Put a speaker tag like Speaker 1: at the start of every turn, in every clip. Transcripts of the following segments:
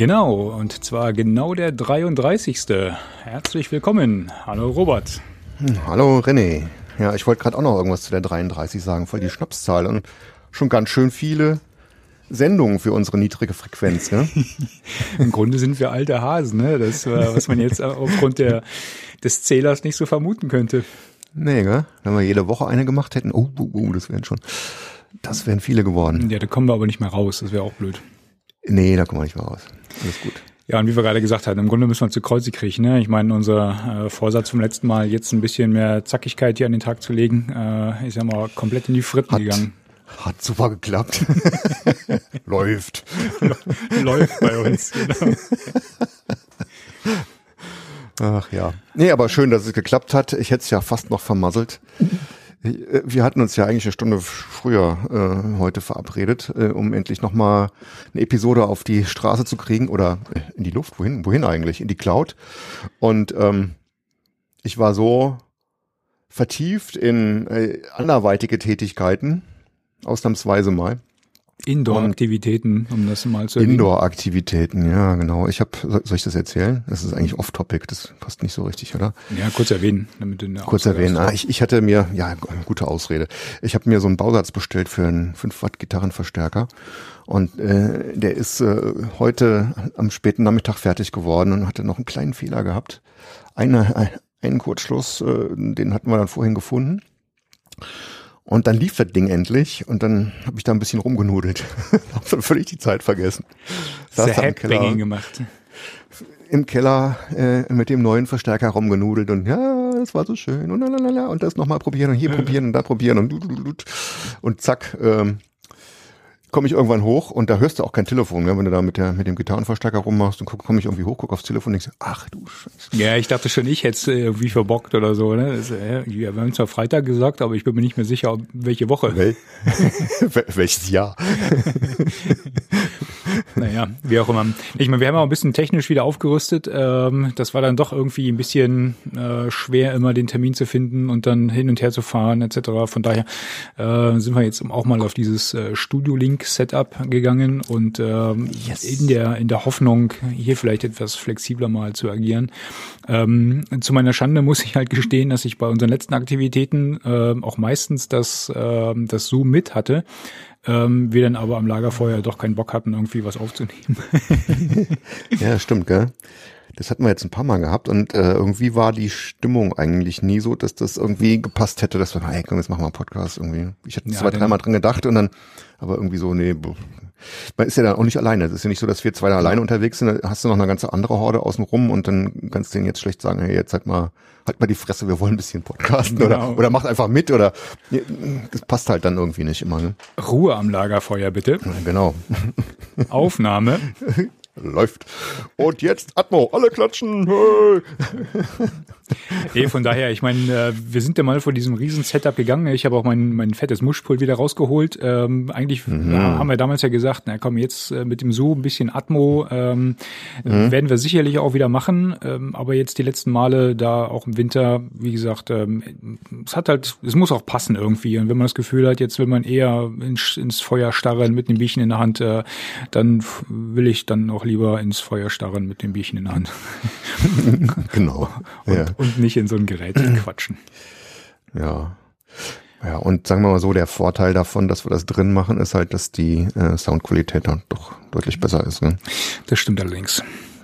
Speaker 1: Genau, und zwar genau der 33. Herzlich willkommen. Hallo Robert.
Speaker 2: Hm, hallo René. Ja, ich wollte gerade auch noch irgendwas zu der 33 sagen, voll die Schnapszahl und schon ganz schön viele Sendungen für unsere niedrige Frequenz. Ne?
Speaker 1: Im Grunde sind wir alte Hasen, ne? Das, was man jetzt aufgrund der, des Zählers nicht so vermuten könnte.
Speaker 2: Nee, gell? Wenn wir jede Woche eine gemacht hätten, oh, oh, oh das wären schon, das wären viele geworden.
Speaker 1: Ja, da kommen wir aber nicht mehr raus, das wäre auch blöd.
Speaker 2: Nee, da kommen wir nicht mehr raus. Alles gut.
Speaker 1: Ja, und wie wir gerade gesagt hatten, im Grunde müssen wir zu Kreuze kriechen. Ne? Ich meine, unser äh, Vorsatz vom letzten Mal, jetzt ein bisschen mehr Zackigkeit hier an den Tag zu legen, äh, ist ja mal komplett in die Fritten
Speaker 2: Hat,
Speaker 1: gegangen.
Speaker 2: hat super geklappt. Läuft.
Speaker 1: Läuft bei uns, genau.
Speaker 2: Ach ja. Nee, aber schön, dass es geklappt hat. Ich hätte es ja fast noch vermasselt. Wir hatten uns ja eigentlich eine Stunde früher äh, heute verabredet, äh, um endlich nochmal eine Episode auf die Straße zu kriegen oder äh, in die Luft. Wohin? Wohin eigentlich? In die Cloud. Und ähm, ich war so vertieft in äh, anderweitige Tätigkeiten, ausnahmsweise mal,
Speaker 1: Indoor-Aktivitäten, um das mal zu.
Speaker 2: Indoor-Aktivitäten, ja, genau. Ich habe, soll ich das erzählen? Das ist eigentlich off-topic, das passt nicht so richtig, oder?
Speaker 1: Ja, kurz erwähnen, damit du eine
Speaker 2: Kurz
Speaker 1: Aussage
Speaker 2: erwähnen. Ah, ich, ich hatte mir, ja, gute Ausrede. Ich habe mir so einen Bausatz bestellt für einen 5 Watt Gitarrenverstärker und äh, der ist äh, heute am späten Nachmittag fertig geworden und hatte noch einen kleinen Fehler gehabt. Eine, ein, einen Kurzschluss, äh, den hatten wir dann vorhin gefunden. Und dann lief das Ding endlich und dann habe ich da ein bisschen rumgenudelt. habe dann völlig die Zeit vergessen. Saß da im Keller,
Speaker 1: gemacht.
Speaker 2: im Keller äh, mit dem neuen Verstärker rumgenudelt und ja, das war so schön und lalala, und das nochmal probieren und hier probieren und da probieren und und zack, ähm, komme ich irgendwann hoch und da hörst du auch kein Telefon, ne? wenn du da mit, der, mit dem Gitarrenverstärker rummachst und komme ich irgendwie hoch, guck aufs Telefon und denkst, ach du Scheiße.
Speaker 1: Ja, ich dachte schon, ich hätte es irgendwie verbockt oder so. Ne? Das, äh, wir haben zwar Freitag gesagt, aber ich bin mir nicht mehr sicher, welche Woche.
Speaker 2: Wel Wel- Welches Jahr?
Speaker 1: Naja, wie auch immer. Ich meine, wir haben auch ein bisschen technisch wieder aufgerüstet. Ähm, das war dann doch irgendwie ein bisschen äh, schwer, immer den Termin zu finden und dann hin und her zu fahren etc. Von daher äh, sind wir jetzt auch mal auf dieses äh, Studio-Link-Setup gegangen und ähm, in der in der Hoffnung, hier vielleicht etwas flexibler mal zu agieren. Ähm, zu meiner Schande muss ich halt gestehen, dass ich bei unseren letzten Aktivitäten äh, auch meistens das, äh, das Zoom mit hatte. Ähm, wir dann aber am Lagerfeuer doch keinen Bock hatten, irgendwie was aufzunehmen.
Speaker 2: Ja, stimmt, gell? Das hatten wir jetzt ein paar Mal gehabt und äh, irgendwie war die Stimmung eigentlich nie so, dass das irgendwie gepasst hätte, dass wir, hey, komm, jetzt machen wir einen Podcast irgendwie. Ich hatte
Speaker 1: Ja,
Speaker 2: zwei, dreimal dran gedacht und dann, aber irgendwie so, nee, man ist ja dann auch nicht alleine. Es ist ja nicht so, dass wir zwei da alleine unterwegs sind, da hast du noch eine ganze andere Horde außen rum und dann kannst du denen jetzt schlecht sagen, hey, jetzt halt mal, halt mal die Fresse, wir wollen ein bisschen podcasten
Speaker 1: Genau.
Speaker 2: oder, oder macht einfach mit oder, das passt halt dann irgendwie nicht immer, ne?
Speaker 1: Ruhe am Lagerfeuer bitte.
Speaker 2: Genau.
Speaker 1: Aufnahme.
Speaker 2: Läuft. Und jetzt Atmo, alle klatschen. Hey.
Speaker 1: Nee, von daher, ich meine, äh, wir sind ja mal vor diesem riesen Setup gegangen. Ich habe auch mein, mein fettes Muschpult wieder rausgeholt. Ähm, eigentlich
Speaker 2: Mhm.
Speaker 1: haben wir damals ja gesagt, na komm, jetzt äh, mit dem Zoom ein bisschen Atmo ähm,
Speaker 2: Mhm.
Speaker 1: werden wir sicherlich auch wieder machen. Ähm, aber jetzt die letzten Male da auch im Winter, wie gesagt, ähm, es hat halt, es muss auch passen irgendwie. Und wenn man das Gefühl hat, jetzt will man eher ins, ins Feuer starren mit einem Bierchen in der Hand, äh, dann will ich dann auch lieber ins Feuer starren mit dem Bierchen in der Hand
Speaker 2: Genau.
Speaker 1: und,
Speaker 2: Ja.
Speaker 1: Und nicht in so ein Gerät quatschen.
Speaker 2: Ja. Ja, und sagen wir mal so, der Vorteil davon, dass wir das drin machen, ist halt, dass die äh, Soundqualität dann doch deutlich besser ist. Ne?
Speaker 1: Das stimmt allerdings.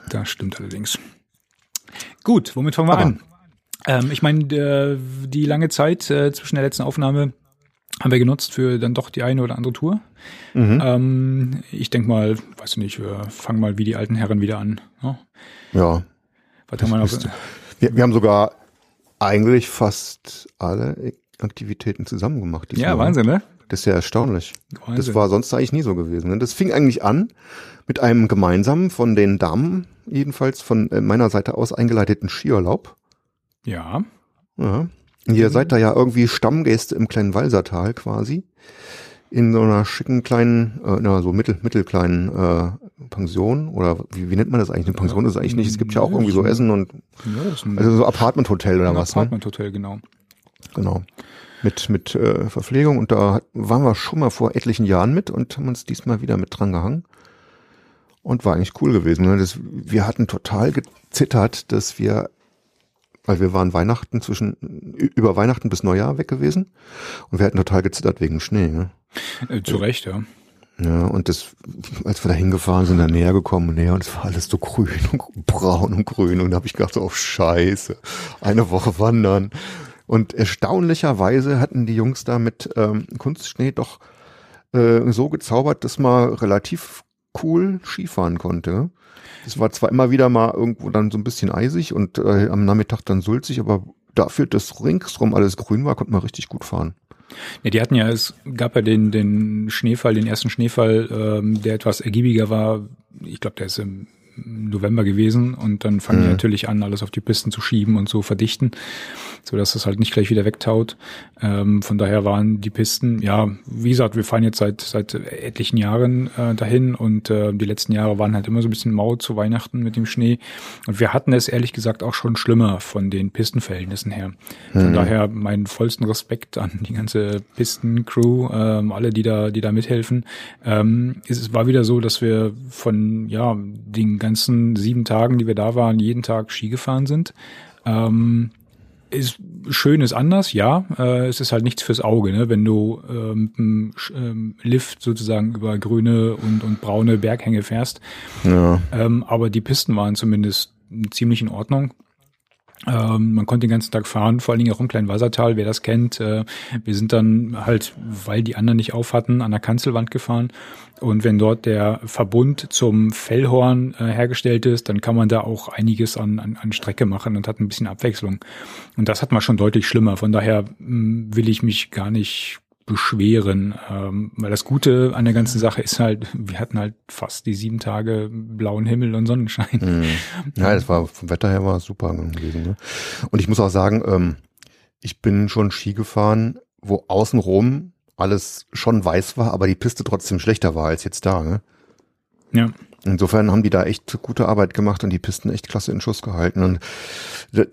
Speaker 1: Das stimmt allerdings. Gut, womit fangen wir
Speaker 2: Aber-
Speaker 1: an? Ähm, ich meine, äh, die lange Zeit äh, zwischen der letzten Aufnahme haben wir genutzt für dann doch die eine oder andere Tour.
Speaker 2: Mhm.
Speaker 1: Ähm, ich denk mal, weiß ich nicht, wir fangen mal wie die alten Herren wieder an. Ne?
Speaker 2: Ja.
Speaker 1: Was haben wir noch?
Speaker 2: Wir, wir haben sogar eigentlich fast alle Aktivitäten zusammen gemacht.
Speaker 1: Ja, Wahnsinn, ne?
Speaker 2: Das ist ja erstaunlich.
Speaker 1: Wahnsinn.
Speaker 2: Das war sonst eigentlich nie so gewesen. ne? Das fing eigentlich an mit einem gemeinsamen von den Damen, jedenfalls von äh, meiner Seite aus eingeleiteten Skiurlaub.
Speaker 1: Ja,
Speaker 2: Ja. Ihr seid da ja irgendwie Stammgäste im kleinen Walsertal quasi. In so einer schicken kleinen, äh, na, so mittel, mittelkleinen äh, Pension oder wie, wie nennt man das eigentlich? Eine Pension ist es eigentlich nicht. Es gibt ja auch irgendwie so Essen und
Speaker 1: ja das ist ein,
Speaker 2: also so Apartment-Hotel oder was, ne?
Speaker 1: Apartment-Hotel, genau.
Speaker 2: Genau. Mit, mit äh, Verpflegung und da waren wir schon mal vor etlichen Jahren mit und haben uns diesmal wieder mit dran gehangen. und war eigentlich cool gewesen. Ne? Das, wir hatten total gezittert, dass wir, weil wir waren Weihnachten zwischen, über Weihnachten bis Neujahr weg gewesen und wir hatten total gezittert wegen Schnee. Ne?
Speaker 1: Äh, zu Recht, ja.
Speaker 2: Ja, und das, als wir da hingefahren sind, da näher gekommen, näher, und es war alles so grün und braun und grün. Und da habe ich gedacht, oh scheiße, eine Woche wandern. Und erstaunlicherweise hatten die Jungs da mit ähm, Kunstschnee doch äh, so gezaubert, dass man relativ cool Skifahren konnte. Es war zwar immer wieder mal irgendwo dann so ein bisschen eisig und äh, am Nachmittag dann sulzig, aber dafür, dass ringsrum alles grün war, konnte man richtig gut fahren.
Speaker 1: Ja, die hatten ja, es gab ja den, den Schneefall, den ersten Schneefall, ähm, der etwas ergiebiger war. Ich glaube, der ist im November gewesen und dann fangen mhm. die natürlich an, alles auf die Pisten zu schieben und zu verdichten so dass es halt nicht gleich wieder wegtaut. Ähm, von daher waren die Pisten, ja, wie gesagt, wir fahren jetzt seit seit etlichen Jahren äh, dahin und äh, die letzten Jahre waren halt immer so ein bisschen mau zu Weihnachten mit dem Schnee und wir hatten es ehrlich gesagt auch schon schlimmer von den Pistenverhältnissen her. Von mhm. daher meinen vollsten Respekt an die ganze Pistencrew, ähm, alle, die da, die da mithelfen. Ähm, es war wieder so, dass wir von ja den ganzen sieben Tagen, die wir da waren, jeden Tag Ski gefahren sind. Ähm, ist schön ist anders, ja. Äh, es ist halt nichts fürs Auge, ne? wenn du äh, mit einem ähm, Lift sozusagen über grüne und, und braune Berghänge fährst. Ja. Ähm, aber die Pisten waren zumindest ziemlich in Ordnung. Ähm, man konnte den ganzen Tag fahren, vor allen Dingen auch im kleinen Wassertal, wer das kennt. Äh, wir sind dann halt, weil die anderen nicht auf hatten, an der Kanzelwand gefahren. Und wenn dort der Verbund zum Fellhorn äh, hergestellt ist, dann kann man da auch einiges an, an, an Strecke machen und hat ein bisschen Abwechslung. Und das hat man schon deutlich schlimmer. Von daher mh, hm, will ich mich gar nicht beschweren. Ähm, weil das Gute an der ganzen Sache ist halt, wir hatten halt fast die sieben Tage blauen Himmel und Sonnenschein. Mhm.
Speaker 2: Ja, das war vom Wetter her war super gewesen. Ne? Und ich muss auch sagen, ähm, ich bin schon Ski gefahren, wo außenrum alles schon weiß war, aber die Piste trotzdem schlechter war als jetzt da. Ne?
Speaker 1: Ja.
Speaker 2: Insofern haben die da echt gute Arbeit gemacht und die Pisten echt klasse in Schuss gehalten. Und,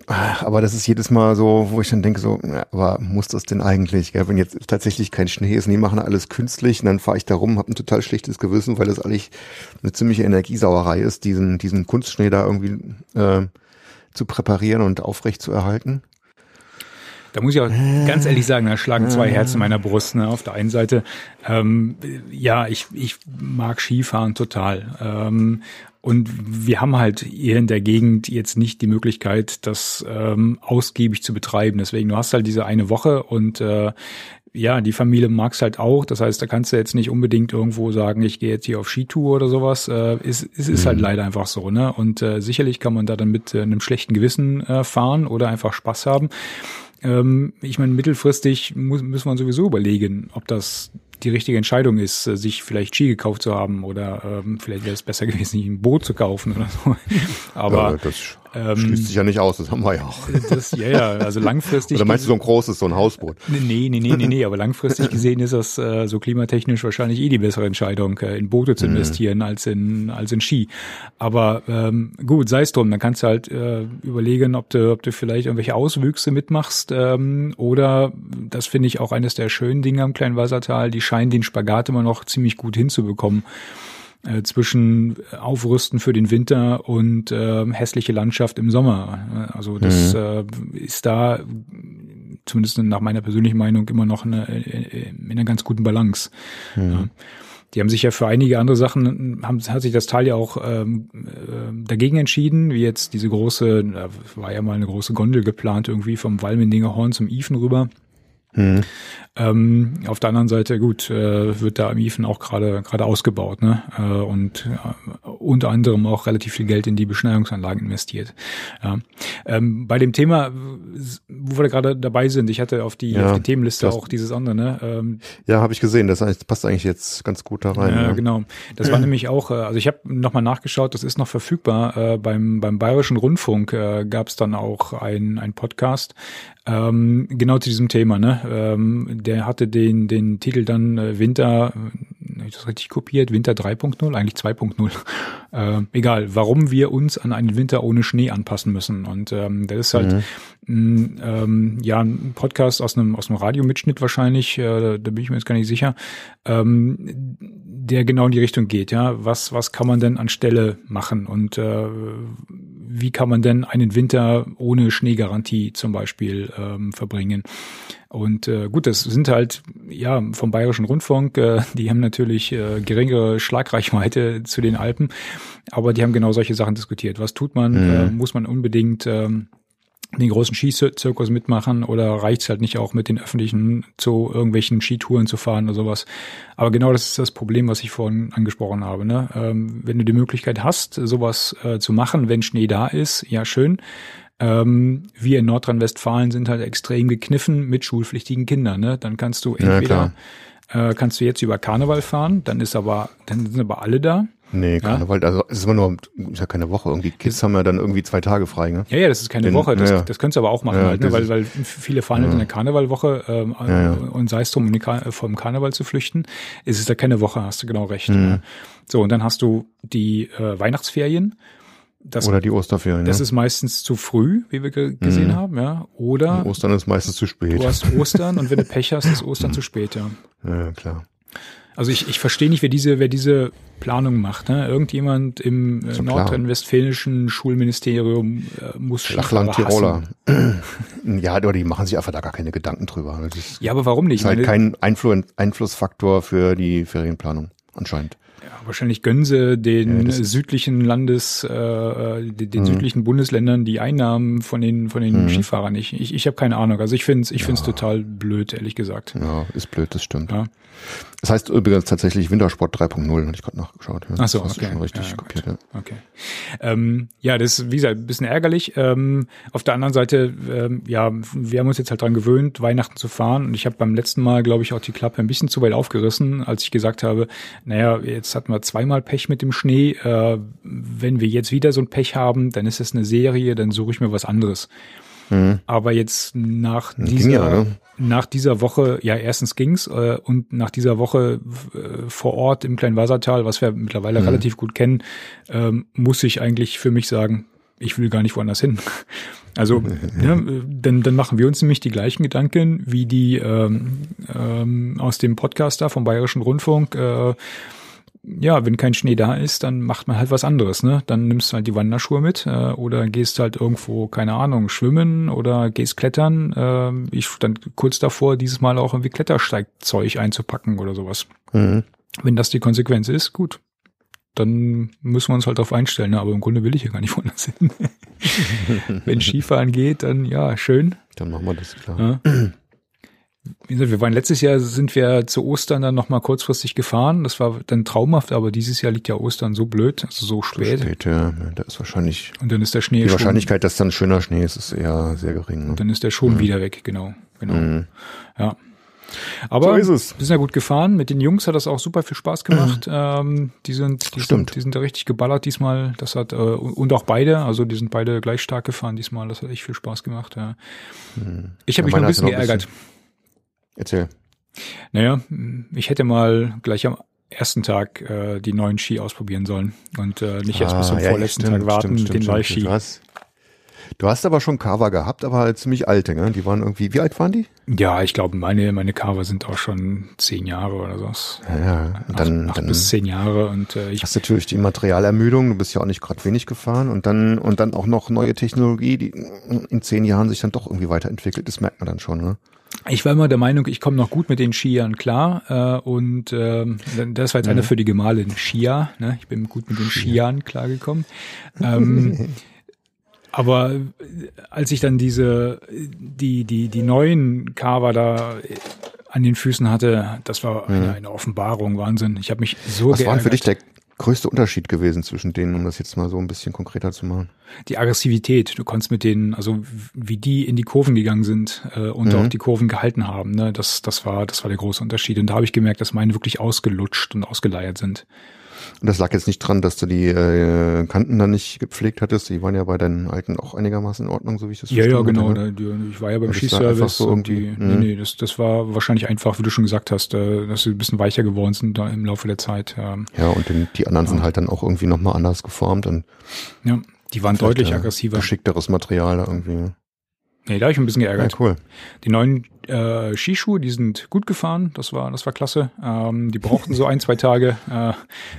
Speaker 2: aber das ist jedes Mal so, wo ich dann denke, so, aber muss das denn eigentlich? Gell? Wenn jetzt tatsächlich kein Schnee ist und die machen alles künstlich und dann fahre ich da rum, habe ein total schlechtes Gewissen, weil das eigentlich eine ziemliche Energiesauerei ist, diesen, diesen Kunstschnee da irgendwie äh, zu präparieren und aufrecht zu erhalten.
Speaker 1: Da muss ich auch ganz ehrlich sagen, da schlagen zwei Herzen in meiner Brust. Ne? Auf der einen Seite, ähm, ja, ich, ich mag Skifahren total. Ähm, und wir haben halt hier in der Gegend jetzt nicht die Möglichkeit, das ähm, ausgiebig zu betreiben. Deswegen, du hast halt diese eine Woche und äh, ja, die Familie mag's halt auch. Das heißt, da kannst du jetzt nicht unbedingt irgendwo sagen, ich gehe jetzt hier auf Skitour oder sowas. Äh, es, es ist halt mhm. halt leider einfach so, ne? Und äh, sicherlich kann man da dann mit äh, einem schlechten Gewissen äh, fahren oder einfach Spaß haben. Ähm, ich meine, mittelfristig muss, muss man sowieso überlegen, ob das die richtige Entscheidung ist, äh, sich vielleicht Ski gekauft zu haben oder ähm, vielleicht wäre es besser gewesen, ein Boot zu kaufen oder so. Aber
Speaker 2: ja, das ähm, schließt sich ja nicht aus, das haben wir ja auch.
Speaker 1: Das, ja, ja, also langfristig.
Speaker 2: Oder meinst du so ein großes, so ein Hausboot?
Speaker 1: Nee, nee, nee, nee, nee, aber langfristig gesehen ist das äh, so klimatechnisch wahrscheinlich eh die bessere Entscheidung, äh, in Boote zu mhm. investieren mhm. als in als in Ski. Aber ähm, gut, sei es drum, dann kannst du halt äh, überlegen, ob du, ob du vielleicht irgendwelche Auswüchse mitmachst ähm, oder das finde ich auch eines der schönen Dinge am kleinen Wassertal, die scheinen den Spagat immer noch ziemlich gut hinzubekommen äh, zwischen Aufrüsten für den Winter und äh, hässliche Landschaft im Sommer. Also das mhm. äh, ist da zumindest nach meiner persönlichen Meinung immer noch eine, äh, in einer ganz guten Balance. Mhm. Ja. Die haben sich ja für einige andere Sachen, haben, hat sich das Teil ja auch ähm, äh, dagegen entschieden, wie jetzt diese große, da war ja mal eine große Gondel geplant, irgendwie vom Walmendinger Horn zum Ifen rüber. Mhm. Ähm, auf der anderen Seite, gut, äh, wird da im IFEN auch gerade gerade ausgebaut, ne? Äh, und äh, unter anderem auch relativ viel Geld in die Beschneiungsanlagen investiert. Ja. Ähm, bei dem Thema, wo wir gerade dabei sind, ich hatte auf die, ja, auf die Themenliste auch dieses andere, ne? Ähm,
Speaker 2: ja, habe ich gesehen, das passt eigentlich jetzt ganz gut da rein.
Speaker 1: Ja, ja. genau. Das war nämlich auch, äh, also ich habe nochmal nachgeschaut, das ist noch verfügbar. Äh, beim, beim Bayerischen Rundfunk äh, gab es dann auch ein, ein Podcast, ähm, genau zu diesem Thema, ne? Ähm, der hatte den, den Titel dann äh, Winter habe ich das richtig kopiert, Winter 3.0, eigentlich 2.0. Äh, egal, warum wir uns an einen Winter ohne Schnee anpassen müssen. Und ähm, das ist halt mhm. ein, ähm, ja ein Podcast aus einem aus einem Radiomitschnitt wahrscheinlich, äh, da bin ich mir jetzt gar nicht sicher, ähm, der genau in die Richtung geht. Ja, was was kann man denn anstelle machen und äh, wie kann man denn einen Winter ohne Schneegarantie zum Beispiel ähm, verbringen? Und äh, gut, das sind halt ja vom Bayerischen Rundfunk, äh, die haben natürlich äh, geringere Schlagreichweite zu den Alpen, aber die haben genau solche Sachen diskutiert. Was tut man? Mhm. Äh, muss man unbedingt ähm, den großen Skizirkus mitmachen oder reicht's halt nicht auch mit den öffentlichen zu irgendwelchen Skitouren zu fahren oder sowas. Aber genau das ist das Problem, was ich vorhin angesprochen habe. Ne? Ähm, wenn du die Möglichkeit hast, sowas äh, zu machen, wenn Schnee da ist, ja schön. Ähm, wir in Nordrhein-Westfalen sind halt extrem gekniffen mit schulpflichtigen Kindern. Ne? Dann kannst du entweder ja, äh, kannst du jetzt über Karneval fahren, dann ist aber dann sind aber alle da.
Speaker 2: Nee, Karneval, ja? also es ist immer nur, ist ja keine Woche. Irgendwie Kids haben ja dann irgendwie zwei Tage frei, ne?
Speaker 1: Ja, ja, das ist keine Den, Woche. Das, ja. das könntest du aber auch machen, ja, halt, ne? weil, weil viele fahren ja. in der Karnevalwoche ähm, und sei es drum, um Kar vom Karneval zu flüchten, ist es da keine Woche, hast du genau recht. Mhm. So, und dann hast du die äh, Weihnachtsferien.
Speaker 2: Das, Oder die Osterferien.
Speaker 1: Das ist meistens zu früh, wie wir gesehen mhm. haben, ja. Oder
Speaker 2: und Ostern ist meistens zu spät.
Speaker 1: Du hast Ostern und wenn du Pech hast, ist Ostern zu spät, ja.
Speaker 2: Ja, klar.
Speaker 1: Also ich, ich verstehe nicht, wer diese, wer diese Planung macht. Ne? Irgendjemand im äh, nordrhein-westfälischen Schulministerium äh, muss
Speaker 2: Flachland Tiroler. ja, aber die machen sich einfach da gar keine Gedanken drüber.
Speaker 1: ja, aber warum nicht?
Speaker 2: Das ist halt kein Einflu Einflussfaktor für die Ferienplanung anscheinend.
Speaker 1: Ja, wahrscheinlich gönnen sie den ja, südlichen Landes, äh, äh den, den mhm. südlichen Bundesländern die Einnahmen von den von den mhm. Skifahrern nicht. Ich, ich habe keine Ahnung. Also ich finde es ich ja. find's total blöd, ehrlich gesagt.
Speaker 2: Ja, ist blöd, das stimmt. Ja. Das heißt übrigens tatsächlich Wintersport 3.0, hatte ich gerade nachgeschaut.
Speaker 1: Ja. Ach so, okay. Schon richtig ja, kopiert, ja. Okay. Ähm, ja, das ist, wie gesagt, ein bisschen ärgerlich. Ähm, auf der anderen Seite, ähm, ja, wir haben uns jetzt halt dran gewöhnt, Weihnachten zu fahren. Und ich habe beim letzten Mal, glaube ich, auch die Klappe ein bisschen zu weit aufgerissen, als ich gesagt habe, naja, jetzt hatten wir zweimal Pech mit dem Schnee. Äh, wenn wir jetzt wieder so ein Pech haben, dann ist es eine Serie, dann suche ich mir was anderes. Mhm. Aber jetzt nach dieser, ja, ne? nach dieser Woche, ja, erstens ging's äh, und nach dieser Woche äh, vor Ort im kleinen Wassertal, was wir mittlerweile mhm. relativ gut kennen, ähm, muss ich eigentlich für mich sagen, ich will gar nicht woanders hin. Also, ja, dann, dann machen wir uns nämlich die gleichen Gedanken wie die ähm, ähm, aus dem Podcast da vom Bayerischen Rundfunk. Äh, ja, wenn kein Schnee da ist, dann macht man halt was anderes, ne? Dann nimmst du halt die Wanderschuhe mit äh, oder gehst halt irgendwo, keine Ahnung, schwimmen oder gehst klettern. Äh, ich stand kurz davor, dieses Mal auch irgendwie Klettersteigzeug einzupacken oder sowas. Mhm. Wenn das die Konsequenz ist, gut. Dann müssen wir uns halt darauf einstellen, ne? aber im Grunde will ich ja gar nicht woanders hin. wenn Skifahren geht, dann ja, schön.
Speaker 2: Dann machen wir das, klar.
Speaker 1: Ja wir waren letztes Jahr sind wir zu Ostern dann noch mal kurzfristig gefahren. Das war dann traumhaft, aber dieses Jahr liegt ja Ostern so blöd, also so spät. So spät,
Speaker 2: ja. Da ist wahrscheinlich.
Speaker 1: Und dann ist der Schnee.
Speaker 2: Die schon, Wahrscheinlichkeit, dass dann schöner Schnee ist, ist eher sehr gering.
Speaker 1: Ne? Und dann ist der schon mhm. wieder weg, genau, genau. Mhm. Ja. Aber so wir sind ja gut gefahren. Mit den Jungs hat das auch super viel Spaß gemacht. Mhm. Ähm, die sind, die Stimmt. sind, die sind da richtig geballert diesmal. Das hat äh, und auch beide, also die sind beide gleich stark gefahren diesmal. Das hat echt viel Spaß gemacht. Ja. Mhm. Ich habe ja, mich noch ein bisschen geärgert. Bisschen
Speaker 2: Erzähl.
Speaker 1: Naja, ich hätte mal gleich am ersten Tag äh, die neuen Ski ausprobieren sollen und äh, nicht erst bis zum ah, ja, vorletzten stimmt, Tag warten
Speaker 2: stimmt,
Speaker 1: mit den
Speaker 2: Neuski. Du hast, du hast aber schon Carver gehabt, aber halt ziemlich alte, ne? Die waren irgendwie, wie alt waren die?
Speaker 1: Ja, ich glaube, meine, meine Carver sind auch schon zehn Jahre oder so.
Speaker 2: Ja, ja.
Speaker 1: Und dann, acht, dann bis zehn Jahre und äh, ich
Speaker 2: hast natürlich die Materialermüdung, du bist ja auch nicht gerade wenig gefahren und dann und dann auch noch neue Technologie, die in zehn Jahren sich dann doch irgendwie weiterentwickelt, das merkt man dann schon, ne?
Speaker 1: Ich war immer der Meinung, ich komme noch gut mit den Skiern klar. Äh, und äh, das war jetzt mhm. eine für die Gemahlin Skier. Ne? Ich bin gut mit den Skiern klargekommen. Ähm, aber äh, als ich dann diese, die, die, die neuen Carver da an den Füßen hatte, das war eine, mhm. eine Offenbarung, Wahnsinn. Ich habe mich so
Speaker 2: Was geärgert. war für dich der größte Unterschied gewesen zwischen denen, um das jetzt mal so ein bisschen konkreter zu machen?
Speaker 1: Die Aggressivität. Du konntest mit denen, also wie die in die Kurven gegangen sind äh, und mhm. auch die Kurven gehalten haben, ne, das, das war, das war der große Unterschied. Und da habe ich gemerkt, dass meine wirklich ausgelutscht und ausgeleiert sind.
Speaker 2: Und das lag jetzt nicht dran, dass du die äh, Kanten dann nicht gepflegt hattest. Die waren ja bei deinen alten auch einigermaßen in Ordnung, so wie ich das
Speaker 1: Ja, ja,
Speaker 2: verstanden
Speaker 1: genau.
Speaker 2: hatte, ne?
Speaker 1: Ich war ja beim
Speaker 2: Das da
Speaker 1: Schießservice
Speaker 2: so
Speaker 1: und die,
Speaker 2: irgendwie,
Speaker 1: nee, nee, das, das war wahrscheinlich einfach, wie du schon gesagt hast, äh, dass sie ein bisschen weicher geworden sind da im Laufe der Zeit. Ähm,
Speaker 2: Ja, und den, die anderen sind halt dann auch irgendwie nochmal anders geformt und
Speaker 1: ja, die waren deutlich
Speaker 2: äh,
Speaker 1: aggressiver.
Speaker 2: Geschickteres Material da irgendwie.
Speaker 1: Nee, da habe ich ein bisschen
Speaker 2: Ja,
Speaker 1: geärgert.
Speaker 2: cool.
Speaker 1: Die neuen äh, Skischuhe, die sind gut gefahren, das war, das war klasse. Ähm, die brauchten so ein, zwei Tage, äh,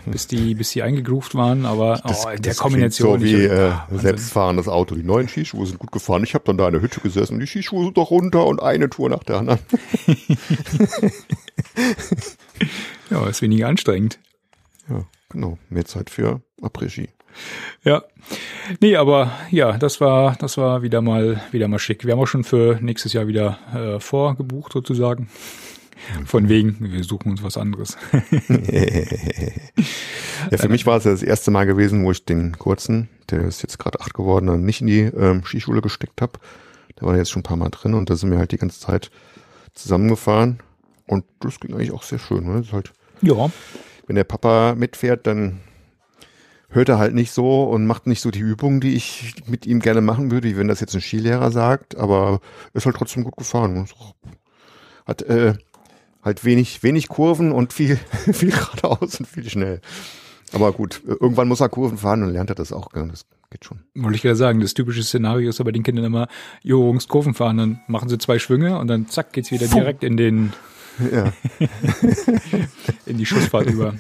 Speaker 1: bis die, bis die eingegroovt waren, aber oh, in der Kombination.
Speaker 2: So wie äh,
Speaker 1: ah,
Speaker 2: selbstfahrendes Auto. Die neuen Skischuhe sind gut gefahren. Ich habe dann da in der Hütte gesessen und die Skischuhe sind doch runter und eine Tour nach der anderen.
Speaker 1: Ja, ist weniger anstrengend.
Speaker 2: Ja, genau. Mehr Zeit für Après-Ski.
Speaker 1: Ja. Nee, aber ja, das war, das war wieder mal, wieder mal schick. Wir haben auch schon für nächstes Jahr wieder äh, vorgebucht sozusagen. Von wegen, wir suchen uns was anderes.
Speaker 2: Ja, für mich war es ja das erste Mal gewesen, wo ich den kurzen, der ist jetzt gerade acht geworden, dann nicht in die ähm, Skischule gesteckt habe. Der war jetzt schon ein paar Mal drin und da sind wir halt die ganze Zeit zusammengefahren. Und das ging eigentlich auch sehr schön. Ne? Halt,
Speaker 1: Ja.
Speaker 2: wenn der Papa mitfährt, dann hört er halt nicht so und macht nicht so die Übungen, die ich mit ihm gerne machen würde, wie wenn das jetzt ein Skilehrer sagt, aber ist halt trotzdem gut gefahren. Hat äh, halt wenig, wenig Kurven und viel, viel geradeaus und viel schnell. Aber gut, irgendwann muss er Kurven fahren und lernt er das auch. Das geht schon.
Speaker 1: Wollte ich gerade sagen, das typische Szenario ist aber den Kindern immer, jo, Jungs, Kurven fahren, dann machen sie zwei Schwünge und dann zack, geht's wieder direkt in den,
Speaker 2: Ja.
Speaker 1: in die Schussfahrt über.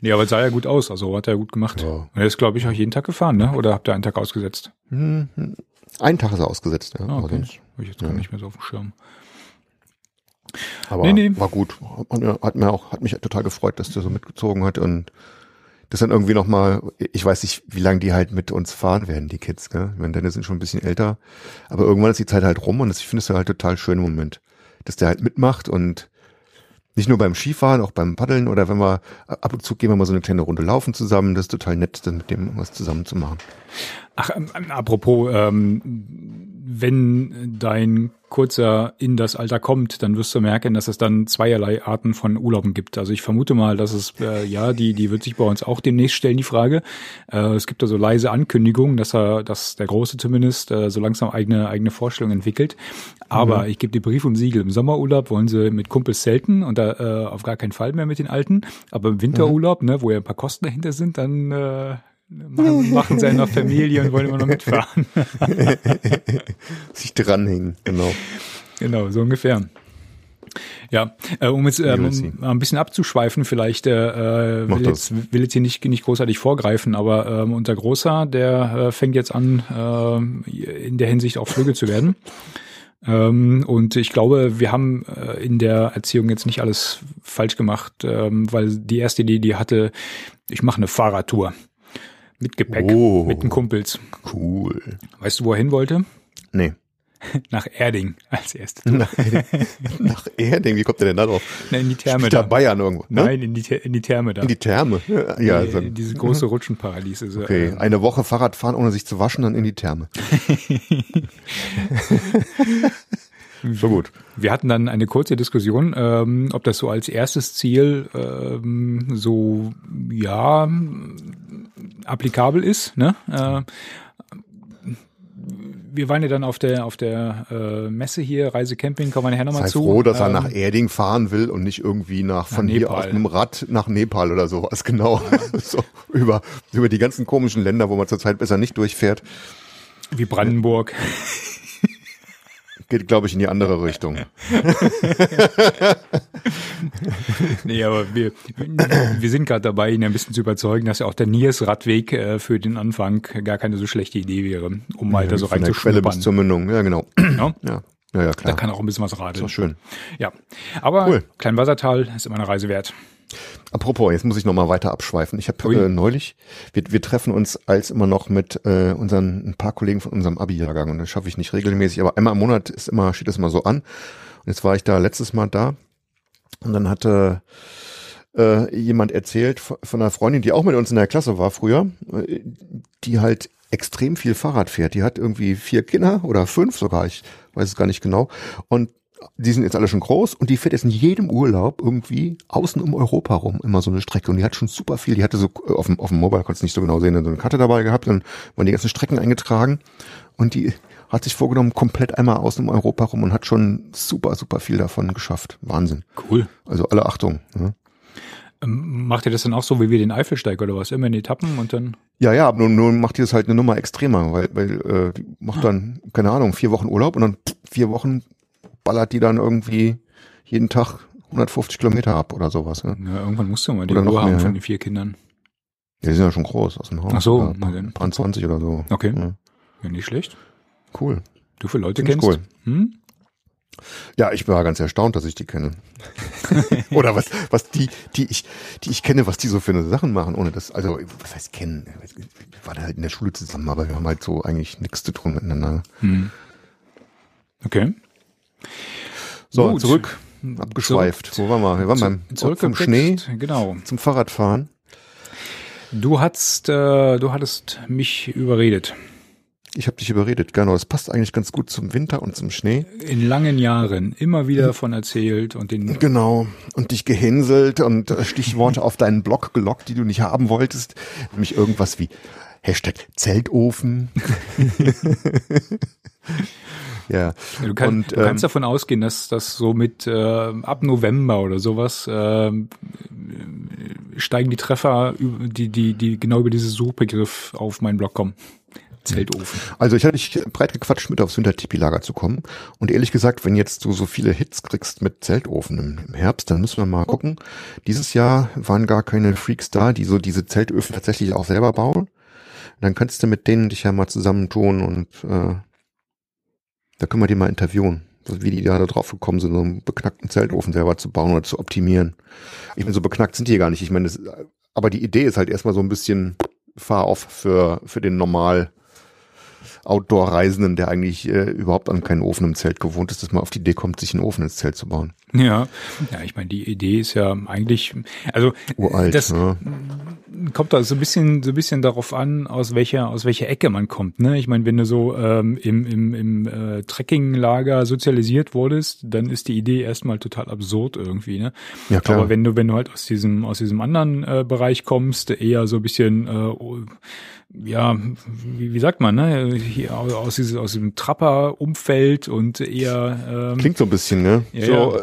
Speaker 1: Nee, aber es sah ja gut aus, also hat er gut gemacht.
Speaker 2: Ja.
Speaker 1: Und er ist, glaube ich, auch jeden Tag gefahren, ne? Oder habt ihr einen Tag ausgesetzt?
Speaker 2: Einen Tag ist er ausgesetzt, ja.
Speaker 1: Ah, okay.
Speaker 2: sonst-
Speaker 1: Habe ich jetzt gar nicht mehr so auf dem Schirm.
Speaker 2: Aber
Speaker 1: Nee, nee.
Speaker 2: war gut. Hat mir, hat mir auch, hat mich total gefreut, dass der so mitgezogen hat und das dann irgendwie nochmal, ich weiß nicht, wie lange die halt mit uns fahren werden, die Kids, gell? Ich meine, deine sind schon ein bisschen älter, aber irgendwann ist die Zeit halt rum und das, ich finde es halt total schön im Moment, dass der halt mitmacht und nicht nur beim Skifahren, auch beim Paddeln oder wenn wir ab und zu gehen wir mal so eine kleine Runde laufen zusammen, das ist total nett, dann mit dem was zusammen zu machen.
Speaker 1: Ach, ähm, apropos, ähm, wenn dein kurzer in das Alter kommt, dann wirst du merken, dass es dann zweierlei Arten von Urlauben gibt. Also ich vermute mal, dass es, äh, ja, die, die wird sich bei uns auch demnächst stellen, die Frage. Äh, es gibt da so leise Ankündigungen, dass er, dass der Große zumindest äh, so langsam eigene, eigene Vorstellungen entwickelt. Aber ich gebe dir Brief und Siegel. Im Sommerurlaub wollen sie mit Kumpels zelten und da äh, auf gar keinen Fall mehr mit den Alten. Aber im Winterurlaub, ne, wo ja ein paar Kosten dahinter sind, dann äh, machen, machen sie eine Familie und wollen immer noch mitfahren.
Speaker 2: Sich dranhängen, genau.
Speaker 1: genau, so ungefähr. Ja, äh, um jetzt ähm, ein bisschen abzuschweifen, vielleicht äh,
Speaker 2: Mach
Speaker 1: will, jetzt, will jetzt hier nicht, nicht großartig vorgreifen, aber ähm, unser Großer, der äh, fängt jetzt an, äh, in der Hinsicht auch Flügel zu werden. Ähm, und ich glaube, wir haben äh, in der Erziehung jetzt nicht alles falsch gemacht, ähm, weil die erste Idee, die hatte, ich mache eine Fahrradtour mit Gepäck,
Speaker 2: Oh.
Speaker 1: mit den Kumpels.
Speaker 2: Cool.
Speaker 1: Weißt du, wo er hin wollte?
Speaker 2: Nee.
Speaker 1: Nach Erding als erste.
Speaker 2: Nein. Nach Erding, wie kommt der denn da drauf?
Speaker 1: Na, in die Therme
Speaker 2: Spielt da. Bayern irgendwo? ne?
Speaker 1: Nein, in die, in die Therme da.
Speaker 2: In die Therme. Ja, ja also,
Speaker 1: Die- diese große Rutschenparadies. Also,
Speaker 2: okay.
Speaker 1: äh,
Speaker 2: Eine Woche Fahrrad fahren, ohne sich zu waschen, dann in die Therme. so gut.
Speaker 1: Wir hatten dann eine kurze Diskussion, ähm, ob das so als erstes Ziel ähm, so ja applikabel ist. Ne? Äh, wir waren ja dann auf der auf der äh, Messe hier, Reise Camping, kommen wir nachher nochmal zu.
Speaker 2: froh, dass er
Speaker 1: Ähm,
Speaker 2: nach Erding fahren will und nicht irgendwie nach von hier
Speaker 1: Nepal.
Speaker 2: aus einem Rad nach Nepal oder sowas. Genau. so über, über die ganzen komischen Länder, wo man zurzeit besser nicht durchfährt.
Speaker 1: Wie Brandenburg.
Speaker 2: Geht, glaube ich, in die andere Richtung.
Speaker 1: Nee, aber wir, wir sind gerade dabei, ihn ein bisschen zu überzeugen, dass ja auch der Niers-Radweg äh, für den Anfang gar keine so schlechte Idee wäre, um mal da so
Speaker 2: Von der Quelle bis
Speaker 1: reinzuschnuppern.
Speaker 2: zur Mündung. Ja, genau.
Speaker 1: Ja?
Speaker 2: Ja, ja, ja
Speaker 1: Da
Speaker 2: klar.
Speaker 1: kann auch ein bisschen was radeln.
Speaker 2: doch schön.
Speaker 1: Ja, aber
Speaker 2: Cool.
Speaker 1: Kleinwassertal ist immer eine Reise wert.
Speaker 2: Apropos, jetzt muss ich noch mal weiter abschweifen. Ich habe äh, neulich, wir, wir treffen uns als immer noch mit äh, unseren ein paar Kollegen von unserem Abi-Jahrgang und das schaffe ich nicht regelmäßig, aber einmal im Monat ist immer steht das immer so an. Und jetzt war ich da letztes Mal da und dann hatte äh, jemand erzählt von von einer Freundin, die auch mit uns in der Klasse war früher, äh, die halt extrem viel Fahrrad fährt. Die hat irgendwie vier Kinder oder fünf sogar, ich weiß es gar nicht genau. Und die sind jetzt alle schon groß und die fährt jetzt in jedem Urlaub irgendwie außen um Europa rum, immer so eine Strecke. Und die hat schon super viel, die hatte so äh, auf dem, auf dem Mobile, konntest nicht so genau sehen, so eine Karte dabei gehabt, dann waren die ganzen Strecken eingetragen und die hat sich vorgenommen, komplett einmal außen um Europa rum und hat schon super, super viel davon geschafft. Wahnsinn.
Speaker 1: Cool.
Speaker 2: Also alle Achtung. Ja.
Speaker 1: Ähm, macht ihr das dann auch so wie wir den Eifelsteig oder was? Immer in Etappen und dann?
Speaker 2: Ja, ja, aber nur, nur macht die das halt eine Nummer extremer, weil, weil äh, die macht dann, keine Ahnung, vier Wochen Urlaub und dann vier Wochen ballert die dann irgendwie jeden Tag 150 Kilometer ab oder sowas. Ja,
Speaker 1: Ja, irgendwann musst du mal die
Speaker 2: Oder
Speaker 1: Ruhe haben
Speaker 2: mehr,
Speaker 1: von den vier Kindern.
Speaker 2: Ja, die sind ja schon groß aus dem Haus.
Speaker 1: Ach so, na
Speaker 2: paar 20 oder so.
Speaker 1: Okay.
Speaker 2: Ja,
Speaker 1: Ja, nicht schlecht.
Speaker 2: cool.
Speaker 1: Du für Leute
Speaker 2: Find ich
Speaker 1: kennst.
Speaker 2: cool.
Speaker 1: Hm?
Speaker 2: Ja, ich war ganz erstaunt, dass ich die kenne. Oder was, was die, die ich, die ich kenne, was die so für eine Sachen machen, ohne das, also, was heißt kennen? Wir waren halt in der Schule zusammen, aber wir haben halt so eigentlich nichts zu tun miteinander.
Speaker 1: Hm. Okay.
Speaker 2: So,
Speaker 1: Gut.
Speaker 2: zurück, abgeschweift. Wo waren wir? Wir waren beim
Speaker 1: Zurück
Speaker 2: vom Schnee.
Speaker 1: Genau.
Speaker 2: zum Fahrradfahren.
Speaker 1: Du hast, äh, du hattest mich überredet.
Speaker 2: Ich habe dich überredet, genau. Das passt eigentlich ganz gut zum Winter und zum Schnee.
Speaker 1: In langen Jahren immer wieder davon erzählt und den
Speaker 2: Genau. Und dich gehänselt und äh, Stichworte auf deinen Blog gelockt, die du nicht haben wolltest. Nämlich irgendwas wie Hashtag Zeltofen. ja.
Speaker 1: Du, kann,
Speaker 2: Und,
Speaker 1: du kannst
Speaker 2: ähm,
Speaker 1: davon ausgehen, dass das so mit äh, ab November oder sowas ähm, steigen die Treffer, die, die, die genau über dieses Suchbegriff auf meinen Blog kommen. Zeltofen.
Speaker 2: Also ich hatte dich breit gequatscht, mit aufs Wintertipi-Lager zu kommen. Und ehrlich gesagt, wenn jetzt du so viele Hits kriegst mit Zeltofen im, im Herbst, dann müssen wir mal gucken. Dieses Jahr waren gar keine Freaks da, die so diese Zeltöfen tatsächlich auch selber bauen. Dann kannst du mit denen dich ja mal zusammentun und äh, da können wir die mal interviewen. Wie die da drauf gekommen sind, so einen beknackten Zeltofen selber zu bauen oder zu optimieren. Ich meine, so beknackt sind die gar nicht. Ich meine, das, aber die Idee ist halt erstmal so ein bisschen fahr auf für, für den normal Outdoor-Reisenden, der eigentlich äh, überhaupt an keinen Ofen im Zelt gewohnt ist, dass man auf die Idee kommt, sich einen Ofen ins Zelt zu bauen.
Speaker 1: Ja, ja, ich meine, die Idee ist ja eigentlich, also
Speaker 2: Uralt.
Speaker 1: das
Speaker 2: ja.
Speaker 1: Kommt da so ein bisschen, so ein bisschen darauf an, aus welcher, aus welcher Ecke man kommt. Ne? Ich meine, wenn du so ähm, im, im, im äh, Trekkinglager sozialisiert wurdest, dann ist die Idee erstmal total absurd irgendwie. Ne?
Speaker 2: Ja, klar.
Speaker 1: Aber wenn du, wenn du halt aus diesem, aus diesem anderen äh, Bereich kommst, eher so ein bisschen äh, ja, wie, wie sagt man, ne? Hier au- aus, diesem, aus diesem Trapper-Umfeld und eher ähm,
Speaker 2: Klingt so ein bisschen, ne?
Speaker 1: Ja,
Speaker 2: so,
Speaker 1: ja.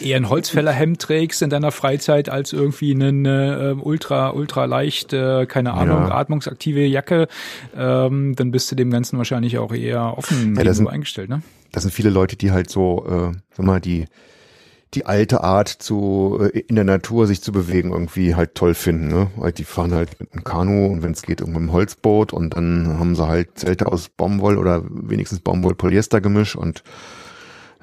Speaker 1: Eher ein Holzfällerhemd trägst in deiner Freizeit als irgendwie einen äh, ultra ultra leicht äh, keine Ahnung
Speaker 2: Ja.
Speaker 1: atmungsaktive Jacke ähm, dann bist du dem Ganzen wahrscheinlich auch eher offen
Speaker 2: Ja, sind-
Speaker 1: eingestellt ne
Speaker 2: das sind viele Leute, die halt so, äh, sag mal, die die alte Art zu äh, in der Natur sich zu bewegen irgendwie halt toll finden. Ne? Halt die fahren halt mit einem Kanu und wenn es geht irgendwo im Holzboot und dann haben sie halt Zelte aus Baumwoll oder wenigstens Baumwoll-Polyester-Gemisch und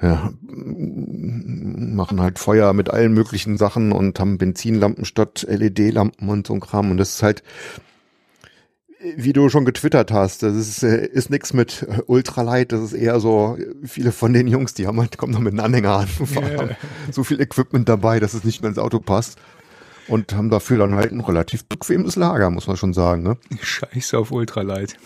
Speaker 2: ja, machen halt Feuer mit allen möglichen Sachen und haben Benzinlampen statt LED-Lampen und so ein Kram. Und das ist halt wie du schon getwittert hast, das ist, äh, ist nix mit Ultralight, das ist eher so, viele von den Jungs, die haben halt, kommen noch mit einem Anhänger an,
Speaker 1: Ja.
Speaker 2: haben so viel Equipment dabei, dass es nicht mehr ins Auto passt und haben dafür dann halt ein relativ bequemes Lager, muss man schon sagen, ne?
Speaker 1: Scheiße auf Ultralight.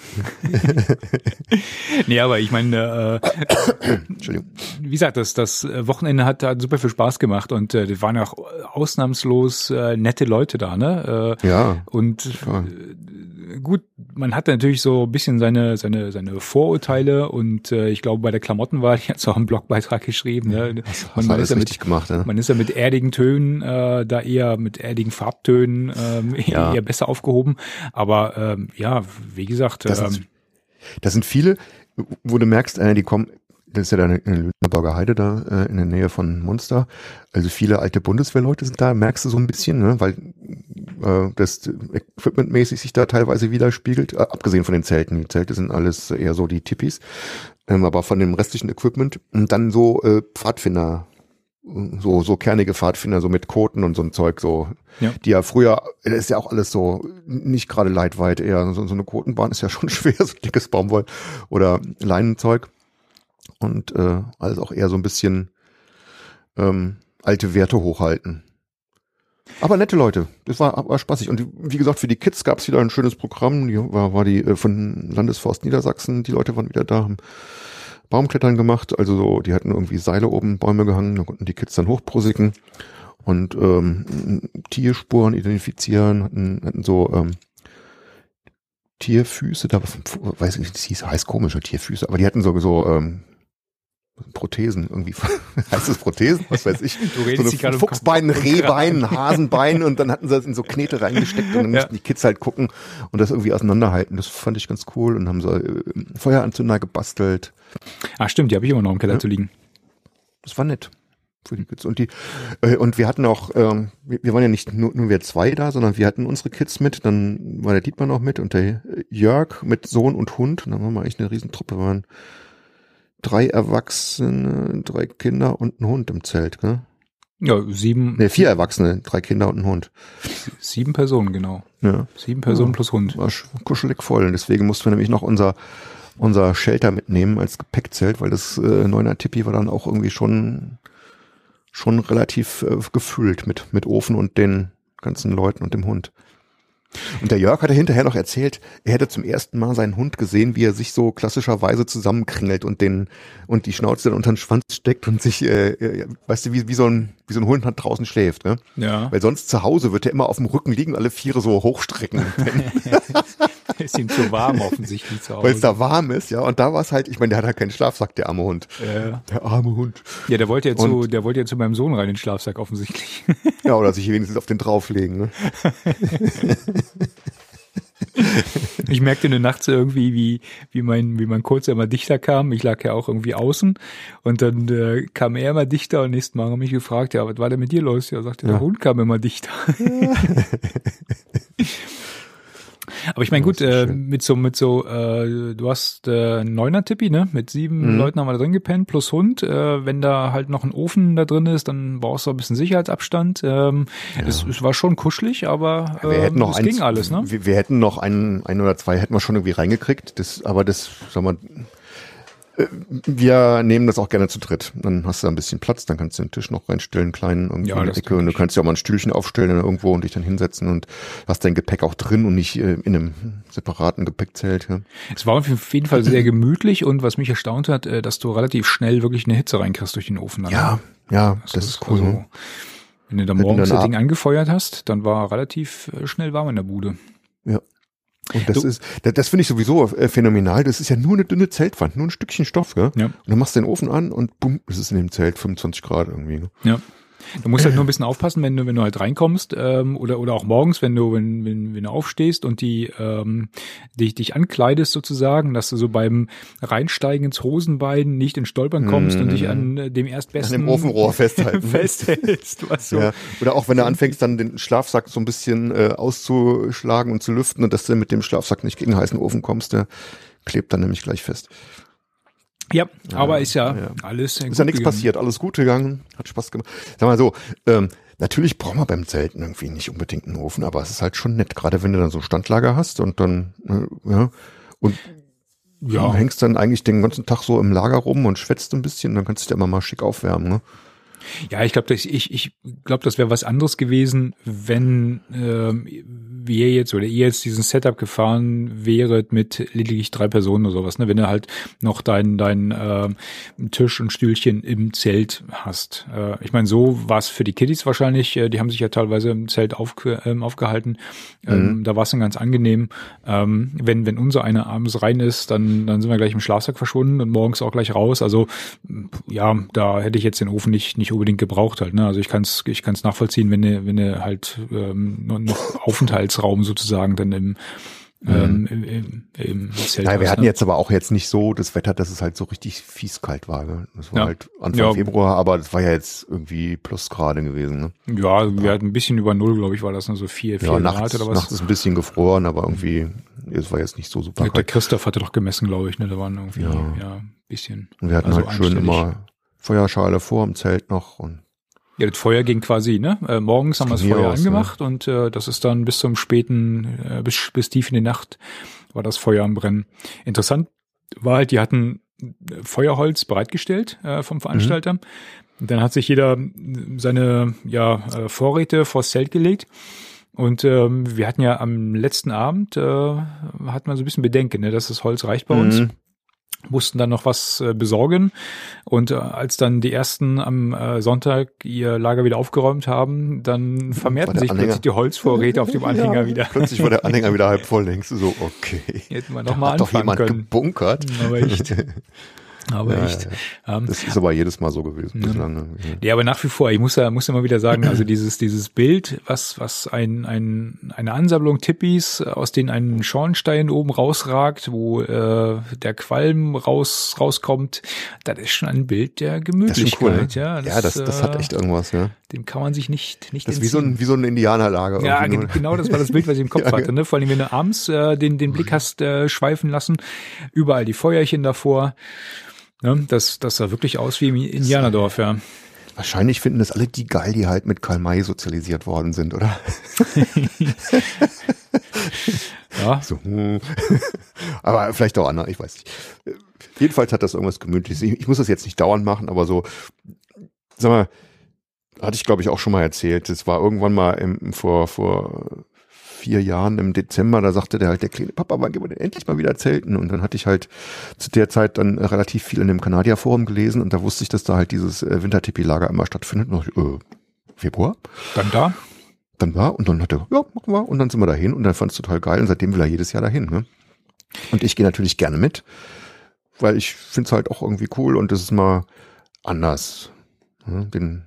Speaker 1: nee, aber ich meine, äh,
Speaker 2: Entschuldigung.
Speaker 1: wie gesagt, das, das Wochenende hat da super viel Spaß gemacht und äh, das waren ja auch ausnahmslos äh, nette Leute da, ne? Äh,
Speaker 2: Ja,
Speaker 1: Und äh, gut, man hat natürlich so ein bisschen seine seine seine Vorurteile und äh, ich glaube bei der Klamottenwahl, ich hatte auch einen Blogbeitrag geschrieben, ne?
Speaker 2: hast
Speaker 1: man,
Speaker 2: alles
Speaker 1: ist ja mit,
Speaker 2: gemacht, ne?
Speaker 1: man ist ja mit erdigen Tönen äh, da eher mit erdigen Farbtönen ähm,
Speaker 2: Ja.
Speaker 1: eher besser aufgehoben. Aber ähm, ja, wie gesagt,
Speaker 2: Das
Speaker 1: ähm,
Speaker 2: ist- Das sind viele, wo du merkst, äh, die kommen, das ist ja da in der Lüneburger Heide da äh, in der Nähe von Munster. Also viele alte Bundeswehrleute sind da, merkst du so ein bisschen, ne, weil äh, das equipmentmäßig sich da teilweise widerspiegelt, äh, abgesehen von den Zelten. Die Zelte sind alles eher so die Tippis, ähm, aber von dem restlichen Equipment und dann so äh, Pfadfinder, so so kernige Pfadfinder, so mit Koten und so ein Zeug, so
Speaker 1: Ja.
Speaker 2: die ja früher, das ist ja auch alles so nicht gerade leitweit, eher so, so eine Kotenbahn ist ja schon schwer, so dickes Baumwoll oder Leinenzeug und äh, alles auch eher so ein bisschen ähm, alte Werte hochhalten. Aber nette Leute, das war, war spaßig. Und wie gesagt, für die Kids gab es wieder ein schönes Programm. Die war, war die äh, von Landesforst Niedersachsen, die Leute waren wieder da, haben Baumklettern gemacht. Also so, die hatten irgendwie Seile oben, Bäume gehangen, da konnten die Kids dann hochprosiken und ähm, Tierspuren identifizieren, hatten, hatten so ähm, Tierfüße, da weiß ich nicht, das hieß, heißt komische Tierfüße, aber die hatten so, so ähm, Prothesen irgendwie. heißt das Prothesen? Was weiß ich.
Speaker 1: Du redest
Speaker 2: so eine Fuchsbein, Rehbein, Hasenbein und dann hatten sie das in so Knete reingesteckt und dann ja. mussten die Kids halt gucken und das irgendwie auseinanderhalten. Das fand ich ganz cool und haben so äh, Feueranzünder gebastelt.
Speaker 1: Ah, stimmt, die habe ich immer noch im Keller ja. zu liegen.
Speaker 2: Das war nett für die Kids. Und die, äh, und wir hatten auch, ähm, wir, wir waren ja nicht nur, nur wir zwei da, sondern wir hatten unsere Kids mit, dann war der Dietmar noch mit und der Jörg mit Sohn und Hund. Und dann waren wir eigentlich eine Riesentruppe, wir waren drei Erwachsene, drei Kinder und ein Hund im Zelt, ne?
Speaker 1: Ja, sieben.
Speaker 2: Ne, vier Erwachsene, drei Kinder und ein Hund.
Speaker 1: Sieben Personen, genau.
Speaker 2: Ja.
Speaker 1: Sieben Personen ja. plus Hund.
Speaker 2: War kuschelig voll. Und deswegen mussten wir nämlich noch unser, unser Shelter mitnehmen als Gepäckzelt, weil das äh, Neuner Tippi war dann auch irgendwie schon schon relativ äh, gefüllt mit, mit Ofen und den ganzen Leuten und dem Hund. Und der Jörg hatte hinterher noch erzählt, er hätte zum ersten Mal seinen Hund gesehen, wie er sich so klassischerweise zusammenkringelt und den und die Schnauze dann unter den Schwanz steckt und sich, äh, äh, weißt du, wie, wie so ein wie so ein Hund hat draußen schläft, ne?
Speaker 1: Ja.
Speaker 2: Weil sonst zu Hause wird er immer auf dem Rücken liegen, alle Viere so hochstrecken.
Speaker 1: ist ihm zu warm offensichtlich zu Hause.
Speaker 2: Weil es da warm ist, ja. Und da war es halt, ich meine, der hat halt keinen Schlafsack, der arme Hund.
Speaker 1: Ja.
Speaker 2: Der arme Hund.
Speaker 1: Ja, der wollte ja zu, der wollte ja zu meinem Sohn rein, den Schlafsack offensichtlich.
Speaker 2: Ja, oder sich wenigstens auf den drauflegen, ne?
Speaker 1: ich merkte eine Nacht so irgendwie, wie, wie mein, wie mein Kurzer immer dichter kam. Ich lag ja auch irgendwie außen und dann äh, kam er immer dichter und nächsten Mal haben mich gefragt, ja, was war denn mit dir los? Ja, sagte, ja. der Hund kam immer dichter. Aber ich meine, gut, äh, mit so, mit so, äh, du hast äh, neuner Tippi, ne? Mit sieben mhm. Leuten haben wir da drin gepennt, plus Hund. Äh, wenn da halt noch ein Ofen da drin ist, dann brauchst du ein bisschen Sicherheitsabstand. Ähm, ja. es, es war schon kuschelig, aber
Speaker 2: äh, wir hätten noch
Speaker 1: es
Speaker 2: eins,
Speaker 1: ging alles, ne?
Speaker 2: Wir, wir hätten noch einen, ein oder zwei hätten wir schon irgendwie reingekriegt. Das, aber das, sag mal, wir nehmen das auch gerne zu dritt. Dann hast du ein bisschen Platz, dann kannst du den Tisch noch reinstellen, kleinen irgendwie ja, in der Ecke. Und du kannst ja auch mal ein Stühlchen aufstellen irgendwo und dich dann hinsetzen und hast dein Gepäck auch drin und nicht äh, in einem separaten Gepäckzelt. Ja.
Speaker 1: Es war auf jeden Fall sehr gemütlich und was mich erstaunt hat, äh, dass du relativ schnell wirklich eine Hitze reinkriegst durch den Ofen.
Speaker 2: Dann. Ja, ja, das, das ist cool. Also,
Speaker 1: wenn du da morgens das Ding angefeuert hast, dann war relativ äh, schnell warm in der Bude.
Speaker 2: Ja. Und das du, ist, das, das finde ich sowieso äh, phänomenal. Das ist ja nur eine dünne Zeltwand, nur ein Stückchen Stoff, gell? Ja. Und dann machst du den Ofen an und bumm, es ist in dem Zelt 25 Grad irgendwie. Ne?
Speaker 1: Ja. Du musst halt nur ein bisschen aufpassen, wenn du, wenn du halt reinkommst, ähm, oder, oder auch morgens, wenn du, wenn, wenn, wenn du aufstehst und die, ähm, dich, dich ankleidest sozusagen, dass du so beim Reinsteigen ins Hosenbein nicht in Stolpern kommst mm. und dich mhm. an dem erstbesten
Speaker 2: an dem Ofenrohr festhalten.
Speaker 1: festhältst. Was so.
Speaker 2: ja. Oder auch wenn du anfängst, dann den Schlafsack so ein bisschen äh, auszuschlagen und zu lüften und dass du mit dem Schlafsack nicht gegen den heißen Ofen kommst, der klebt dann nämlich gleich fest.
Speaker 1: Ja, aber ist ja, ja. alles
Speaker 2: Ist ja nichts passiert, alles gut gegangen, hat Spaß gemacht. Sag mal so, ähm, natürlich braucht man beim Zelten irgendwie nicht unbedingt einen Ofen, aber es ist halt schon nett, gerade wenn du dann so Standlager hast und dann, äh, ja, und ja. du hängst dann eigentlich den ganzen Tag so im Lager rum und schwätzt ein bisschen, dann kannst du dir immer mal schick aufwärmen, ne?
Speaker 1: Ja, ich glaube, ich, ich glaube, das wäre was anderes gewesen, wenn ähm, wir jetzt oder ihr jetzt diesen Setup gefahren wäret mit lediglich drei Personen oder sowas, ne? Wenn du halt noch dein, dein äh, Tisch und Stühlchen im Zelt hast. Äh, ich meine, so war es für die Kiddies wahrscheinlich, äh, die haben sich ja teilweise im Zelt aufge, ähm, aufgehalten. Ähm, mhm. Da war es dann ganz angenehm. Ähm, wenn, wenn unser einer abends rein ist, dann, dann sind wir gleich im Schlafsack verschwunden und morgens auch gleich raus. Also ja, da hätte ich jetzt den Ofen nicht, nicht unbedingt gebraucht halt. Ne? Also ich kann es ich kann's nachvollziehen, wenn du, wenn du halt ähm, noch Aufenthaltsraum sozusagen dann im ähm, mhm. im, im, im
Speaker 2: Zelt. Naja, wir hatten ne? jetzt aber auch jetzt nicht so das Wetter, dass es halt so richtig fies kalt war. Ne? Das war ja. halt Anfang ja. Februar, aber das war ja jetzt irgendwie Plusgrade gewesen. Ne?
Speaker 1: Ja, ja, wir hatten ein bisschen über Null, glaube ich, war das nur so vier, vier ja,
Speaker 2: nachts,
Speaker 1: Grad oder was.
Speaker 2: Nachts ist ein bisschen gefroren, aber irgendwie, es war jetzt nicht so super
Speaker 1: kalt. Der Christoph hatte doch gemessen, glaube ich, ne? Da waren irgendwie, ja, ja bisschen.
Speaker 2: Und wir hatten also halt schön immer Feuerschale vor dem Zelt noch und
Speaker 1: ja, das Feuer ging quasi, ne? Äh, morgens haben wir das Feuer aus, angemacht ne? und äh, das ist dann bis zum späten, äh, bis, bis tief in die Nacht war das Feuer am Brennen. Interessant war halt, die hatten Feuerholz bereitgestellt äh, vom Veranstalter. Mhm. Dann hat sich jeder seine ja, äh, Vorräte vors Zelt gelegt. Und ähm, wir hatten ja am letzten Abend, äh, hatten wir so ein bisschen Bedenken, ne, dass das Holz reicht bei uns. Mussten dann noch was äh, besorgen. Und äh, als dann die ersten am äh, Sonntag ihr Lager wieder aufgeräumt haben, dann vermehrten sich
Speaker 2: Anhänger.
Speaker 1: plötzlich die Holzvorräte auf dem Anhänger
Speaker 2: Ja,
Speaker 1: wieder.
Speaker 2: Plötzlich war der Anhänger wieder halb voll. Denkst du so, okay.
Speaker 1: Hätten wir
Speaker 2: Da
Speaker 1: noch mal
Speaker 2: hat doch
Speaker 1: anfangen
Speaker 2: jemand
Speaker 1: können.
Speaker 2: gebunkert.
Speaker 1: Aber echt. Aber
Speaker 2: Ja,
Speaker 1: echt. Ähm,
Speaker 2: Das ist aber jedes Mal so gewesen bislang. ne?
Speaker 1: Ja, aber nach wie vor, ich muss ja, muss ja mal wieder sagen, also dieses, dieses Bild, was, was ein, ein, eine Ansammlung Tippis, aus denen ein Schornstein oben rausragt, wo äh, der Qualm raus, rauskommt, das ist schon ein Bild der
Speaker 2: Das
Speaker 1: Gemütlichkeit.
Speaker 2: schon cool, ne?
Speaker 1: ja,
Speaker 2: ja, das, das hat
Speaker 1: äh,
Speaker 2: echt irgendwas, ja.
Speaker 1: Dem kann man sich nicht, nicht
Speaker 2: Das ist wie so ein, wie so ein Indianerlager.
Speaker 1: ja,
Speaker 2: nur.
Speaker 1: genau das war das Bild, was ich im Kopf
Speaker 2: Ja,
Speaker 1: hatte. Ne? Vor allem, wenn du abends äh, den, den Blick hast äh, schweifen lassen, überall die Feuerchen davor. Ne? Das, das sah wirklich aus wie im Indianerdorf, ja.
Speaker 2: Wahrscheinlich finden das alle die geil, die halt mit Karl May sozialisiert worden sind, oder?
Speaker 1: ja.
Speaker 2: So, hm. aber vielleicht auch andere, ich weiß nicht. Jedenfalls hat das irgendwas Gemütliches. Ich, ich muss das jetzt nicht dauernd machen, aber so, sag mal, hatte ich glaube ich auch schon mal erzählt. Das war irgendwann mal im, vor, vor vier Jahren im Dezember, da sagte der halt, der kleine Papa, wann gehen wir denn endlich mal wieder zelten? Und dann hatte ich halt zu der Zeit dann relativ viel in dem Kanadier-Forum gelesen und da wusste ich, dass da halt dieses äh, Wintertipi-Lager immer stattfindet. Und ich, äh, Februar?
Speaker 1: Dann da.
Speaker 2: dann war und dann hat er, ja, machen wir und dann sind wir dahin und dann fand es total geil und seitdem will er jedes Jahr dahin. Ne? Und ich gehe natürlich gerne mit, weil ich finde es halt auch irgendwie cool und es ist mal anders. Ne? Den,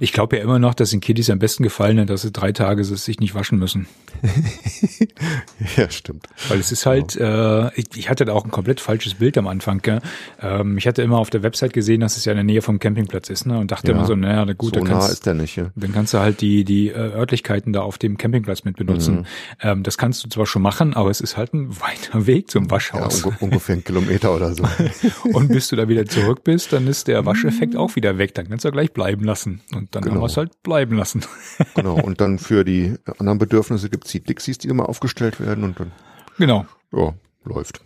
Speaker 1: Ich glaube ja immer noch, dass den Kiddies am besten gefallen hat, dass sie drei Tage sich nicht waschen müssen.
Speaker 2: ja, stimmt.
Speaker 1: Weil es ist halt, äh, ich, ich hatte da auch ein komplett falsches Bild am Anfang. Gell? Ähm, ich hatte immer auf der Website gesehen, dass es ja in der Nähe vom Campingplatz ist, ne? Und dachte
Speaker 2: Ja.
Speaker 1: immer so, naja, na gut,
Speaker 2: so
Speaker 1: dann
Speaker 2: nah
Speaker 1: kannst,
Speaker 2: ist der nicht. Ja.
Speaker 1: dann kannst du halt die, die äh, Örtlichkeiten da auf dem Campingplatz mit benutzen.
Speaker 2: Mhm.
Speaker 1: Ähm, das kannst du zwar schon machen, aber es ist halt ein weiter Weg zum
Speaker 2: Ja,
Speaker 1: Waschhaus.
Speaker 2: unge ungefähr einen Kilometer oder so.
Speaker 1: Und bis du da wieder zurück bist, dann ist der Wascheffekt auch wieder weg. Dann kannst du gleich bleiben lassen. Und dann haben
Speaker 2: Genau.
Speaker 1: wir es halt bleiben lassen.
Speaker 2: genau. Und dann für die anderen Bedürfnisse gibt's die Dixies, die immer aufgestellt werden und dann,
Speaker 1: Genau.
Speaker 2: ja, läuft.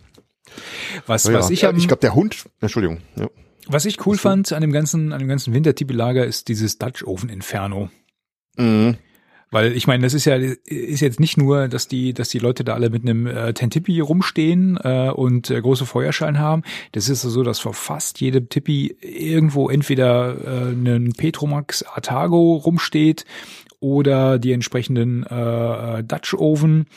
Speaker 1: Was,
Speaker 2: Ja,
Speaker 1: was ich
Speaker 2: ja,
Speaker 1: am,
Speaker 2: ich glaube, der Hund, Entschuldigung, ja.
Speaker 1: was ich cool fand an dem ganzen, an dem ganzen Wintertipi-Lager ist dieses Dutch Oven Inferno.
Speaker 2: Mhm.
Speaker 1: Weil ich meine, das ist ja ist jetzt nicht nur, dass die dass die Leute da alle mit einem äh, Tentipi rumstehen äh, und äh, große Feuerschein haben. Das ist so, dass vor fast jedem Tippi irgendwo entweder äh, ein Petromax Artago rumsteht oder die entsprechenden äh, Dutch Oven.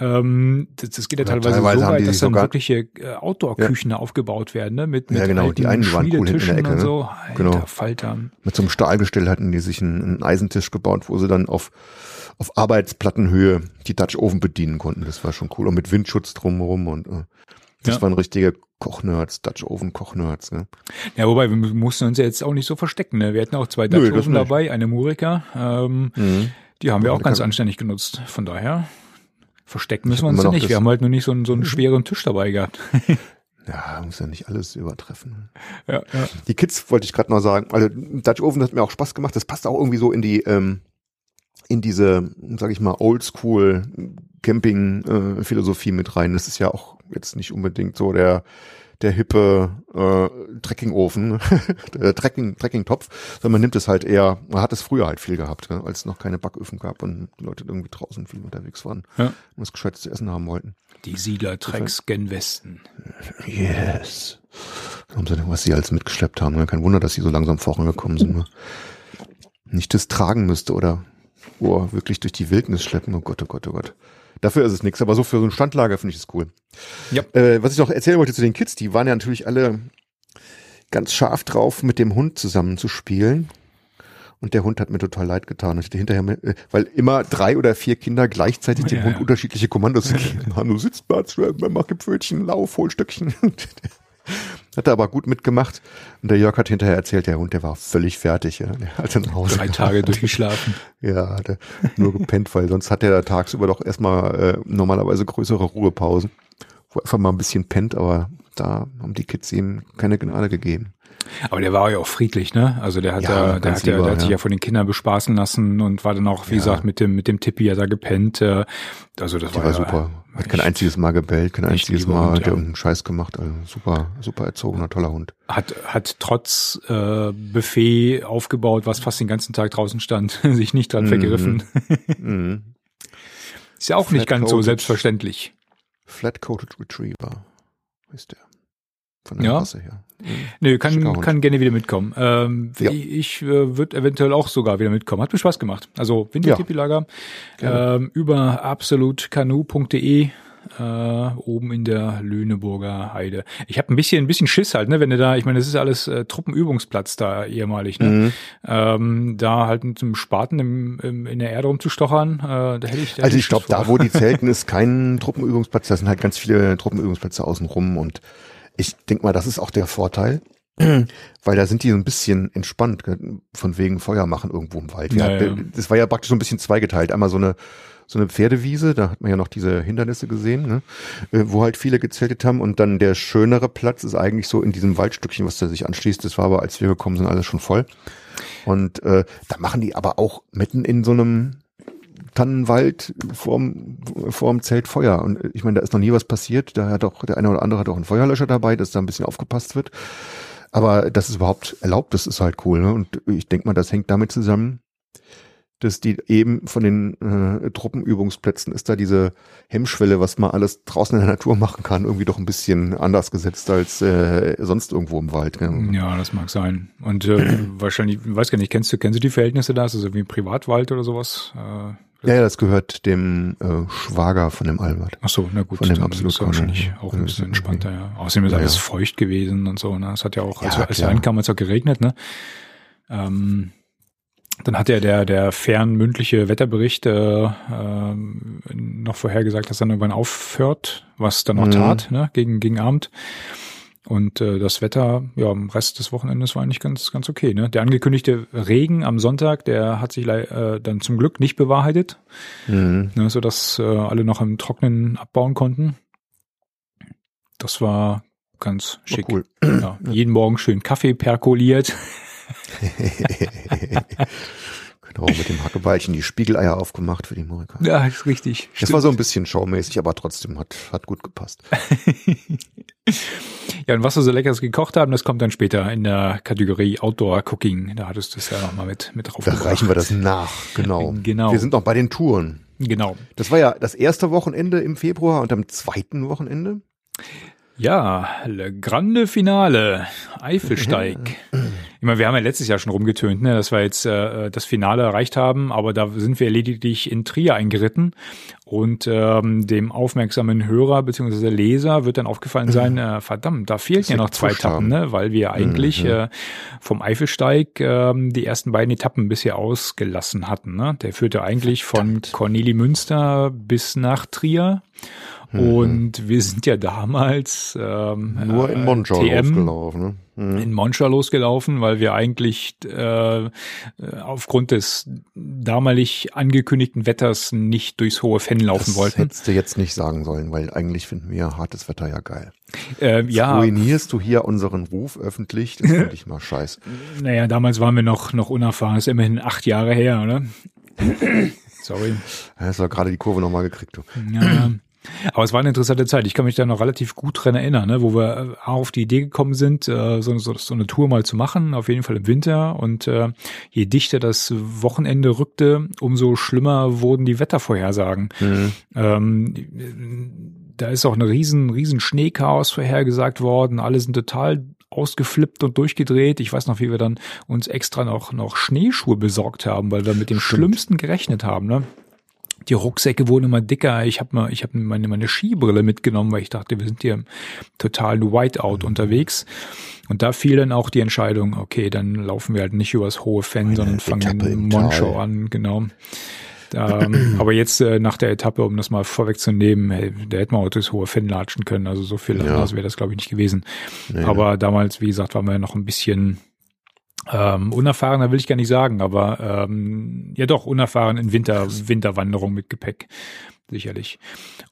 Speaker 1: Ähm, das, das geht ja
Speaker 2: Ja,
Speaker 1: teilweise,
Speaker 2: teilweise
Speaker 1: so weit,
Speaker 2: die
Speaker 1: dass dann wirkliche äh, Outdoor-Küchen da aufgebaut werden, ne? Mit, mit
Speaker 2: Ja, genau, die einen, waren cool in der Ecke,
Speaker 1: und
Speaker 2: ne?
Speaker 1: so. Alter,
Speaker 2: Genau.
Speaker 1: Falter.
Speaker 2: Mit so einem Stahlgestell hatten die sich einen, einen Eisentisch gebaut, wo sie dann auf, auf Arbeitsplattenhöhe die Dutch Oven bedienen konnten. Das war schon cool. Und mit Windschutz drumherum und äh, das
Speaker 1: Ja.
Speaker 2: waren richtige Kochnerds, Dutch Oven Kochnerds. Ne?
Speaker 1: Ja, wobei wir mussten uns ja jetzt auch nicht so verstecken. Ne? Wir hatten auch zwei
Speaker 2: Nö,
Speaker 1: Dutch
Speaker 2: das
Speaker 1: Oven dabei, eine Murica. Ähm, Die haben wir auch
Speaker 2: Ja,
Speaker 1: ganz anständig genutzt. Von daher verstecken müssen wir uns ja nicht. Wir haben halt nur nicht so einen, so einen schweren Tisch dabei gehabt.
Speaker 2: Ja, muss ja nicht alles übertreffen.
Speaker 1: ja, ja.
Speaker 2: Die Kids wollte ich gerade noch sagen. Also Dutch Oven hat mir auch Spaß gemacht. Das passt auch irgendwie so in die ähm, in diese, sag ich mal, Oldschool Camping äh, Philosophie mit rein. Das ist ja auch jetzt nicht unbedingt so der der hippe äh, Trekkingofen, Trekking Trekkingtopf, sondern man nimmt es halt eher, man hat es früher halt viel gehabt, als es noch keine Backöfen gab und die Leute irgendwie draußen viel unterwegs waren
Speaker 1: Ja.
Speaker 2: und was Gescheites zu essen haben wollten.
Speaker 1: Die Siedlertrecks gen Westen.
Speaker 2: Yes. Haben sie denn, was sie alles mitgeschleppt haben. ne? Kein Wunder, dass sie so langsam vorangekommen sind. Ne? Nicht das tragen müsste oder oh, wirklich durch die Wildnis schleppen. Oh Gott, oh Gott, oh Gott. Dafür ist es nichts, aber so für so ein Standlager finde ich es cool.
Speaker 1: Ja.
Speaker 2: Äh, was ich noch erzählen wollte zu den Kids, die waren ja natürlich alle ganz scharf drauf, mit dem Hund zusammen zu spielen. Und der Hund hat mir total leid getan. Ich hatte hinterher, äh, weil immer drei oder vier Kinder gleichzeitig dem
Speaker 1: Ja,
Speaker 2: Hund
Speaker 1: ja.
Speaker 2: unterschiedliche Kommandos gegeben haben. Du sitzt mach Gipfelchen, lauf, hol Stöckchen. Hat er aber gut mitgemacht. Und der Jörg hat hinterher erzählt, der Hund, der war völlig fertig. Ja. Der hat dann Hause
Speaker 1: Drei Tage durchgeschlafen.
Speaker 2: Ja, hat er nur gepennt, weil sonst hat er da tagsüber doch erstmal äh, normalerweise größere Ruhepausen, wo er einfach mal ein bisschen pennt, aber da haben die Kids ihm keine Gnade gegeben.
Speaker 1: Aber der war ja auch friedlich, ne? Also der hat
Speaker 2: Ja,
Speaker 1: ja, der hat ja,
Speaker 2: lieber,
Speaker 1: der hat sich
Speaker 2: ja.
Speaker 1: ja von den Kindern bespaßen lassen und war dann auch, wie
Speaker 2: Ja.
Speaker 1: gesagt, mit dem, mit dem Tippi ja da gepennt. äh, Also das
Speaker 2: Der
Speaker 1: war,
Speaker 2: war
Speaker 1: ja
Speaker 2: super. Hat kein einziges Mal gebellt, kein einziges Mal
Speaker 1: Hund,
Speaker 2: hat
Speaker 1: ja.
Speaker 2: irgendeinen Scheiß gemacht. Also super, super erzogener, toller Hund.
Speaker 1: hat, hat trotz äh, Buffet aufgebaut, was fast den ganzen Tag draußen stand, sich nicht dran
Speaker 2: Mhm.
Speaker 1: vergriffen.
Speaker 2: Mhm.
Speaker 1: Ist ja auch nicht ganz so selbstverständlich.
Speaker 2: Flat-Coated Retriever ist der. Von der
Speaker 1: Ja.
Speaker 2: Masse her.
Speaker 1: Nö, kann, kann gerne wieder mitkommen. Ähm,
Speaker 2: Ja.
Speaker 1: Ich, äh, würde eventuell auch sogar wieder mitkommen. Hat mir Spaß gemacht. Also Wintertipi-Lager ähm, über absolutkanu.de äh, oben in der Lüneburger Heide. Ich habe ein bisschen ein bisschen Schiss halt, ne, wenn du da, ich meine, das ist alles äh, Truppenübungsplatz da ehemalig, ne?
Speaker 2: Mhm.
Speaker 1: Ähm, da halt mit einem Spaten im, im, in der Erde rumzustochern, äh, da hätte ich. Da
Speaker 2: Also ich glaube, da wo die zelten ist, kein Truppenübungsplatz. Da sind halt ganz viele Truppenübungsplätze außenrum und ich denk mal, das ist auch der Vorteil, weil da sind die so ein bisschen entspannt, gell, von wegen Feuer machen irgendwo im Wald.
Speaker 1: Ja, ja.
Speaker 2: Das war ja praktisch so ein bisschen zweigeteilt. Einmal so eine so eine Pferdewiese, da hat man ja noch diese Hindernisse gesehen, ne? äh, wo halt viele gezeltet haben und dann der schönere Platz ist eigentlich so in diesem Waldstückchen, was da sich anschließt. Das war aber, als wir gekommen sind, alles schon voll. Und äh, da machen die aber auch mitten in so einem Tannenwald vorm, vorm Zelt Feuer. Und ich meine, da ist noch nie was passiert. Da hat auch der eine oder andere hat auch einen Feuerlöscher dabei, dass da ein bisschen aufgepasst wird. Aber dass es überhaupt erlaubt ist, ist halt cool. Ne? Und ich denke mal, das hängt damit zusammen, dass die eben von den äh, Truppenübungsplätzen ist da diese Hemmschwelle, was man alles draußen in der Natur machen kann, irgendwie doch ein bisschen anders gesetzt als äh, sonst irgendwo im Wald. Gell?
Speaker 1: Ja, das mag sein. Und äh, wahrscheinlich, weiß gar nicht, kennst du, kennst du die Verhältnisse da? Ist das irgendwie ein Privatwald oder sowas? Äh,
Speaker 2: Ja, ja, das gehört dem äh, Schwager von dem Albert.
Speaker 1: ach so, na gut,
Speaker 2: Von dem
Speaker 1: dann
Speaker 2: absolut
Speaker 1: ist wahrscheinlich auch ein
Speaker 2: Ja,
Speaker 1: bisschen entspannter, ja. Außerdem ist
Speaker 2: Ja,
Speaker 1: alles
Speaker 2: ja.
Speaker 1: feucht gewesen und so, ne? Es hat ja auch, als,
Speaker 2: Ja,
Speaker 1: als wir ankamen, hat es auch geregnet, ne? Ähm, dann hat ja der, der fernmündliche Wetterbericht äh, ähm, noch vorhergesagt, dass dann irgendwann aufhört, was dann auch
Speaker 2: Mhm.
Speaker 1: tat, ne? Gegen, gegen Abend. Und äh, das Wetter, ja, am Rest des Wochenendes war eigentlich ganz, ganz okay. Ne? Der angekündigte Regen am Sonntag, der hat sich äh, dann zum Glück nicht bewahrheitet,
Speaker 2: Mhm.
Speaker 1: ne, sodass äh, alle noch im Trocknen abbauen konnten. Das war ganz schick.
Speaker 2: cool.
Speaker 1: Ja, jeden Morgen schön Kaffee perkoliert.
Speaker 2: genau, mit dem Hackebeilchen die Spiegeleier aufgemacht für die Morika.
Speaker 1: Ja, ist richtig.
Speaker 2: Das war so ein bisschen showmäßig, aber trotzdem hat, hat gut gepasst.
Speaker 1: Ja, und was wir so leckeres gekocht haben, das kommt dann später in der Kategorie Outdoor Cooking. Da hattest du es ja nochmal mit, mit drauf
Speaker 2: Da reichen wir das nach, genau.
Speaker 1: Genau.
Speaker 2: Wir sind noch bei den Touren.
Speaker 1: Genau.
Speaker 2: Das war ja das erste Wochenende im Februar und am zweiten Wochenende.
Speaker 1: Ja, Le Grande Finale, Eifelsteig. Ich meine, wir haben ja letztes Jahr schon rumgetönt, ne, dass wir jetzt äh, das Finale erreicht haben, aber da sind wir lediglich in Trier eingeritten und ähm, dem aufmerksamen Hörer bzw. Leser wird dann aufgefallen sein, äh, verdammt, da fehlten ja noch zwei. Etappen, ne, weil wir eigentlich
Speaker 2: Mhm.
Speaker 1: äh, vom Eifelsteig ähm, die ersten beiden Etappen bisher ausgelassen hatten. Ne? Der führte eigentlich von Corneli Münster bis nach Trier. Und wir sind ja damals ähm,
Speaker 2: Mhm. Nur in
Speaker 1: äh,
Speaker 2: Monschau
Speaker 1: TM
Speaker 2: losgelaufen. Ne? Mhm.
Speaker 1: in Monschau losgelaufen, weil wir eigentlich äh, äh, aufgrund des damalig angekündigten Wetters nicht durchs hohe Fenn laufen
Speaker 2: Das
Speaker 1: wollten.
Speaker 2: hättest du jetzt nicht sagen sollen, weil eigentlich finden wir hartes Wetter ja geil.
Speaker 1: Äh, ja,
Speaker 2: Ruinierst du hier unseren Ruf öffentlich? Das finde ich mal scheiße.
Speaker 1: naja, damals waren wir noch noch unerfahren. Das ist immerhin acht Jahre her, oder? Sorry.
Speaker 2: Hast du gerade die Kurve nochmal gekriegt, du.
Speaker 1: Ja. Aber es war eine interessante Zeit. Ich kann mich da noch relativ gut dran erinnern, ne, wo wir äh, auf die Idee gekommen sind, äh, so, so, so eine Tour mal zu machen, auf jeden Fall im Winter. Und äh, je dichter das Wochenende rückte, umso schlimmer wurden die Wettervorhersagen.
Speaker 2: Mhm.
Speaker 1: Ähm, da ist auch ein riesen, riesen Schneechaos vorhergesagt worden. Alle sind total ausgeflippt und durchgedreht. Ich weiß noch, wie wir dann uns extra noch, noch Schneeschuhe besorgt haben, weil wir mit dem
Speaker 2: Stimmt.
Speaker 1: Schlimmsten gerechnet haben. Ne? Die Rucksäcke wurden immer dicker. Ich habe mal, ich habe meine, meine Skibrille mitgenommen, weil ich dachte, wir sind hier im totalen Whiteout unterwegs. Und da fiel dann auch die Entscheidung, okay, dann laufen wir halt nicht übers hohe Fenn, sondern fangen
Speaker 2: Tal.
Speaker 1: Monschau an, genau. Ähm, aber jetzt äh, nach der Etappe, um das mal vorwegzunehmen, hey, da hätten wir auch durchs hohe Fenn latschen können. Also so viel
Speaker 2: Ja.
Speaker 1: anders wäre das, glaube ich, nicht gewesen.
Speaker 2: Nee.
Speaker 1: Aber damals, wie gesagt, waren wir noch ein bisschen ähm, unerfahrener, will ich gar nicht sagen, aber ähm, ja doch, unerfahren in Winter, Winterwanderung mit Gepäck. Sicherlich.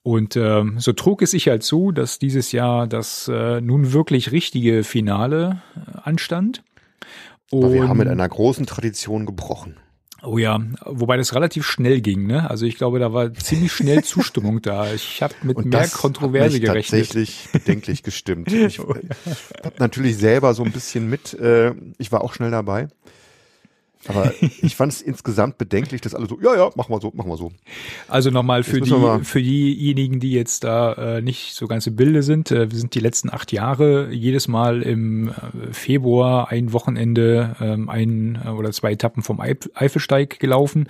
Speaker 1: Und ähm, so trug es sich halt zu, dass dieses Jahr das äh, nun wirklich richtige Finale äh, anstand.
Speaker 2: Aber wir haben mit
Speaker 1: Und-
Speaker 2: einer großen Tradition gebrochen.
Speaker 1: Oh ja, wobei das relativ schnell ging, ne? Also ich glaube, da war ziemlich schnell Zustimmung da. Ich habe mit
Speaker 2: Und
Speaker 1: mehr Kontroverse
Speaker 2: hat mich
Speaker 1: gerechnet.
Speaker 2: tatsächlich bedenklich gestimmt. Ich habe natürlich selber so ein bisschen mit, äh, ich war auch schnell dabei. Aber ich fand es insgesamt bedenklich, dass alle so, ja, ja, machen wir so, machen wir so.
Speaker 1: Also nochmal für die, für diejenigen, die jetzt da äh, nicht so ganz im Bilde sind, äh, wir sind die letzten acht Jahre jedes Mal im äh, Februar ein Wochenende ähm, ein äh, oder zwei Etappen vom Eifelsteig gelaufen.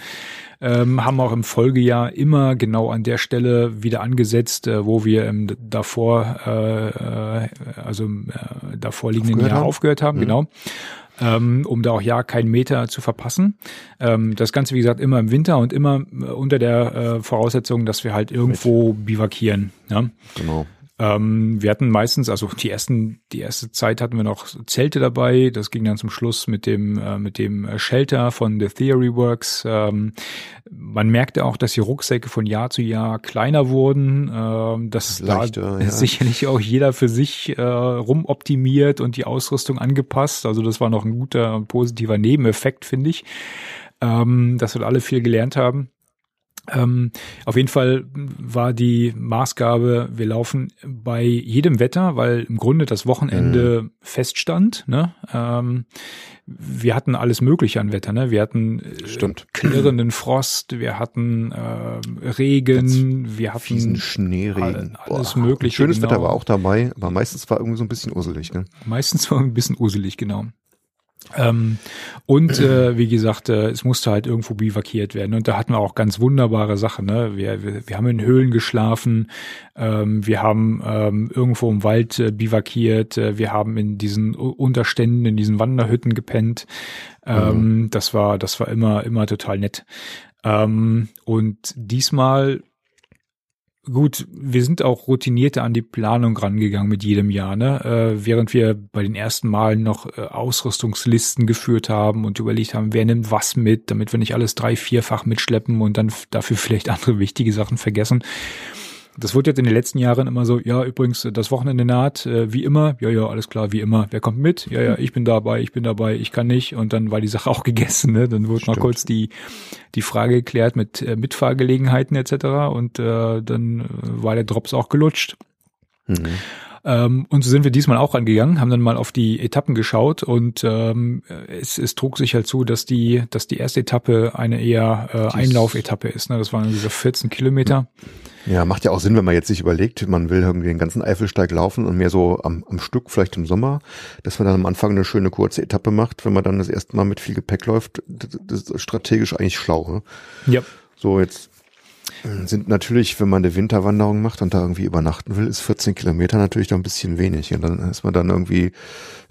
Speaker 1: Ähm, haben auch im Folgejahr immer genau an der Stelle wieder angesetzt, äh, wo wir im davor, äh, äh also äh, davor liegenden aufgehört Jahr haben. aufgehört haben, mhm. genau ähm, um da auch ja keinen Meter zu verpassen. Ähm, das Ganze, wie gesagt, immer im Winter und immer äh, unter der äh, Voraussetzung, dass wir halt irgendwo bivakieren. Ja?
Speaker 2: Genau.
Speaker 1: Ähm, wir hatten meistens, also die ersten, die erste Zeit hatten wir noch Zelte dabei. Das ging dann zum Schluss mit dem äh, mit dem Shelter von The Theory Works. Ähm, man merkte auch, dass die Rucksäcke von Jahr zu Jahr kleiner wurden. Ähm, das Leichter, da ja. sicherlich auch jeder für sich äh, rumoptimiert und die Ausrüstung angepasst. Also das war noch ein guter positiver Nebeneffekt, finde ich, dass wir alle viel gelernt haben. Ähm, auf jeden Fall war die Maßgabe, wir laufen bei jedem Wetter, weil im Grunde das Wochenende mhm. feststand. Ne? Ähm, wir hatten alles Mögliche an Wetter. Ne? Wir hatten äh, klirrenden Frost, wir hatten äh, Regen, Ganz wir hatten
Speaker 2: Schneeregen.
Speaker 1: alles Boah. Mögliche.
Speaker 2: Schönes genau. Wetter war auch dabei, aber meistens war irgendwie so ein bisschen uselig. Ne?
Speaker 1: Meistens war ein bisschen uselig, genau. Ähm, und äh, wie gesagt, äh, es musste halt irgendwo bivakiert werden. Und da hatten wir auch ganz wunderbare Sachen. Ne? Wir, wir, wir haben in Höhlen geschlafen, ähm, wir haben ähm, irgendwo im Wald äh, bivakiert, äh, wir haben in diesen Unterständen, in diesen Wanderhütten gepennt. Ähm, mhm. Das war, das war immer, immer total nett. Ähm, und diesmal Gut, wir sind auch routinierter an die Planung rangegangen mit jedem Jahr, ne? Äh, während wir bei den ersten Malen noch äh, Ausrüstungslisten geführt haben und überlegt haben, wer nimmt was mit, damit wir nicht alles drei, vierfach mitschleppen und dann dafür vielleicht andere wichtige Sachen vergessen. Das wurde jetzt in den letzten Jahren immer so, ja, übrigens, das Wochenende naht, äh, wie immer, ja, ja, alles klar, wie immer. Wer kommt mit? Ja, ja, ich bin dabei, ich bin dabei, ich kann nicht. Und dann war die Sache auch gegessen. Ne? Dann wurde Stimmt. noch kurz die, die Frage geklärt mit äh, Mitfahrgelegenheiten etc. Und äh, dann äh, war der Drops auch gelutscht. Mhm. Ähm, und so sind wir diesmal auch angegangen, haben dann mal auf die Etappen geschaut und ähm, es, es trug sich halt zu, dass die, dass die erste Etappe eine eher äh, Einlaufetappe ist. Ne? Das waren diese 14 Kilometer.
Speaker 2: Ja, macht ja auch Sinn, wenn man jetzt sich überlegt, man will irgendwie den ganzen Eifelsteig laufen und mehr so am, am Stück, vielleicht im Sommer, dass man dann am Anfang eine schöne kurze Etappe macht, wenn man dann das erste Mal mit viel Gepäck läuft. Das, das ist strategisch eigentlich schlau. Ne?
Speaker 1: Ja.
Speaker 2: So, jetzt sind natürlich, wenn man eine Winterwanderung macht und da irgendwie übernachten will, ist 14 Kilometer natürlich da ein bisschen wenig. Und dann ist man dann irgendwie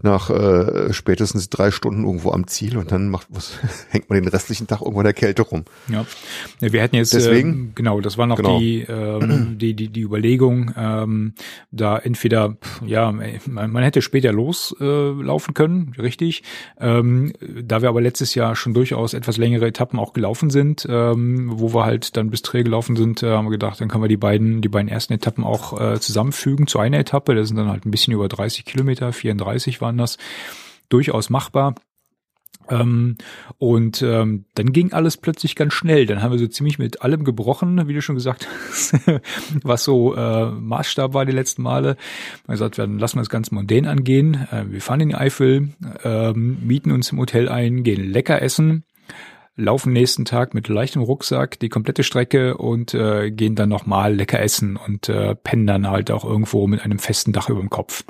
Speaker 2: nach äh, spätestens drei Stunden irgendwo am Ziel und dann macht was, hängt man den restlichen Tag irgendwo in der Kälte rum.
Speaker 1: Ja, wir hätten jetzt Deswegen, ähm, genau, das war noch genau. die, ähm, die die die Überlegung, ähm, da entweder ja man, man hätte später loslaufen äh, können, richtig. Ähm, da wir aber letztes Jahr schon durchaus etwas längere Etappen auch gelaufen sind, ähm, wo wir halt dann bis Dreh gelaufen sind, äh, haben wir gedacht, dann können wir die beiden die beiden ersten Etappen auch äh, zusammenfügen zu einer Etappe. Das sind dann halt ein bisschen über 30 Kilometer, 34 waren das, durchaus machbar. Ähm, und ähm, dann ging alles plötzlich ganz schnell. Dann haben wir so ziemlich mit allem gebrochen, wie du schon gesagt hast, was so äh, Maßstab war die letzten Male. Man gesagt, dann lassen wir das ganz mondän angehen. Äh, wir fahren in die Eifel, ähm, mieten uns im Hotel ein, gehen lecker essen, laufen nächsten Tag mit leichtem Rucksack die komplette Strecke und äh, gehen dann nochmal lecker essen und äh, pennen dann halt auch irgendwo mit einem festen Dach über dem Kopf.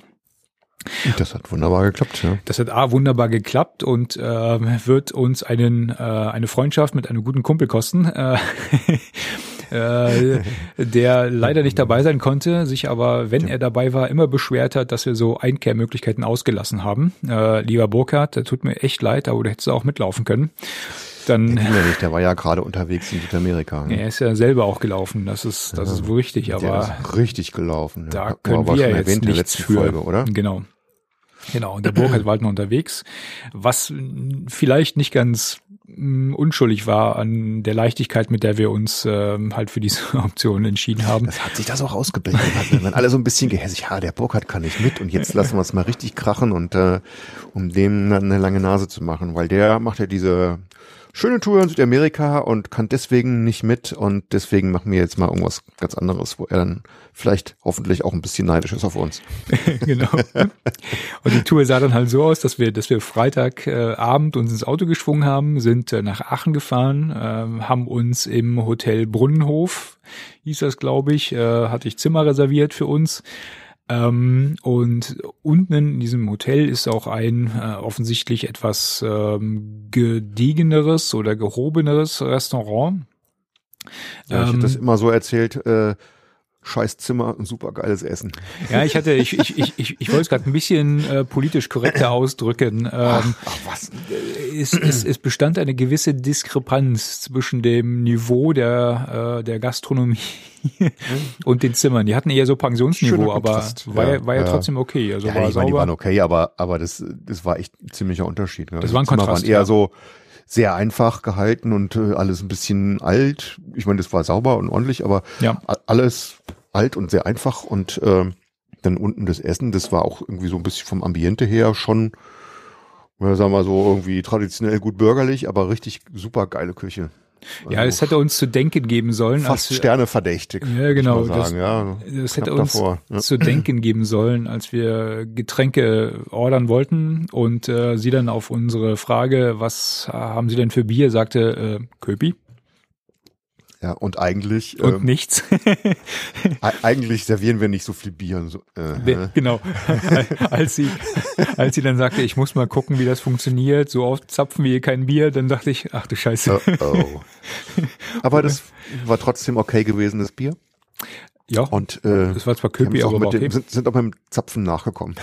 Speaker 2: Das hat wunderbar geklappt, ja.
Speaker 1: Das hat A wunderbar geklappt und äh, wird uns einen äh, eine Freundschaft mit einem guten Kumpel kosten, äh, äh, der leider nicht dabei sein konnte, sich aber, wenn er dabei war, immer beschwert hat, dass wir so Einkehrmöglichkeiten ausgelassen haben. Äh, lieber Burkhard, tut mir echt leid, aber du hättest auch mitlaufen können. Dann,
Speaker 2: der, ja nicht, der war ja gerade unterwegs in Südamerika.
Speaker 1: Ne? Er ist ja selber auch gelaufen, das ist, das ja, ist wohl richtig, aber. Ist
Speaker 2: richtig gelaufen.
Speaker 1: Da ja. können wir jetzt erwähnt, nichts für.
Speaker 2: Folge, oder?
Speaker 1: Genau. Genau, und der Burkhard war halt noch unterwegs, was vielleicht nicht ganz mm, unschuldig war an der Leichtigkeit, mit der wir uns ähm, halt für diese Option entschieden haben.
Speaker 2: Das hat sich das auch ausgebildet. Wir waren alle so ein bisschen gehässig, ja, der Burkhardt kann nicht mit und jetzt lassen wir es mal richtig krachen und äh, um dem eine lange Nase zu machen, weil der macht ja diese schöne Tour in Südamerika und kann deswegen nicht mit und deswegen machen wir jetzt mal irgendwas ganz anderes, wo er dann vielleicht hoffentlich auch ein bisschen neidisch ist auf uns.
Speaker 1: genau. Und die Tour sah dann halt so aus, dass wir, dass wir Freitagabend äh, uns ins Auto geschwungen haben, sind äh, nach Aachen gefahren, äh, haben uns im Hotel Brunnenhof, hieß das glaube ich, äh, hatte ich Zimmer reserviert für uns ähm, und unten in diesem Hotel ist auch ein äh, offensichtlich etwas ähm, gediegeneres oder gehobeneres Restaurant.
Speaker 2: Ja, ich ähm, hätte das immer so erzählt, äh, scheiß Zimmer und super geiles Essen.
Speaker 1: Ja, ich hatte, ich, ich, ich, ich, ich wollte es gerade ein bisschen äh, politisch korrekter ausdrücken. Ähm, ach, ach, was? Es, es, es bestand eine gewisse Diskrepanz zwischen dem Niveau der, äh, der Gastronomie und den Zimmern. Die hatten eher so Pensionsniveau, aber war ja, war ja, ja, trotzdem okay. Also
Speaker 2: ja,
Speaker 1: war
Speaker 2: ich
Speaker 1: sauber.
Speaker 2: Meine, die waren okay, aber, aber das, das war echt ein ziemlicher Unterschied. Ne?
Speaker 1: Das war ein Kontrast.
Speaker 2: Waren eher ja. so sehr einfach gehalten und äh, alles ein bisschen alt. Ich meine, das war sauber und ordentlich, aber ja. alles alt und sehr einfach und äh, dann unten das Essen, das war auch irgendwie so ein bisschen vom Ambiente her schon, sagen wir mal so irgendwie traditionell gut bürgerlich, aber richtig super geile Küche.
Speaker 1: Also ja, es hätte uns zu denken geben sollen.
Speaker 2: Fast als Sterne verdächtig.
Speaker 1: Ja, genau.
Speaker 2: Das, ja,
Speaker 1: das hätte uns davor, zu denken geben sollen, als wir Getränke ordern wollten und äh, sie dann auf unsere Frage, was haben Sie denn für Bier, sagte äh, Köpi.
Speaker 2: Ja, und eigentlich.
Speaker 1: Und ähm, nichts.
Speaker 2: eigentlich servieren wir nicht so viel Bier. So,
Speaker 1: äh, genau. als sie, als sie dann sagte, ich muss mal gucken, wie das funktioniert, so oft zapfen wir hier kein Bier, dann dachte ich, ach du Scheiße. Oh, oh.
Speaker 2: Aber das war trotzdem okay gewesen, das Bier.
Speaker 1: Ja.
Speaker 2: Und äh,
Speaker 1: das war zwar Köpi, aber
Speaker 2: okay. Dem, sind, sind auch beim Zapfen nachgekommen.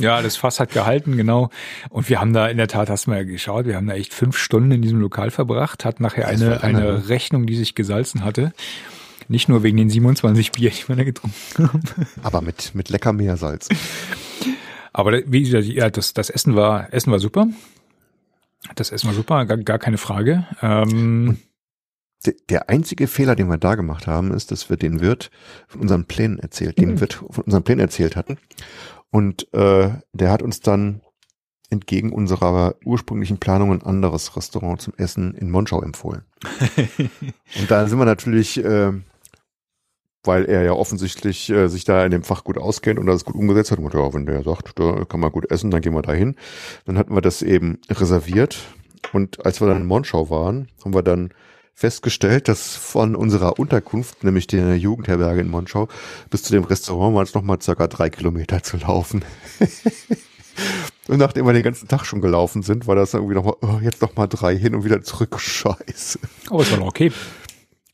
Speaker 1: Ja, das Fass hat gehalten, genau. Und wir haben da in der Tat, hast du mal geschaut, wir haben da echt fünf Stunden in diesem Lokal verbracht, hat nachher eine, eine Rechnung, die sich gesalzen hatte. Nicht nur wegen den 27 Bier, die wir da getrunken haben.
Speaker 2: Aber mit, mit lecker Meersalz.
Speaker 1: Aber wie gesagt, ja, das, das Essen war, Essen war super. Das Essen war super, gar, gar keine Frage. Ähm,
Speaker 2: der einzige Fehler, den wir da gemacht haben, ist, dass wir den Wirt von unseren Plänen erzählt, den mhm. Wirt von unseren Plänen erzählt hatten. Und äh, der hat uns dann entgegen unserer ursprünglichen Planung ein anderes Restaurant zum Essen in Monschau empfohlen. und da sind wir natürlich, äh, weil er ja offensichtlich äh, sich da in dem Fach gut auskennt und das gut umgesetzt hat, und ja, wenn der sagt, da kann man gut essen, dann gehen wir da hin. Dann hatten wir das eben reserviert und als wir dann in Monschau waren, haben wir dann festgestellt, dass von unserer Unterkunft, nämlich der Jugendherberge in Monschau, bis zu dem Restaurant waren es nochmal circa drei Kilometer zu laufen. und nachdem wir den ganzen Tag schon gelaufen sind, war das irgendwie nochmal, oh, jetzt nochmal drei hin und wieder zurück. Scheiße.
Speaker 1: Aber es war noch okay.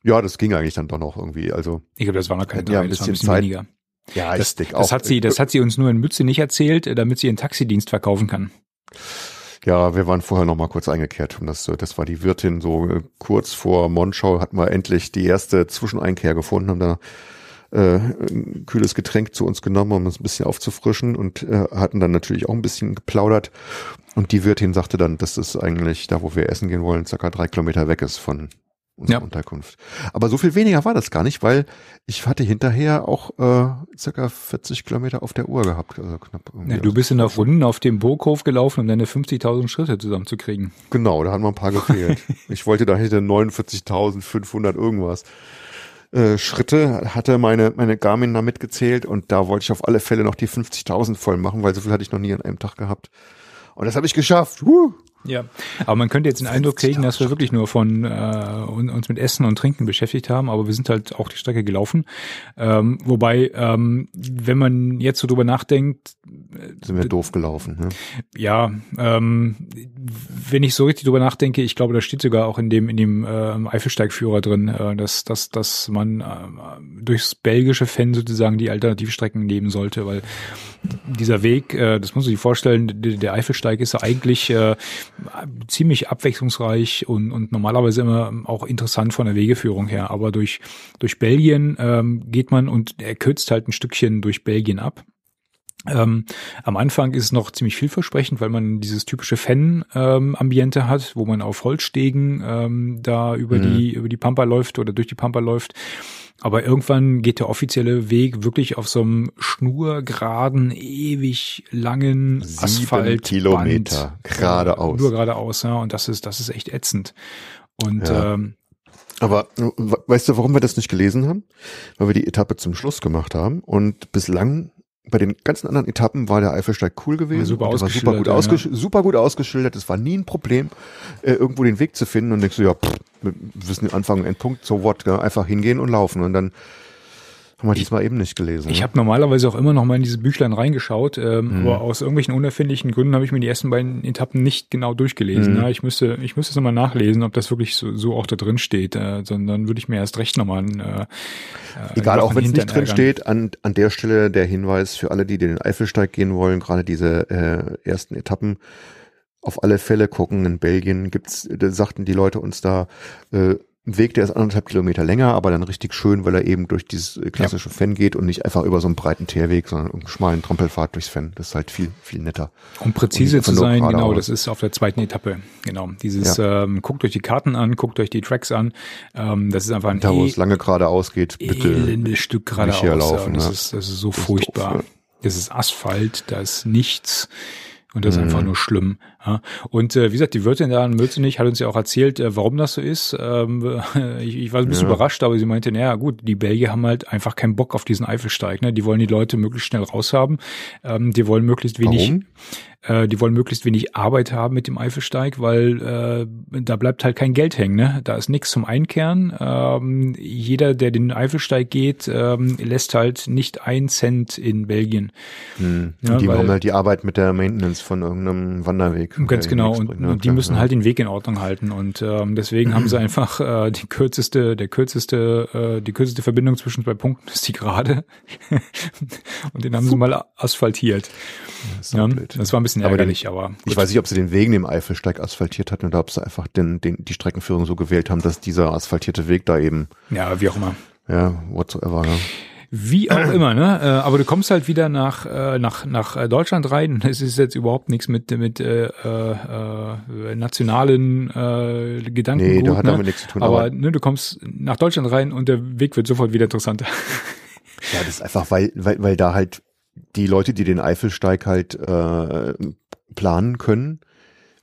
Speaker 2: Ja, das ging eigentlich dann doch noch irgendwie. Also
Speaker 1: ich glaube, das war noch keine
Speaker 2: drei, ja, ein bisschen, das war ein bisschen Zeit. weniger.
Speaker 1: Ja, das, denke auch. Das hat sie, das hat sie uns nur in Mütze nicht erzählt, damit sie ihren Taxidienst verkaufen kann.
Speaker 2: Ja, wir waren vorher noch mal kurz eingekehrt. Und das, das war die Wirtin so äh, kurz vor Monschau hatten wir endlich die erste Zwischeneinkehr gefunden, haben da äh, ein kühles Getränk zu uns genommen, um uns ein bisschen aufzufrischen und äh, hatten dann natürlich auch ein bisschen geplaudert. Und die Wirtin sagte dann, dass das eigentlich da, wo wir essen gehen wollen, circa drei Kilometer weg ist von unsere ja. Unterkunft. Aber so viel weniger war das gar nicht, weil ich hatte hinterher auch äh, circa 40 Kilometer auf der Uhr gehabt. Also knapp
Speaker 1: ja, du bist in der Runden auf dem Burghof gelaufen, um deine 50.000 Schritte zusammenzukriegen.
Speaker 2: Genau, da haben wir ein paar gefehlt. ich wollte da hätte 49.500 irgendwas. Äh, Schritte hatte meine, meine Garmin da mitgezählt und da wollte ich auf alle Fälle noch die 50.000 voll machen, weil so viel hatte ich noch nie an einem Tag gehabt. Und das habe ich geschafft. Uh.
Speaker 1: Ja, aber man könnte jetzt den Eindruck kriegen, dass wir wirklich nur von äh, uns mit Essen und Trinken beschäftigt haben, aber wir sind halt auch die Strecke gelaufen. Ähm, wobei, ähm, wenn man jetzt so drüber nachdenkt,
Speaker 2: sind wir doof gelaufen. Ne?
Speaker 1: Ja, ähm, wenn ich so richtig drüber nachdenke, ich glaube, da steht sogar auch in dem in dem äh, Eifelsteigführer drin, äh, dass dass dass man äh, durchs belgische Fan sozusagen die Alternativstrecken nehmen sollte, weil dieser Weg, äh, das muss man sich vorstellen, der, der Eifelsteig ist ja eigentlich äh, ziemlich abwechslungsreich und, und normalerweise immer auch interessant von der Wegeführung her. Aber durch, durch Belgien ähm, geht man und er kürzt halt ein Stückchen durch Belgien ab. Ähm, am Anfang ist es noch ziemlich vielversprechend, weil man dieses typische Fan-Ambiente ähm, hat, wo man auf Holzstegen ähm, da über mhm. die über die Pampa läuft oder durch die Pampa läuft. Aber irgendwann geht der offizielle Weg wirklich auf so einem schnurgeraden, ewig langen Asphalt.
Speaker 2: Kilometer geradeaus.
Speaker 1: Nur geradeaus, ja. Und das ist, das ist echt ätzend. Und ja. ähm,
Speaker 2: aber weißt du, warum wir das nicht gelesen haben? Weil wir die Etappe zum Schluss gemacht haben und bislang bei den ganzen anderen Etappen war der Eifelsteig cool gewesen. War
Speaker 1: super, war
Speaker 2: super, gut, ja. super gut ausgeschildert. Es war nie ein Problem, äh, irgendwo den Weg zu finden und denkst du, ja, pff, wir wissen den Anfang und Endpunkt, so what, ja, einfach hingehen und laufen und dann haben wir diesmal eben nicht gelesen.
Speaker 1: Ich ne? habe normalerweise auch immer noch mal in diese Büchlein reingeschaut, ähm, mhm. aber aus irgendwelchen unerfindlichen Gründen habe ich mir die ersten beiden Etappen nicht genau durchgelesen. Mhm. Ja, ich müsste, ich müsste es nochmal nachlesen, ob das wirklich so, so auch da drin steht, äh, sondern würde ich mir erst recht nochmal äh,
Speaker 2: äh, Egal, auch wenn es nicht drin steht, an, an der Stelle der Hinweis für alle, die den Eifelsteig gehen wollen, gerade diese äh, ersten Etappen, auf alle Fälle gucken. In Belgien gibt's, da sagten die Leute uns da, äh, Weg, der ist anderthalb Kilometer länger, aber dann richtig schön, weil er eben durch dieses klassische ja. Fenn geht und nicht einfach über so einen breiten Teerweg, sondern einen schmalen Trampelpfad durchs Fenn. Das ist halt viel, viel netter.
Speaker 1: Um präzise zu sein, genau, aus. das ist auf der zweiten Etappe. Genau. Dieses, ja. ähm, guckt euch die Karten an, guckt euch die Tracks an. Ähm, das ist einfach ein
Speaker 2: Da, wo e es lange geradeaus geht, bitte.
Speaker 1: Stück geradeaus. Laufen, das, ja. ist, das ist so das furchtbar. Ist doof, das ist Asphalt, da ist nichts. Und das ist mhm. einfach nur schlimm. Ja. Und äh, wie gesagt, die Wirtin da in Mülzenich hat uns ja auch erzählt, äh, warum das so ist. Ähm, ich, ich war ein bisschen ja. überrascht, aber sie meinte, naja gut, die Belgier haben halt einfach keinen Bock auf diesen Eifelsteig. Ne? Die wollen die Leute möglichst schnell raushaben. Ähm, die wollen möglichst wenig. Warum? Äh, die wollen möglichst wenig Arbeit haben mit dem Eifelsteig, weil äh, da bleibt halt kein Geld hängen. Ne? Da ist nichts zum Einkehren. Ähm, jeder, der den Eifelsteig geht, ähm, lässt halt nicht ein Cent in Belgien.
Speaker 2: Hm. Ja, die wollen halt die Arbeit mit der Maintenance von irgendeinem Wanderweg.
Speaker 1: Ganz genau. Und, bringt, ne? und die müssen ja. halt den Weg in Ordnung halten. Und ähm, deswegen haben sie einfach äh, die kürzeste, der kürzeste, äh, die kürzeste Verbindung zwischen zwei Punkten ist die gerade. und den haben sie mal asphaltiert. Ja, das war ein bisschen bisschen aber ärgerlich, den, aber.
Speaker 2: Ich weiß nicht, ob sie den Wegen dem Eifelsteig asphaltiert hatten oder ob sie einfach den, den, die Streckenführung so gewählt haben, dass dieser asphaltierte Weg da eben.
Speaker 1: Ja, wie auch immer.
Speaker 2: Ja, whatsoever, ja.
Speaker 1: Wie auch immer, ne? Äh, aber du kommst halt wieder nach äh, nach nach äh, Deutschland rein. Es ist jetzt überhaupt nichts mit mit äh, äh, nationalen äh, Gedanken. Nee,
Speaker 2: da hat ne? damit nichts zu tun.
Speaker 1: Aber, aber ne, du kommst nach Deutschland rein und der Weg wird sofort wieder interessanter.
Speaker 2: Ja, das ist einfach, weil weil weil da halt die Leute, die den Eifelsteig halt äh, planen können,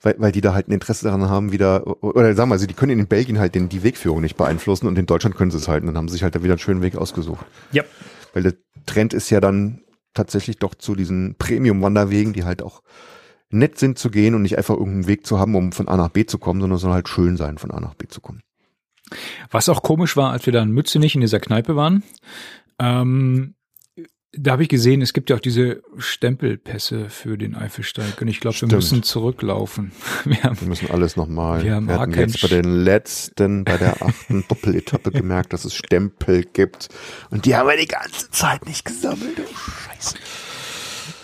Speaker 2: weil, weil die da halt ein Interesse daran haben, wieder, oder sagen wir, also die können in Belgien halt den, die Wegführung nicht beeinflussen und in Deutschland können sie es halt. Und dann haben sie sich halt da wieder einen schönen Weg ausgesucht.
Speaker 1: Ja.
Speaker 2: Weil der Trend ist ja dann tatsächlich doch zu diesen Premium-Wanderwegen, die halt auch nett sind zu gehen und nicht einfach irgendeinen Weg zu haben, um von A nach B zu kommen, sondern soll halt schön sein, von A nach B zu kommen.
Speaker 1: Was auch komisch war, als wir da in Mütze nicht in dieser Kneipe waren, ähm, da habe ich gesehen, es gibt ja auch diese Stempelpässe für den Eifelsteig und ich glaube, wir müssen zurücklaufen.
Speaker 2: Wir, haben, wir müssen alles nochmal.
Speaker 1: Wir, haben
Speaker 2: wir hatten jetzt bei den letzten, bei der achten Doppeletappe gemerkt, dass es Stempel gibt und die haben wir die ganze Zeit nicht gesammelt. Oh Scheiße.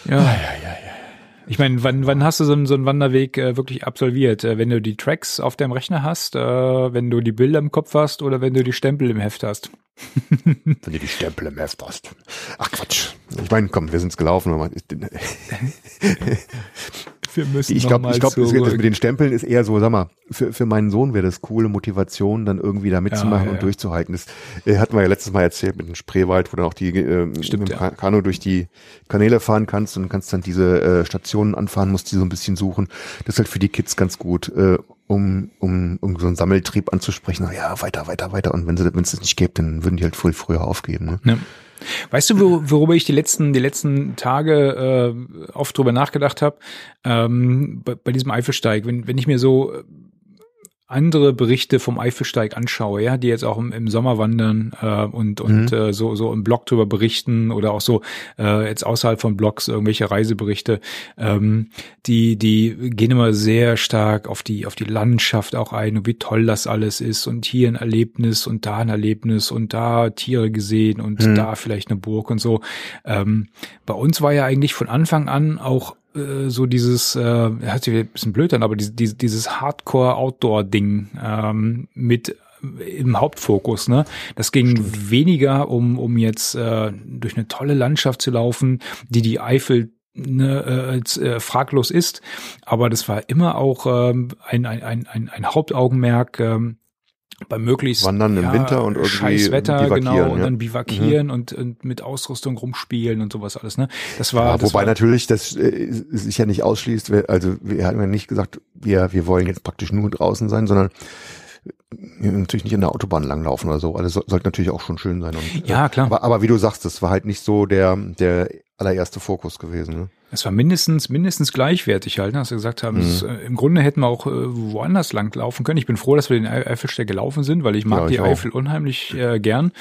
Speaker 1: Ja, ja, ja, ja. Ich meine, wann, wann hast du so einen, so einen Wanderweg äh, wirklich absolviert? Äh, wenn du die Tracks auf deinem Rechner hast, äh, wenn du die Bilder im Kopf hast oder wenn du die Stempel im Heft hast?
Speaker 2: wenn du die Stempel im Heft hast. Ach Quatsch. Ich meine, komm, wir sind's gelaufen.
Speaker 1: Wir müssen
Speaker 2: ich glaube, ich glaube, das mit den Stempeln ist eher so, sag mal, für, für meinen Sohn wäre das coole Motivation, dann irgendwie da mitzumachen ja, ja, und durchzuhalten. Das äh, hatten wir ja letztes Mal erzählt mit dem Spreewald, wo du auch die äh, Stimmt, mit dem Kanu durch die Kanäle fahren kannst und kannst dann diese äh, Stationen anfahren, musst die so ein bisschen suchen. Das ist halt für die Kids ganz gut, äh, um, um, um so einen Sammeltrieb anzusprechen. Ja, weiter, weiter, weiter. Und wenn es das nicht gäbe, dann würden die halt voll früher aufgeben. Ne?
Speaker 1: Weißt du, worüber ich die letzten, die letzten Tage äh, oft drüber nachgedacht habe? Ähm, bei, bei diesem Eifelsteig, wenn, wenn ich mir so andere Berichte vom Eifelsteig anschaue, ja, die jetzt auch im, im Sommer wandern äh, und und mhm. äh, so so im Blog drüber berichten oder auch so äh, jetzt außerhalb von Blogs irgendwelche Reiseberichte, ähm, die die gehen immer sehr stark auf die auf die Landschaft auch ein und wie toll das alles ist und hier ein Erlebnis und da ein Erlebnis und da Tiere gesehen und mhm. da vielleicht eine Burg und so. Ähm, bei uns war ja eigentlich von Anfang an auch äh, so dieses, äh, hört sich ein bisschen blöd an, aber dieses, dieses Hardcore-Outdoor-Ding ähm, mit im Hauptfokus. Ne? Das ging Stimmt. weniger um, um jetzt äh, durch eine tolle Landschaft zu laufen, die die Eifel ne, äh, äh, fraglos ist, aber das war immer auch ähm, ein, ein, ein, ein Hauptaugenmerk. Ähm, bei möglichst
Speaker 2: Wandern im
Speaker 1: ja,
Speaker 2: Winter und irgendwie
Speaker 1: scheiß Wetter, genau, und
Speaker 2: ja.
Speaker 1: dann bivakieren mhm. und, und mit Ausrüstung rumspielen und sowas alles, ne? Das war,
Speaker 2: Ja,
Speaker 1: das
Speaker 2: wobei
Speaker 1: war,
Speaker 2: natürlich das äh, sich ja nicht ausschließt, wir- also wir hatten ja nicht gesagt, wir, wir wollen jetzt praktisch nur draußen sein, sondern natürlich nicht in der Autobahn langlaufen oder so. Also so, sollte natürlich auch schon schön sein. Und,
Speaker 1: Ja,
Speaker 2: äh,
Speaker 1: klar.
Speaker 2: Aber, aber wie du sagst, das war halt nicht so der, der allererste Fokus gewesen. Ne?
Speaker 1: Es war mindestens, mindestens gleichwertig halt, ne, dass wir gesagt haben,
Speaker 2: Mhm.
Speaker 1: äh, im Grunde hätten wir auch äh, woanders lang laufen können. Ich bin froh, dass wir den Ei- Eifelsteig gelaufen sind, weil ich mag
Speaker 2: Ja,
Speaker 1: die
Speaker 2: ich auch.
Speaker 1: Eifel unheimlich äh, gern.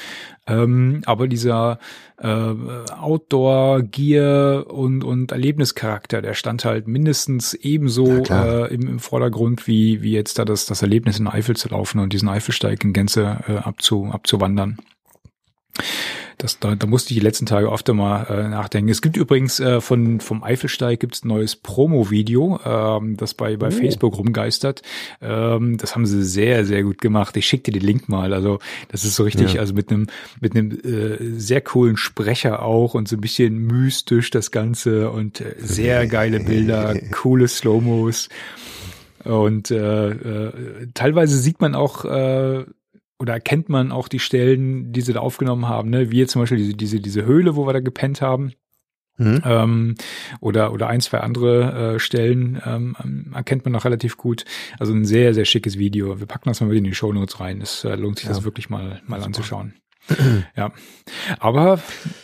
Speaker 1: Ähm, aber dieser äh, Outdoor-Gear und, und Erlebnischarakter, der stand halt mindestens ebenso
Speaker 2: Ja,
Speaker 1: äh, im, im Vordergrund, wie, wie jetzt da das, das Erlebnis in Eifel zu laufen und diesen Eifelsteig in Gänze äh, abzu, abzuwandern. Das, da, da musste ich die letzten Tage öfter mal äh, nachdenken. Es gibt übrigens äh, von vom Eifelsteig gibt's ein neues Promo-Video, ähm, das bei bei
Speaker 2: Oh.
Speaker 1: Facebook rumgeistert. Ähm, das haben sie sehr sehr gut gemacht. Ich schick dir den Link mal. Also das ist so richtig,
Speaker 2: Ja.
Speaker 1: also mit einem mit einem äh, sehr coolen Sprecher auch und so ein bisschen mystisch das Ganze und äh, sehr geile Bilder, coole Slow-Mos. Und äh, äh, teilweise sieht man auch äh, oder erkennt man auch die Stellen, die sie da aufgenommen haben, ne? wie jetzt zum Beispiel diese, diese, diese Höhle, wo wir da gepennt haben.
Speaker 2: Mhm.
Speaker 1: Ähm, oder, oder ein, zwei andere äh, Stellen ähm, ähm, erkennt man noch relativ gut. Also ein sehr, sehr schickes Video. Wir packen das mal mit in die Shownotes rein. Es äh, lohnt sich,
Speaker 2: Ja.
Speaker 1: das wirklich mal, mal anzuschauen. ja. Aber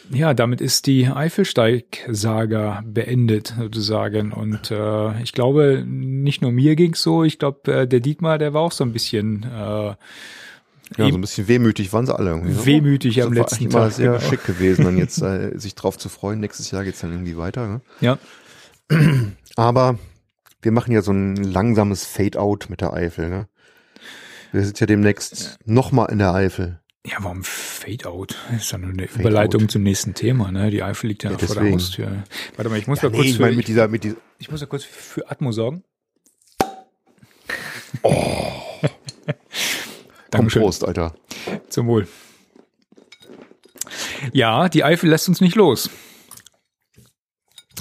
Speaker 1: ja, damit ist die Eifelsteig-Saga beendet, sozusagen. Und äh, ich glaube, nicht nur mir ging's so, ich glaube, äh, der Dietmar, der war auch so ein bisschen äh,
Speaker 2: Ja, so ein bisschen wehmütig waren sie alle irgendwie. ne?
Speaker 1: Wehmütig
Speaker 2: Das
Speaker 1: am
Speaker 2: war
Speaker 1: letzten Tag,
Speaker 2: sehr
Speaker 1: genau.
Speaker 2: schick gewesen, dann jetzt äh, sich drauf zu freuen. Nächstes Jahr geht's dann irgendwie weiter. Ne?
Speaker 1: ja.
Speaker 2: Aber wir machen ja so ein langsames Fade-out mit der Eifel. Ne? Wir sind ja demnächst nochmal in der Eifel.
Speaker 1: Ja, warum Fade-out? Ist ja nur eine
Speaker 2: Fade
Speaker 1: Überleitung
Speaker 2: out.
Speaker 1: zum nächsten Thema, ne? Die Eifel liegt ja,
Speaker 2: Ja,
Speaker 1: noch vor der. Haustür. Warte mal, ich muss
Speaker 2: Ja,
Speaker 1: kurz
Speaker 2: nee, ich
Speaker 1: für,
Speaker 2: mit dieser, mit dieser,
Speaker 1: ich muss ja kurz für Atmo sorgen.
Speaker 2: komm,
Speaker 1: Dankeschön.
Speaker 2: Prost, Alter.
Speaker 1: Zum Wohl. Ja, die Eifel lässt uns nicht los.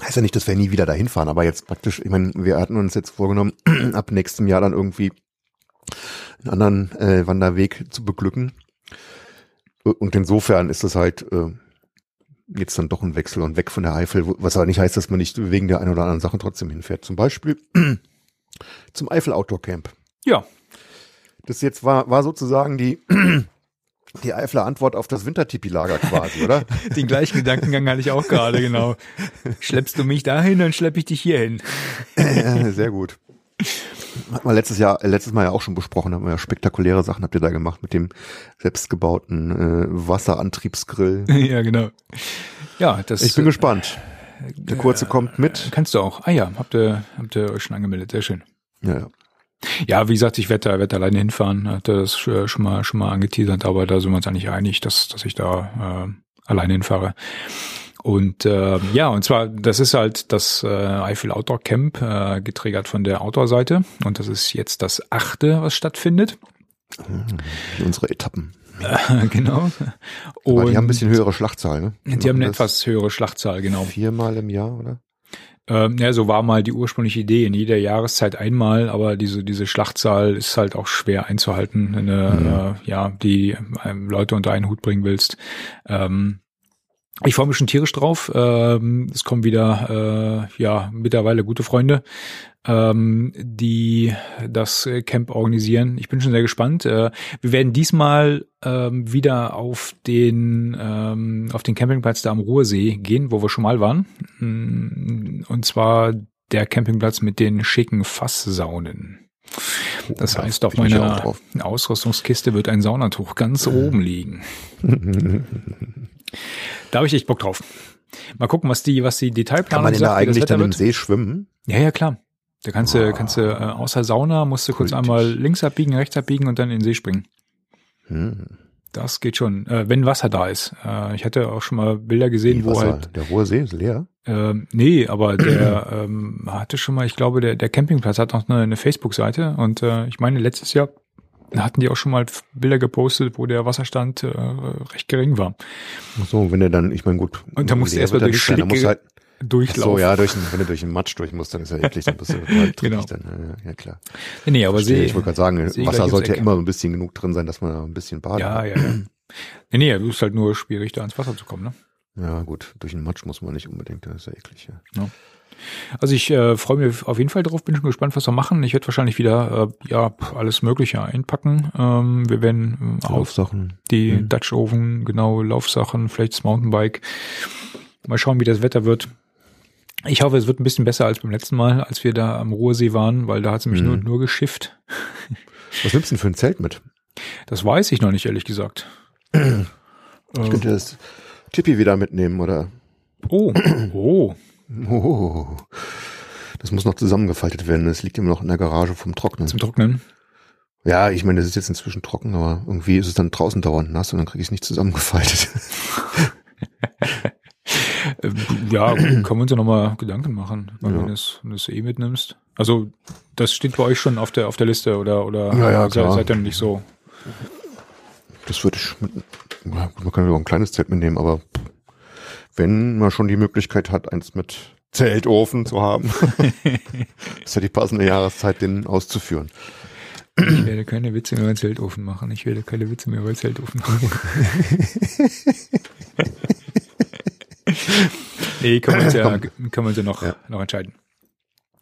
Speaker 2: Heißt ja nicht, dass wir nie wieder dahin fahren, aber jetzt praktisch, ich meine, wir hatten uns jetzt vorgenommen, ab nächstem Jahr dann irgendwie einen anderen äh, Wanderweg zu beglücken. Und insofern ist das halt äh, jetzt dann doch ein Wechsel und weg von der Eifel, was aber nicht heißt, dass man nicht wegen der einen oder anderen Sachen trotzdem hinfährt. Zum Beispiel zum Eifel Outdoor Camp.
Speaker 1: Ja,
Speaker 2: Das jetzt war, war sozusagen die, die Eifler Antwort auf das Wintertipi-Lager quasi, oder?
Speaker 1: den gleichen Gedankengang hatte ich auch gerade, genau. Schleppst du mich dahin, dann schlepp ich dich hier hin.
Speaker 2: Sehr gut. Hat man letztes Jahr, äh, letztes Mal ja auch schon besprochen, haben wir ja spektakuläre Sachen habt ihr da gemacht mit dem selbstgebauten äh, Wasserantriebsgrill.
Speaker 1: ja, genau. Ja, das
Speaker 2: Ich bin gespannt. Der kurze kommt mit.
Speaker 1: kannst du auch. Ah ja, habt ihr, habt ihr euch schon angemeldet, sehr schön.
Speaker 2: Ja, ja.
Speaker 1: Ja, wie gesagt, ich werde da, werd da alleine hinfahren. Hatte das schon schon mal, schon mal angeteasert, aber da sind wir uns eigentlich einig, dass, dass ich da äh, alleine hinfahre. Und äh, ja, und zwar, das ist halt das äh, Eifel Outdoor Camp, äh, getriggert von der Outdoor-Seite. Und das ist jetzt das achte, was stattfindet.
Speaker 2: Unsere Etappen.
Speaker 1: genau.
Speaker 2: Aber
Speaker 1: Und
Speaker 2: die haben ein bisschen höhere Schlachtzahl, ne?
Speaker 1: die haben eine etwas höhere Schlachtzahl, genau.
Speaker 2: Viermal im Jahr, oder?
Speaker 1: Ähm, ja, so war mal die ursprüngliche Idee, in jeder Jahreszeit einmal, aber diese, diese Schlachtzahl ist halt auch schwer einzuhalten, wenn du, äh, ja, die ähm, Leute unter einen Hut bringen willst. Ähm, ich freue mich schon tierisch drauf. Ähm, es kommen wieder, äh, ja, mittlerweile gute Freunde, ähm, die das äh, Camp organisieren. Ich bin schon sehr gespannt. Äh, wir werden diesmal ähm, wieder auf den ähm, auf den Campingplatz da am Ruhrsee gehen, wo wir schon mal waren. Mm, Und zwar der Campingplatz mit den schicken Fasssaunen. Das heißt, auf meiner. Ausrüstungskiste wird ein Saunatuch ganz oben liegen. Da habe ich echt Bock drauf. Mal gucken, was die, was die
Speaker 2: Kann
Speaker 1: Detailplanung
Speaker 2: man denn da eigentlich dann im. See schwimmen?
Speaker 1: Ja, ja, klar. Da kannst du,
Speaker 2: Ah.
Speaker 1: kannst du äh, außer Sauna musst du kurz
Speaker 2: Kultig.
Speaker 1: einmal links abbiegen, rechts abbiegen und dann in den See springen.
Speaker 2: Hm.
Speaker 1: Das geht schon, äh, wenn Wasser da ist. Äh, ich hatte auch schon mal Bilder gesehen,
Speaker 2: Die
Speaker 1: wo
Speaker 2: Wasser,
Speaker 1: halt,
Speaker 2: der hohe See ist leer.
Speaker 1: ähm, nee, aber der ähm, hatte schon mal, ich glaube, der, der Campingplatz hat noch eine, eine Facebook-Seite und äh, ich meine, letztes Jahr hatten die auch schon mal Bilder gepostet, wo der Wasserstand äh, recht gering war.
Speaker 2: Ach so, wenn er dann, ich meine, gut.
Speaker 1: Und da musst du
Speaker 2: leer
Speaker 1: erst mal
Speaker 2: wird er
Speaker 1: durch
Speaker 2: nicht sein. Muss
Speaker 1: Schlicke-
Speaker 2: halt,
Speaker 1: durchlaufen.
Speaker 2: So, ja, durch, wenn du durch den Matsch durch musst, dann ist ja eklig, dann bist du dreckig
Speaker 1: Genau.
Speaker 2: dann. Ja, ja, klar.
Speaker 1: Nee, aber
Speaker 2: Verstehe,
Speaker 1: See,
Speaker 2: ich wollte gerade sagen,
Speaker 1: See
Speaker 2: Wasser sollte ja immer so ein bisschen genug drin sein, dass man da ein bisschen baden
Speaker 1: ja,
Speaker 2: kann.
Speaker 1: ja, ja. Nee, nee, du ist halt nur schwierig, da ans Wasser zu kommen, ne?
Speaker 2: Ja, gut, durch den Matsch muss man nicht unbedingt, das ist ja eklig, ja.
Speaker 1: Also ich äh, freue mich auf jeden Fall drauf, bin schon gespannt, was wir machen. Ich werde wahrscheinlich wieder äh, ja alles Mögliche einpacken. Ähm, wir werden äh, auf
Speaker 2: Laufsachen.
Speaker 1: die
Speaker 2: Mhm.
Speaker 1: Dutch Oven, genau, Laufsachen, vielleicht das Mountainbike. Mal schauen, wie das Wetter wird. Ich hoffe, es wird ein bisschen besser als beim letzten Mal, als wir da am Ruhrsee waren, weil da hat es nämlich
Speaker 2: Mhm.
Speaker 1: nur, nur geschifft.
Speaker 2: Was nimmst du denn für ein Zelt mit?
Speaker 1: Das weiß ich noch nicht, ehrlich gesagt.
Speaker 2: Ich
Speaker 1: Äh,
Speaker 2: könnte das Tippi wieder mitnehmen, oder?
Speaker 1: oh, oh.
Speaker 2: Oh, das muss noch zusammengefaltet werden. Das liegt immer noch in der Garage vom Trocknen.
Speaker 1: Zum Trocknen.
Speaker 2: Ja, ich meine, das ist jetzt inzwischen trocken, aber irgendwie ist es dann draußen dauernd nass und dann kriege ich es nicht zusammengefaltet.
Speaker 1: Ja, können wir uns ja nochmal Gedanken machen,
Speaker 2: Ja.
Speaker 1: wenn du es wenn du eh mitnimmst. Also das steht bei euch schon auf der auf der Liste oder oder
Speaker 2: Ja, ja,
Speaker 1: seid, seid ihr nicht so?
Speaker 2: Das würde ich mit, man kann ja auch ein kleines Zelt mitnehmen, aber wenn man schon die Möglichkeit hat, eins mit Zeltofen zu haben, ist ja die passende Jahreszeit, den auszuführen.
Speaker 1: Ich werde keine Witze mehr über Zeltofen machen. Ich werde keine Witze mehr über Zeltofen machen. nee, können wir uns ja, können wir uns ja noch,
Speaker 2: Ja.
Speaker 1: noch entscheiden.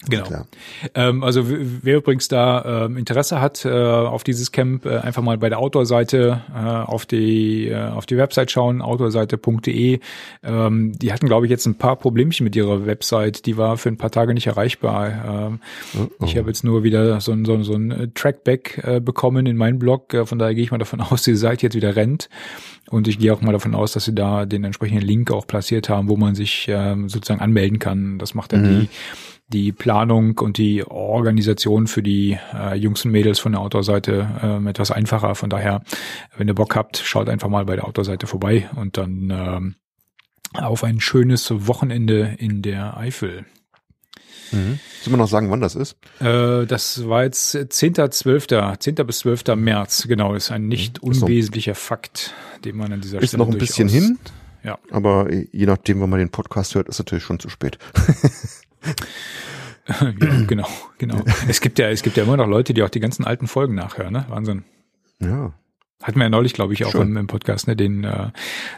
Speaker 1: Genau. Ähm, also wer übrigens da ähm, Interesse hat äh, auf dieses Camp, äh, einfach mal bei der Outdoor-Seite äh, auf die äh, auf die Website schauen, outdoorseite.de. Ähm, die hatten, glaube ich, jetzt ein paar Problemchen mit ihrer Website. Die war für ein paar Tage nicht erreichbar. Ähm,
Speaker 2: Oh,
Speaker 1: Ich habe jetzt nur wieder so ein, so ein, so ein äh, Trackback äh, bekommen in meinen Blog. Äh, von daher gehe ich mal davon aus, die Seite jetzt wieder rennt. Und ich gehe auch mal davon aus, dass sie da den entsprechenden Link auch platziert haben, wo man sich ähm, sozusagen anmelden kann. Das macht dann
Speaker 2: Mhm.
Speaker 1: die die Planung und die Organisation für die äh, Jungs und Mädels von der Outdoor-Seite ähm, etwas einfacher. Von daher, wenn ihr Bock habt, schaut einfach mal bei der Outdoor-Seite vorbei und dann ähm, auf ein schönes Wochenende in der Eifel.
Speaker 2: Mhm. Sollen wir noch sagen, wann das ist?
Speaker 1: Äh, das war jetzt 10.12., 10. bis 12. März, genau, ist ein nicht
Speaker 2: Ist noch-
Speaker 1: unwesentlicher Fakt, den man an dieser
Speaker 2: Ist
Speaker 1: Stelle
Speaker 2: noch ein bisschen hin,
Speaker 1: Ja.
Speaker 2: aber je nachdem, wann man den Podcast hört, ist natürlich schon zu spät.
Speaker 1: ja, genau, genau. Es gibt ja, es gibt ja immer noch Leute, die auch die ganzen alten Folgen nachhören, ne? Wahnsinn.
Speaker 2: Ja.
Speaker 1: Hatten wir ja neulich, glaube ich, auch im, im Podcast, ne, den, äh,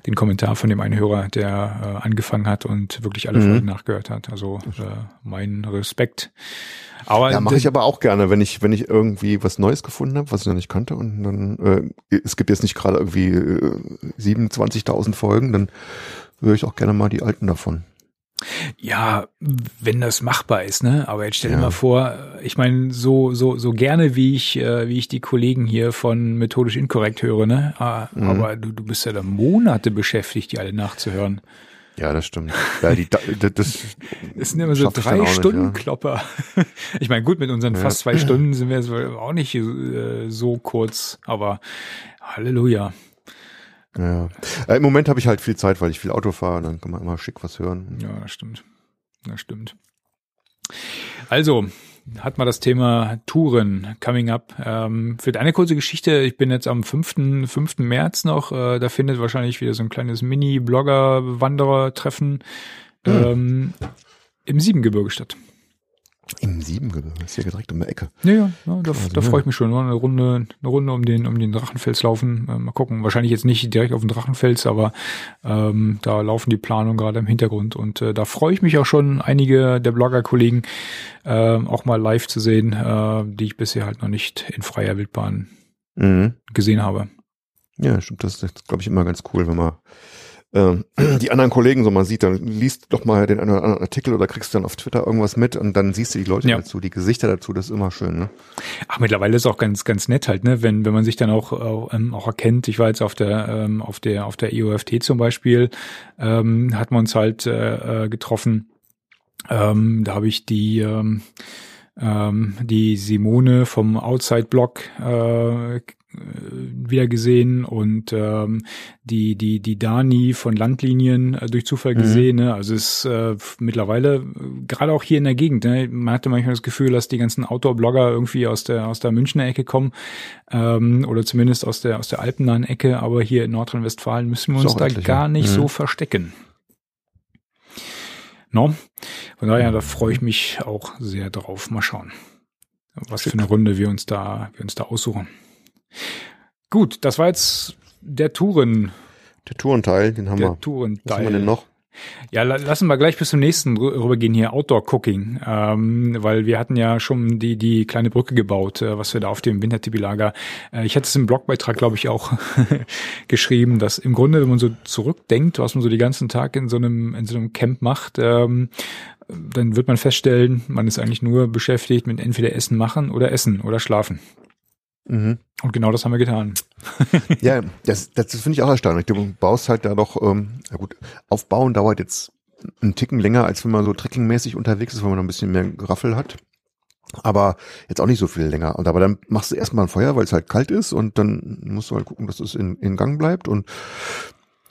Speaker 1: den Kommentar von dem einen Hörer, der äh, angefangen hat und wirklich alle
Speaker 2: Mhm.
Speaker 1: Folgen nachgehört hat. Also äh, mein Respekt. Aber
Speaker 2: Ja, mache ich aber auch gerne, wenn ich, wenn ich irgendwie was Neues gefunden habe, was ich noch nicht kannte und dann, äh, es gibt jetzt nicht gerade irgendwie äh, 27.000 Folgen, dann höre ich auch gerne mal die alten davon.
Speaker 1: Ja, wenn das machbar ist, ne? Aber jetzt stell dir
Speaker 2: Ja.
Speaker 1: mal vor, ich meine, so so so gerne wie ich äh, wie ich die Kollegen hier von methodisch inkorrekt höre, ne? Ah,
Speaker 2: Mhm.
Speaker 1: Aber du du bist ja da Monate beschäftigt, die alle nachzuhören.
Speaker 2: Ja, das stimmt. Ja, die, da- das,
Speaker 1: Das sind immer so drei
Speaker 2: auch nicht,
Speaker 1: Stunden
Speaker 2: ja.
Speaker 1: Klopper. Ich meine, gut, mit unseren
Speaker 2: Ja.
Speaker 1: fast zwei Stunden sind wir jetzt wohl auch nicht äh, so kurz, aber Halleluja.
Speaker 2: Ja. Äh, Im Moment habe ich halt viel Zeit, weil ich viel Auto fahre, dann kann man immer schick was hören.
Speaker 1: Ja, das stimmt. Das stimmt. Also, hat mal das Thema Touren coming up. Ähm, für eine kurze Geschichte, ich bin jetzt am 5. 5. März noch, äh, da findet wahrscheinlich wieder so ein kleines Mini-Blogger-Wanderer-Treffen ähm, im Siebengebirge statt.
Speaker 2: Im Siebengebirge, ist hier direkt um die Ecke.
Speaker 1: Ja, ja, ja da,
Speaker 2: Also,
Speaker 1: da
Speaker 2: ja.
Speaker 1: freue ich mich schon. Eine Runde, eine Runde um den, um den Drachenfels laufen. Äh, mal gucken. Wahrscheinlich jetzt nicht direkt auf den Drachenfels, aber ähm, da laufen die Planungen gerade im Hintergrund. Und äh, da freue ich mich auch schon, einige der Blogger-Kollegen äh, auch mal live zu sehen, äh, die ich bisher halt noch nicht in freier Wildbahn
Speaker 2: Mhm.
Speaker 1: gesehen habe.
Speaker 2: Ja, stimmt, das ist, glaube ich, immer ganz cool, wenn man die anderen Kollegen so mal sieht, dann liest doch mal den einen oder anderen Artikel oder kriegst dann auf Twitter irgendwas mit und dann siehst du die Leute
Speaker 1: Ja.
Speaker 2: dazu, die Gesichter dazu, das ist immer schön, ne?
Speaker 1: Ach, mittlerweile ist auch ganz, ganz nett halt, ne, wenn, wenn man sich dann auch, auch, ähm, auch erkennt. Ich war jetzt auf der, ähm, auf der, auf der EOFT zum Beispiel, ähm, hat man uns halt äh, äh, getroffen. Ähm, da habe ich die, ähm, ähm, die Simone vom Outside Blog äh, wieder gesehen und ähm, die die die Dani von Landlinien äh, durch Zufall
Speaker 2: Mhm.
Speaker 1: gesehen. Ne? Also es ist äh, mittlerweile äh, gerade auch hier in der Gegend. Ne? Man hatte manchmal das Gefühl, dass die ganzen Outdoor-Blogger irgendwie aus der aus der Münchner Ecke kommen ähm, oder zumindest aus der aus der alpennahen Ecke. Aber hier in Nordrhein-Westfalen müssen wir uns da
Speaker 2: etliche.
Speaker 1: gar nicht
Speaker 2: Mhm.
Speaker 1: so verstecken. No? Von daher, da freue ich mich auch sehr drauf. Mal schauen, was für eine Runde wir uns da, wir uns da aussuchen. Gut, das war jetzt der Touren.
Speaker 2: Der Tourenteil, den haben
Speaker 1: Der
Speaker 2: wir.
Speaker 1: Tourenteil.
Speaker 2: Was haben wir denn noch?
Speaker 1: Ja, la lassen wir gleich bis zum nächsten rü- rübergehen hier, Outdoor Cooking, ähm, weil wir hatten ja schon die die kleine Brücke gebaut, äh, was wir da auf dem Wintertipi-Lager. Äh, ich hatte es im Blogbeitrag, glaube ich, auch geschrieben, dass im Grunde, wenn man so zurückdenkt, was man so die ganzen Tag in so einem in so einem Camp macht, ähm, dann wird man feststellen, man ist eigentlich nur beschäftigt mit entweder Essen machen oder Essen oder Schlafen.
Speaker 2: Mhm.
Speaker 1: Und genau das haben wir getan.
Speaker 2: Ja, das, das finde ich auch erstaunlich. Du baust halt da doch, ähm, ja gut, aufbauen dauert jetzt einen Ticken länger, als wenn man so trekkingmäßig unterwegs ist, weil man noch ein bisschen mehr Graffel hat. Aber jetzt auch nicht so viel länger. Und aber dann machst du erstmal ein Feuer, weil es halt kalt ist und dann musst du halt gucken, dass es in, in Gang bleibt und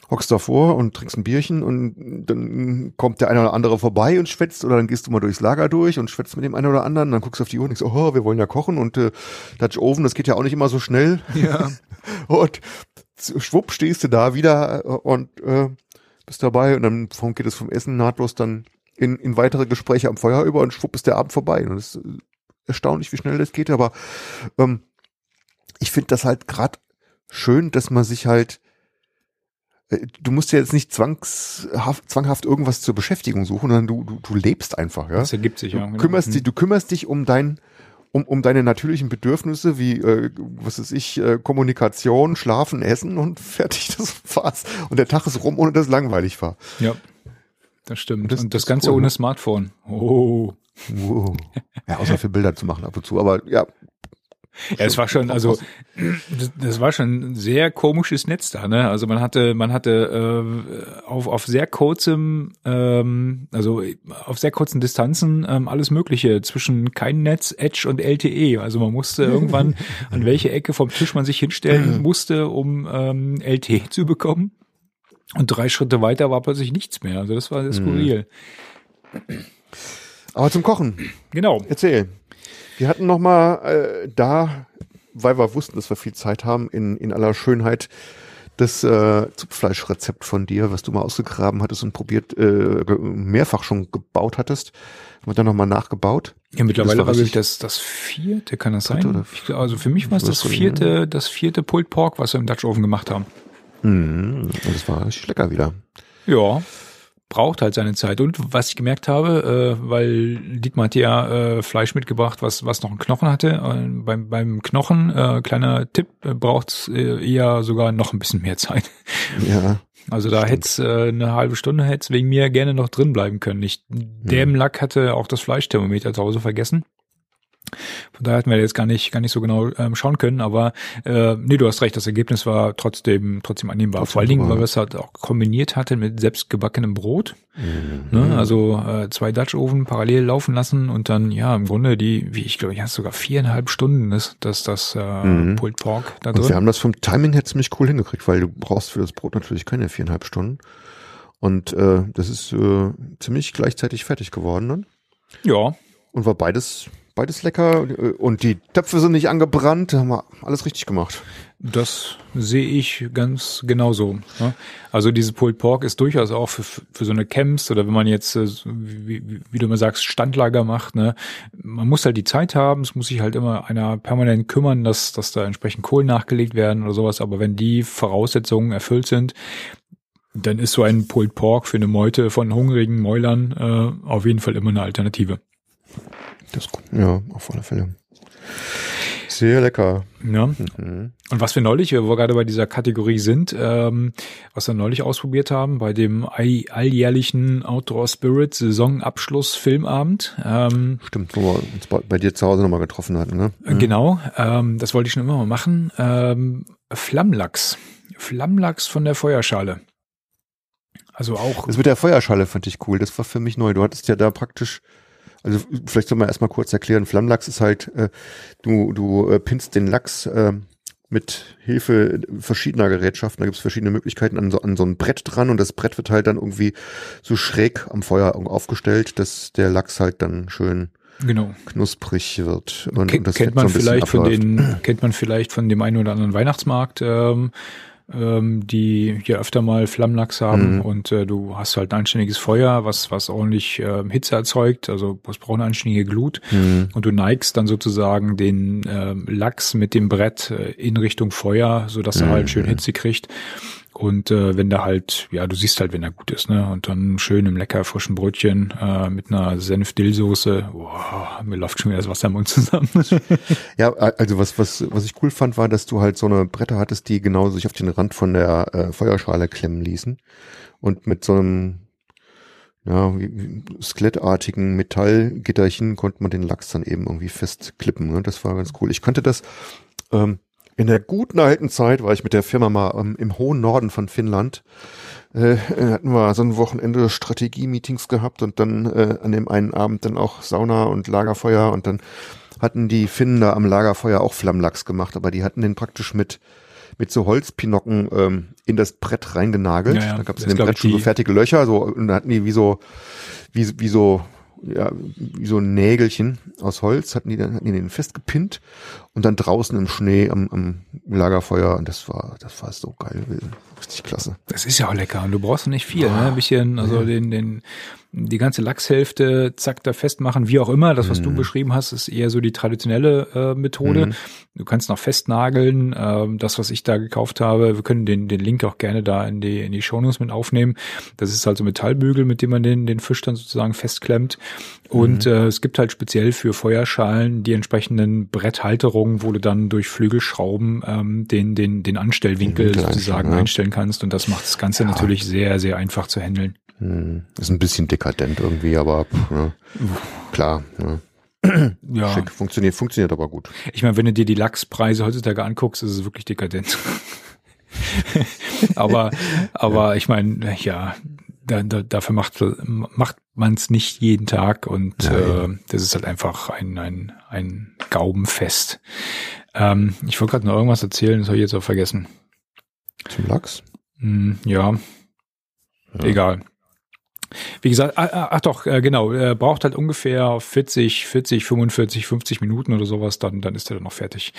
Speaker 2: hockst davor und trinkst ein Bierchen und dann kommt der eine oder andere vorbei und schwätzt oder dann gehst du mal durchs Lager durch und schwätzt mit dem einen oder anderen, dann guckst du auf die Uhr und denkst, oh, wir wollen ja kochen und äh, Dutch Oven, das geht ja auch nicht immer so schnell.
Speaker 1: Ja.
Speaker 2: Und schwupp stehst du da wieder äh, und äh, bist dabei und dann vom- geht es vom Essen nahtlos dann in, in weitere Gespräche am Feuer über und schwupp ist der Abend vorbei. Und es ist äh, erstaunlich, wie schnell das geht, aber ähm, ich finde das halt gerade schön, dass man sich halt Du musst ja jetzt nicht zwangshaft, zwanghaft irgendwas zur Beschäftigung suchen, sondern du, du, du lebst einfach, ja.
Speaker 1: Das ergibt sich ja.
Speaker 2: Du
Speaker 1: genau.
Speaker 2: kümmerst,
Speaker 1: Mhm.
Speaker 2: dich, du kümmerst dich um dein, um, um deine natürlichen Bedürfnisse wie, äh, was ist ich, äh, Kommunikation, Schlafen, Essen und fertig, das war's. Und der Tag ist rum, ohne dass es langweilig war.
Speaker 1: Ja, das stimmt.
Speaker 2: Und
Speaker 1: Und
Speaker 2: das-
Speaker 1: das,
Speaker 2: das ist
Speaker 1: Ganze
Speaker 2: cool,
Speaker 1: ohne
Speaker 2: ne?
Speaker 1: Smartphone. Oh.
Speaker 2: Wow. Ja, außer für Bilder zu machen ab und zu, aber ja.
Speaker 1: Ja, es war schon, also das, war schon ein sehr komisches Netz da, ne? Also man hatte, man hatte äh, auf, auf sehr kurzem, ähm, also auf sehr kurzen Distanzen ähm, alles Mögliche zwischen kein Netz, Edge und LTE. Also man musste irgendwann an welche Ecke vom Tisch man sich hinstellen musste, um ähm, LTE zu bekommen. Und drei Schritte weiter war plötzlich nichts mehr. Also das war sehr skurril.
Speaker 2: Aber zum Kochen,
Speaker 1: Genau.
Speaker 2: erzähl. Wir hatten noch mal äh, da, weil wir wussten, dass wir viel Zeit haben, in, in aller Schönheit das äh, Zupfleischrezept von dir, was du mal ausgegraben hattest und probiert, äh, mehrfach schon gebaut hattest. Haben wir dann noch mal nachgebaut.
Speaker 1: Ja, mittlerweile
Speaker 2: war
Speaker 1: war wirklich
Speaker 2: richtig-
Speaker 1: das, das vierte, kann das sein?
Speaker 2: oder
Speaker 1: Ich, also für mich war es das
Speaker 2: ich
Speaker 1: vierte, das vierte Pulled Pork, was wir im Dutch Oven gemacht haben.
Speaker 2: Mhm. Und das war richtig lecker wieder.
Speaker 1: Ja, braucht halt seine Zeit. Und was ich gemerkt habe, äh, weil Dietmar hat ja äh, Fleisch mitgebracht, was, was noch einen Knochen hatte. Äh, beim, beim Knochen, äh, kleiner Tipp, äh, braucht äh, eher sogar noch ein bisschen mehr Zeit.
Speaker 2: Ja.
Speaker 1: Also da hätte äh, eine halbe Stunde hätte wegen mir gerne noch drin bleiben können. Ich, dem Lack hatte auch das Fleischthermometer zu Hause vergessen. Von daher hatten wir jetzt gar nicht, gar nicht so genau ähm, schauen können, aber äh, nee, du hast recht, das Ergebnis war trotzdem, trotzdem annehmbar.
Speaker 2: Trotzdem
Speaker 1: Vor allen Dingen, weil wir es halt auch kombiniert hatten mit selbstgebackenem Brot. Ne? Also äh, zwei Dutch Oven parallel laufen lassen und dann, ja, im Grunde die, wie ich glaube, ich hatte sogar viereinhalb Stunden ist das, das äh,
Speaker 2: Mhm.
Speaker 1: Pulled Pork da
Speaker 2: Und wir
Speaker 1: drin.
Speaker 2: haben das vom Timing her ziemlich cool hingekriegt, weil du brauchst für das Brot natürlich keine viereinhalb Stunden. Und äh, das ist äh, ziemlich gleichzeitig fertig geworden dann.
Speaker 1: Ja,
Speaker 2: Und war beides, beides lecker. Und die Töpfe sind nicht angebrannt. Haben wir alles richtig gemacht.
Speaker 1: Das sehe ich ganz genauso. Ne? Also dieses Pulled Pork ist durchaus auch für, für so eine Camps oder wenn man jetzt, äh, wie, wie du immer sagst, Standlager macht. Ne? Man muss halt die Zeit haben, es muss sich halt immer einer permanent kümmern, dass, dass da entsprechend Kohlen nachgelegt werden oder sowas. Aber wenn die Voraussetzungen erfüllt sind, dann ist so ein Pulled Pork für eine Meute von hungrigen Mäulern äh, auf jeden Fall immer eine Alternative.
Speaker 2: Das gut. Ja, auf alle Fälle. Sehr lecker.
Speaker 1: Ja.
Speaker 2: Mhm.
Speaker 1: Und was wir neulich, wo wir gerade bei dieser Kategorie sind, ähm, was wir neulich ausprobiert haben, bei dem all- alljährlichen Outdoor Spirit Saisonabschluss Filmabend, ähm,
Speaker 2: Stimmt, wo wir uns bei, bei dir zu Hause nochmal getroffen hatten, ne?
Speaker 1: genau, ähm, das wollte ich schon immer mal machen, ähm, Flammlachs. Flammlachs von der Feuerschale. Also auch,
Speaker 2: Das mit der Feuerschale fand ich cool. Das war für mich neu. Du hattest ja da praktisch, also vielleicht soll man erstmal kurz erklären. Flammlachs ist halt, äh, du, du äh, pinst den Lachs äh, mit Hilfe verschiedener Gerätschaften. Da gibt es verschiedene Möglichkeiten an so, an so ein Brett dran und das Brett wird halt dann irgendwie so schräg am Feuer aufgestellt, dass der Lachs halt dann schön
Speaker 1: genau.
Speaker 2: knusprig wird. Und,
Speaker 1: Ken-
Speaker 2: und das
Speaker 1: kennt man
Speaker 2: so
Speaker 1: vielleicht von
Speaker 2: abläuft.
Speaker 1: den, kennt man vielleicht von dem einen oder anderen Weihnachtsmarkt, ähm, ähm, die ja öfter mal Flammlachs haben mhm. und äh, du hast halt ein anständiges Feuer, was was ordentlich äh, Hitze erzeugt, also es braucht eine anständige Glut mhm. und du neigst dann sozusagen den äh, Lachs mit dem Brett äh, in Richtung Feuer, so dass er halt schön mhm. Hitze kriegt. Und äh, wenn der halt, ja, du siehst halt, wenn er gut ist, ne? Und dann schön im lecker frischen Brötchen äh, mit einer Senf-Dill-Soße. Wow, mir läuft schon wieder das Wasser im Mund zusammen.
Speaker 2: ja, also was, was, was ich cool fand, war, dass du halt so eine Bretter hattest, die genau sich auf den Rand von der äh, Feuerschale klemmen ließen. Und mit so einem ja, skelettartigen Metallgitterchen konnte man den Lachs dann eben irgendwie festklippen. Ne? Das war ganz cool. Ich könnte das ähm, in der guten alten Zeit war ich mit der Firma mal ähm, im hohen Norden von Finnland. Äh, hatten wir so ein Wochenende Strategie-Meetings gehabt und dann äh, an dem einen Abend dann auch Sauna und Lagerfeuer und dann hatten die Finnen da am Lagerfeuer auch Flammlachs gemacht, aber die hatten den praktisch mit mit so Holzpinocken ähm, in das Brett reingenagelt. Ja, ja. Da gab es in dem Brett schon so fertige Löcher, so und da hatten die wie so wie, wie so ja, wie so ein Nägelchen aus Holz, hatten die dann hatten die den festgepinnt und dann draußen im Schnee am, am Lagerfeuer und das war, das war so geil, richtig klasse.
Speaker 1: Das ist ja auch lecker und du brauchst nicht viel, ne? Ein bisschen, also ja. den, den, die ganze Lachshälfte, zack, da festmachen, wie auch immer. Das, was mhm. du beschrieben hast, ist eher so die traditionelle äh, Methode. Mhm. Du kannst noch festnageln. Ähm, das, was ich da gekauft habe, wir können den, den Link auch gerne da in die, in die Shownotes mit aufnehmen. Das ist halt so Metallbügel, mit dem man den, den Fisch dann sozusagen festklemmt. Und mhm. äh, es gibt halt speziell für Feuerschalen die entsprechenden Bretthalterungen, wo du dann durch Flügelschrauben ähm, den, den, den Anstellwinkel den sozusagen ja. einstellen kannst. Und das macht das Ganze ja. natürlich sehr, sehr einfach zu handeln.
Speaker 2: Hm, ist ein bisschen dekadent irgendwie, aber ne, klar. Ne. Ja. Schick, funktioniert, funktioniert aber gut.
Speaker 1: Ich meine, wenn du dir die Lachspreise heutzutage anguckst, ist es wirklich dekadent. aber, aber ich meine, ja, da, da, dafür macht, macht man es nicht jeden Tag und ja, äh, das ist halt einfach ein, ein, ein Gaubenfest. Ähm, ich wollte gerade noch irgendwas erzählen, das habe ich jetzt auch vergessen.
Speaker 2: Zum Lachs?
Speaker 1: Hm, ja. ja. Egal. Wie gesagt, ach, ach doch, äh, genau, er braucht halt ungefähr 40, 40, 45, 50 Minuten oder sowas, dann, dann ist er dann noch fertig.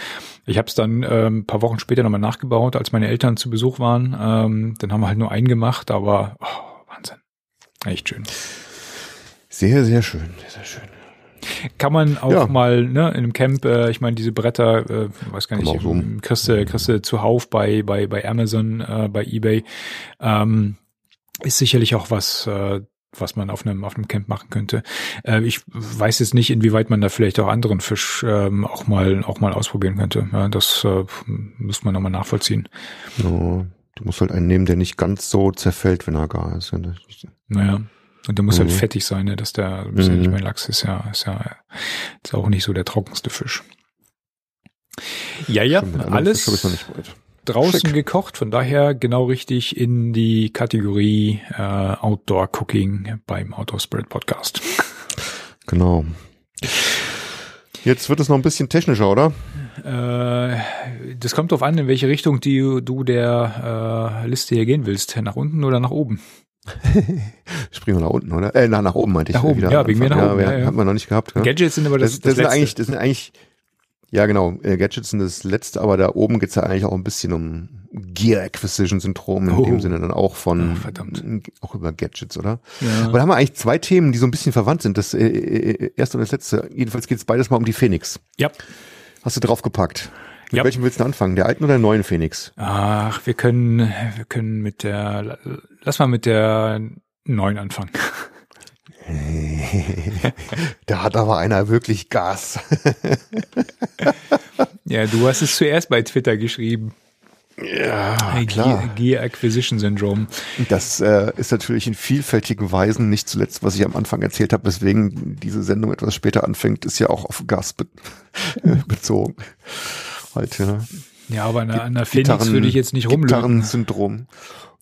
Speaker 1: Ich habe es dann äh, ein paar Wochen später nochmal nachgebaut, als meine Eltern zu Besuch waren. Ähm, dann haben wir halt nur einen gemacht, aber oh, Wahnsinn. Echt schön.
Speaker 2: Sehr, sehr schön, sehr, sehr schön.
Speaker 1: Kann man auch ja. mal ne, in einem Camp, äh, ich meine, diese Bretter, äh, weiß gar nicht, du, kriegst du zuhauf bei, bei, bei Amazon, äh, bei Ebay. Ähm, ist sicherlich auch was, äh, was man auf einem auf einem Camp machen könnte. Äh, ich weiß jetzt nicht, inwieweit man da vielleicht auch anderen Fisch ähm, auch mal auch mal ausprobieren könnte. Ja, das äh, muss man nochmal nachvollziehen.
Speaker 2: Ja, du musst halt einen nehmen, der nicht ganz so zerfällt, wenn er gar ist.
Speaker 1: Naja. Und der muss halt mhm. halt fettig sein, ne? dass der, ist ja nicht mhm. mehr Lachs ist ja, ist ja, ist auch nicht so der trockenste Fisch. Ja, ja, alles. Fisch draußen Schick. gekocht, von daher genau richtig in die Kategorie äh, Outdoor Cooking beim Outdoor Spirit Podcast.
Speaker 2: Genau. Jetzt wird es noch ein bisschen technischer, oder?
Speaker 1: Äh, das kommt darauf an, in welche Richtung die, du der äh, Liste hier gehen willst. Nach unten oder nach oben?
Speaker 2: Springen wir nach unten, oder? Äh, nach, nach oben meinte ich.
Speaker 1: Nach oben, wieder ja, wegen mir nach ja, oben. Ja,
Speaker 2: ja. Hat man noch nicht gehabt.
Speaker 1: Ja. Gadgets sind aber das,
Speaker 2: das, das, das sind eigentlich, das sind eigentlich ja, genau. Äh, Gadgets sind das letzte, aber da oben geht's ja eigentlich auch ein bisschen um Gear Acquisition Syndrom, in oh. dem Sinne dann auch von, oh, auch über Gadgets, oder? Ja. Aber da haben wir eigentlich zwei Themen, die so ein bisschen verwandt sind. Das äh, äh erste und das letzte. Jedenfalls geht's beides mal um die Phoenix.
Speaker 1: Ja.
Speaker 2: Hast du draufgepackt? Mit ja. welchem willst du anfangen? Der alten oder der neuen Phoenix?
Speaker 1: Ach, wir können, wir können mit der, lass mal mit der neuen anfangen.
Speaker 2: da hat aber einer wirklich Gas.
Speaker 1: ja, du hast es zuerst bei Twitter geschrieben.
Speaker 2: Ja, klar.
Speaker 1: Gear, Acquisition Syndrome.
Speaker 2: Das äh, ist natürlich in vielfältigen Weisen, nicht zuletzt, was ich am Anfang erzählt habe, weswegen diese Sendung etwas später anfängt, ist ja auch auf Gas be bezogen. Halt, ja.
Speaker 1: ja, aber an einer Phoenix würde ich jetzt nicht rumlösen.
Speaker 2: Gitarren-Syndrom.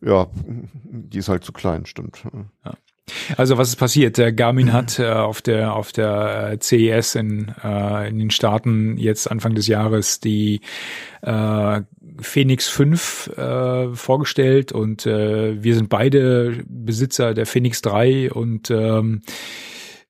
Speaker 2: Ja, die ist halt zu klein, stimmt.
Speaker 1: Ja. Also was ist passiert? Der Garmin hat äh, auf der auf der äh, CES in, äh, in den Staaten jetzt Anfang des Jahres die äh, Phoenix 5 äh, vorgestellt und äh, wir sind beide Besitzer der Phoenix 3 und ähm,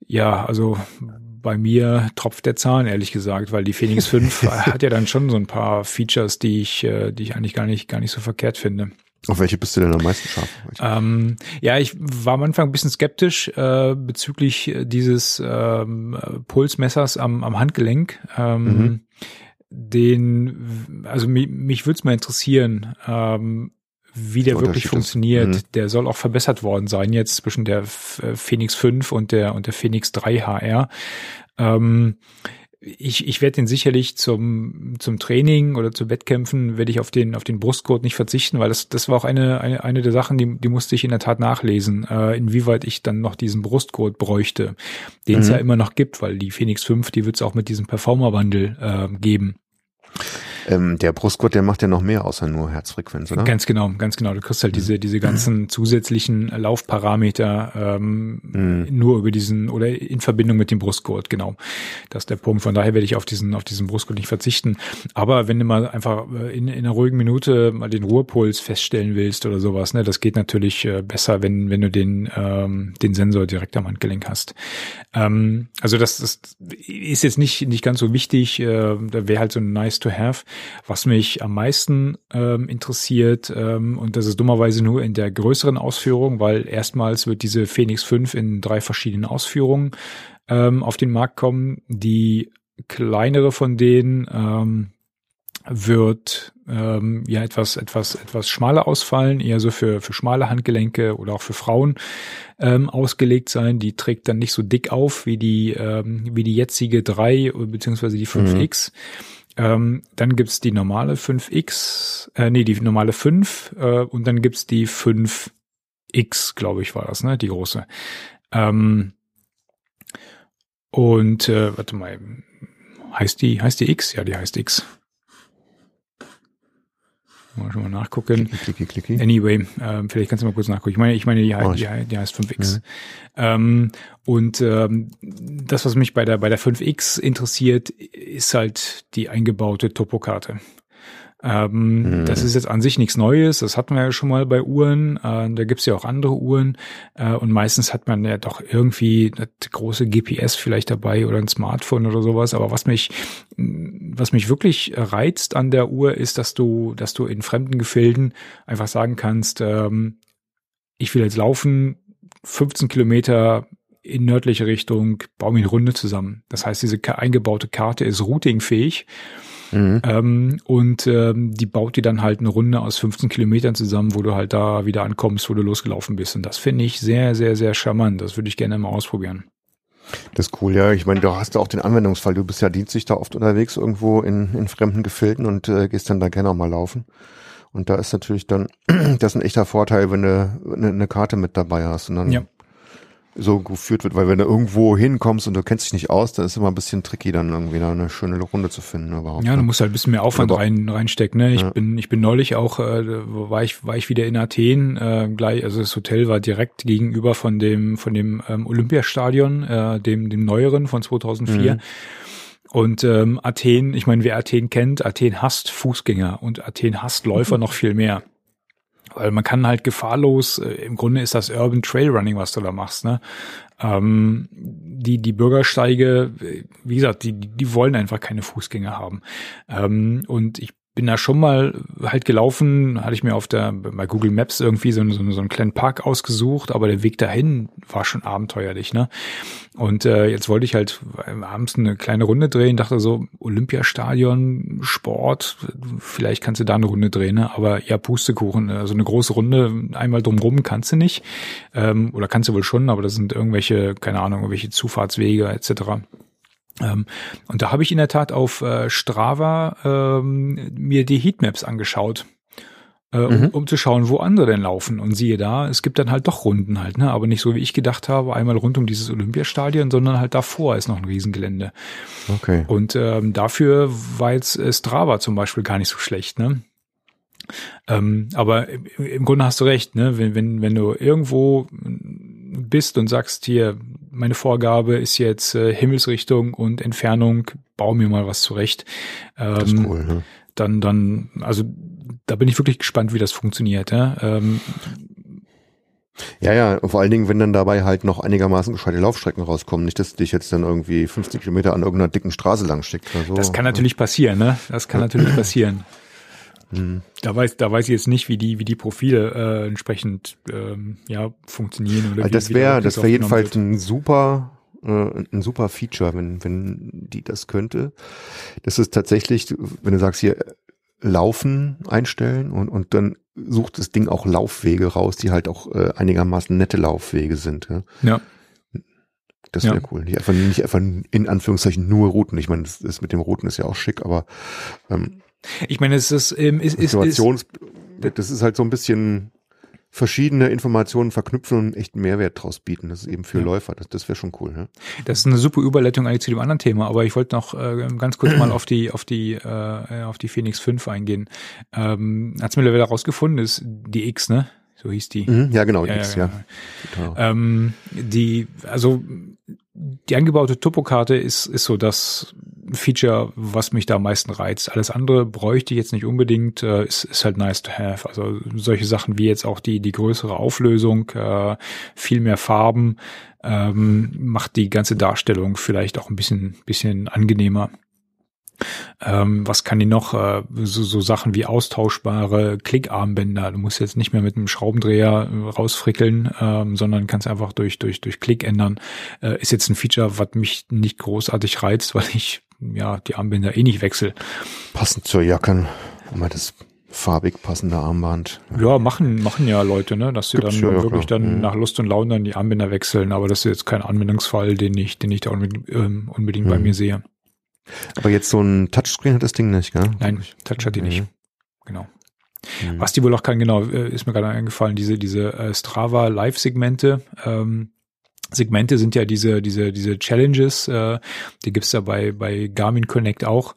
Speaker 1: ja, also bei mir tropft der Zahn, ehrlich gesagt, weil die Phoenix 5 hat ja dann schon so ein paar Features, die ich, äh, die ich eigentlich gar nicht, gar nicht so verkehrt finde.
Speaker 2: Auf welche bist du denn am meisten scharf?
Speaker 1: Ähm, ja, ich war am Anfang ein bisschen skeptisch äh, bezüglich dieses ähm, Pulsmessers am, am Handgelenk. Ähm, mhm. Den, also mich, mich würde es mal interessieren, ähm, wie der wirklich funktioniert. Mhm. Der soll auch verbessert worden sein jetzt zwischen der äh, Phoenix 5 und der und der Phoenix 3 HR. Ähm, ich, ich werde den sicherlich zum, zum Training oder zu Wettkämpfen werde ich auf den, auf den Brustgurt nicht verzichten, weil das, das war auch eine, eine, eine der Sachen, die, die musste ich in der Tat nachlesen, äh, inwieweit ich dann noch diesen Brustgurt bräuchte, den es mhm. ja immer noch gibt, weil die Phoenix 5, die wird es auch mit diesem Performer-Wandel äh, geben.
Speaker 2: Ähm, der Brustgurt, der macht ja noch mehr außer nur Herzfrequenz, oder?
Speaker 1: Ganz genau, ganz genau. Du kriegst halt diese, diese ganzen zusätzlichen Laufparameter ähm, mhm. nur über diesen oder in Verbindung mit dem Brustgurt, genau. Das ist der Punkt. Von daher werde ich auf diesen, auf diesen Brustgurt nicht verzichten. Aber wenn du mal einfach äh, in, in einer ruhigen Minute mal den Ruhepuls feststellen willst oder sowas, ne, das geht natürlich äh, besser, wenn, wenn du den, ähm, den Sensor direkt am Handgelenk hast. Ähm, also das, das ist jetzt nicht, nicht ganz so wichtig. Äh, da wäre halt so ein nice to have. Was mich am meisten ähm, interessiert, ähm, und das ist dummerweise nur in der größeren Ausführung, weil erstmals wird diese Phoenix 5 in drei verschiedenen Ausführungen ähm, auf den Markt kommen. Die kleinere von denen ähm, wird ähm, ja etwas etwas etwas schmaler ausfallen, eher so für für schmale Handgelenke oder auch für Frauen ähm, ausgelegt sein. Die trägt dann nicht so dick auf wie die ähm, wie die jetzige 3 beziehungsweise die 5X. Mhm. Ähm, dann gibt's die normale 5X, äh, nee, die normale 5 äh, und dann gibt's die 5X, glaube ich, war das, ne? Die große. Ähm, und äh, warte mal, heißt die, heißt die X? Ja, die heißt X. Mal schon mal nachgucken. Klicki, klicki. Anyway, ähm, vielleicht kannst du mal kurz nachgucken. Ich meine, ich meine, die, oh, die, die heißt 5X. Mhm. Ähm, und ähm, das, was mich bei der bei der 5X interessiert, ist halt die eingebaute Topokarte. Ähm, mhm. Das ist jetzt an sich nichts Neues, das hatten wir ja schon mal bei Uhren, äh, da gibt's ja auch andere Uhren äh, und meistens hat man ja doch irgendwie eine große GPS vielleicht dabei oder ein Smartphone oder sowas, aber was mich, was mich wirklich reizt an der Uhr ist, dass du, dass du in fremden Gefilden einfach sagen kannst, ähm, ich will jetzt laufen, 15 Kilometer in nördliche Richtung, baue mir eine Runde zusammen. Das heißt, diese eingebaute Karte ist routingfähig. Mhm. Ähm, und ähm, die baut dir dann halt eine Runde aus 15 Kilometern zusammen, wo du halt da wieder ankommst, wo du losgelaufen bist. Und das finde ich sehr, sehr, sehr charmant. Das würde ich gerne mal ausprobieren.
Speaker 2: Das ist cool, ja. Ich meine, du hast ja auch den Anwendungsfall. Du bist ja dienstlich da oft unterwegs irgendwo in, in fremden Gefilden und äh, gehst dann da gerne auch mal laufen. Und da ist natürlich dann, das ist ein echter Vorteil, wenn du eine, eine Karte mit dabei hast. Und dann ja so geführt wird, weil wenn du irgendwo hinkommst und du kennst dich nicht aus, dann ist immer ein bisschen tricky, dann irgendwie da eine schöne Runde zu finden überhaupt.
Speaker 1: Ja, du ne? musst halt ein bisschen mehr Aufwand rein, reinstecken. Ne? Ich ja. bin, ich bin neulich auch, äh, war ich, war ich wieder in Athen, äh, gleich, also das Hotel war direkt gegenüber von dem, von dem ähm, Olympiastadion, äh, dem, dem neueren von 2004. Mhm. Und ähm, Athen, ich meine, wer Athen kennt, Athen hasst Fußgänger und Athen hasst Läufer noch viel mehr. Weil man kann halt gefahrlos, äh, im Grunde ist das Urban Trail Running, was du da machst, ne? Ähm, die, die Bürgersteige, äh, wie gesagt, die, die wollen einfach keine Fußgänger haben. Ähm, und ich bin da schon mal halt gelaufen, hatte ich mir auf der bei Google Maps irgendwie so, so, so einen kleinen Park ausgesucht, aber der Weg dahin war schon abenteuerlich, ne? Und äh, jetzt wollte ich halt abends eine kleine Runde drehen, dachte so Olympiastadion, Sport, vielleicht kannst du da eine Runde drehen, ne? Aber ja, Pustekuchen, also eine große Runde einmal drumrum kannst du nicht, ähm, oder kannst du wohl schon, aber das sind irgendwelche, keine Ahnung, irgendwelche Zufahrtswege etc. Ähm, und da habe ich in der Tat auf äh, Strava ähm, mir die Heatmaps angeschaut, äh, um, mhm. um, zu schauen, wo andere denn laufen. Und siehe da, es gibt dann halt doch Runden halt, ne? Aber nicht so, wie ich gedacht habe, einmal rund um dieses Olympiastadion, sondern halt davor ist noch ein Riesengelände. Okay. Und ähm, dafür war jetzt äh, Strava zum Beispiel gar nicht so schlecht, ne? Ähm, aber im Grunde hast du recht, ne? Wenn, wenn, wenn du irgendwo bist und sagst hier, meine Vorgabe ist jetzt äh, Himmelsrichtung und Entfernung, bau mir mal was zurecht. Ähm, das ist ähm, cool, ne? Dann, dann, also da bin ich wirklich gespannt, wie das funktioniert. Ja? Ähm,
Speaker 2: Ja, ja, vor allen Dingen, wenn dann dabei halt noch einigermaßen gescheite Laufstrecken rauskommen. Nicht, dass dich jetzt dann irgendwie 50 Kilometer an irgendeiner dicken Straße lang schickt oder so.
Speaker 1: Das kann natürlich passieren, ne? Das kann natürlich passieren. Da weiß, da weiß ich jetzt nicht, wie die, wie die Profile äh, entsprechend ähm, ja funktionieren oder
Speaker 2: Also
Speaker 1: wie,
Speaker 2: das wäre, das wäre jedenfalls
Speaker 1: aufgenommen
Speaker 2: ein super, äh, ein super Feature, wenn, wenn die das könnte. Das ist tatsächlich, wenn du sagst hier Laufen einstellen und, und dann sucht das Ding auch Laufwege raus, die halt auch äh, einigermaßen nette Laufwege sind. Ja?
Speaker 1: wird. Ja,
Speaker 2: Das
Speaker 1: Ja.
Speaker 2: wäre cool. Nicht einfach, nicht einfach in Anführungszeichen nur Routen. Ich meine, das ist mit dem Routen ist ja auch schick, aber ähm,
Speaker 1: ich meine, es ist, ähm, ist, ist, ist
Speaker 2: das ist halt so ein bisschen verschiedene Informationen verknüpfen und einen echten Mehrwert draus bieten. Das ist eben für
Speaker 1: Ja.
Speaker 2: Läufer. Das, das wäre schon cool. Ne?
Speaker 1: Das ist eine super Überleitung eigentlich zu dem anderen Thema, aber ich wollte noch äh, ganz kurz mal auf die auf die äh, auf die Phoenix 5 eingehen. Ähm, hat's mittlerweile rausgefunden, ist die X, ne? So hieß die.
Speaker 2: Mhm, ja, genau.
Speaker 1: Ja,
Speaker 2: X,
Speaker 1: ja,
Speaker 2: ja, total.
Speaker 1: Ähm, die, also die angebaute Topokarte ist, ist so das Feature, was mich da am meisten reizt. Alles andere bräuchte ich jetzt nicht unbedingt, äh, ist, ist halt nice to have. Also solche Sachen wie jetzt auch die, die größere Auflösung, äh, viel mehr Farben, ähm, macht die ganze Darstellung vielleicht auch ein bisschen, bisschen angenehmer. Ähm, was kann die noch? Äh, so, so Sachen wie austauschbare Klickarmbänder. Du musst jetzt nicht mehr mit einem Schraubendreher äh, rausfrickeln, ähm, sondern kannst einfach durch, durch, durch Klick ändern. Äh, ist jetzt ein Feature, was mich nicht großartig reizt, weil ich ja die Armbänder eh nicht wechsle.
Speaker 2: Passend zur Jacke. Mal das farbig passende Armband.
Speaker 1: Ja, machen, machen ja Leute, ne, dass sie
Speaker 2: Gibt's
Speaker 1: dann
Speaker 2: ja,
Speaker 1: wirklich
Speaker 2: klar.
Speaker 1: dann
Speaker 2: Mhm.
Speaker 1: nach Lust und Laune dann die Armbänder wechseln, aber das ist jetzt kein Anwendungsfall, den ich, den ich da unbedingt, ähm, unbedingt bei
Speaker 2: Mhm.
Speaker 1: mir sehe.
Speaker 2: Aber jetzt so ein Touchscreen hat das Ding nicht, gell?
Speaker 1: Nein, Touch hat die nicht.
Speaker 2: Mhm.
Speaker 1: Genau.
Speaker 2: Mhm.
Speaker 1: Was die wohl auch kann, genau, äh, ist mir gerade eingefallen, diese, diese äh, Strava Live-Segmente. Ähm, Segmente sind ja diese, diese, diese Challenges, äh, die gibt's ja bei, bei Garmin Connect auch,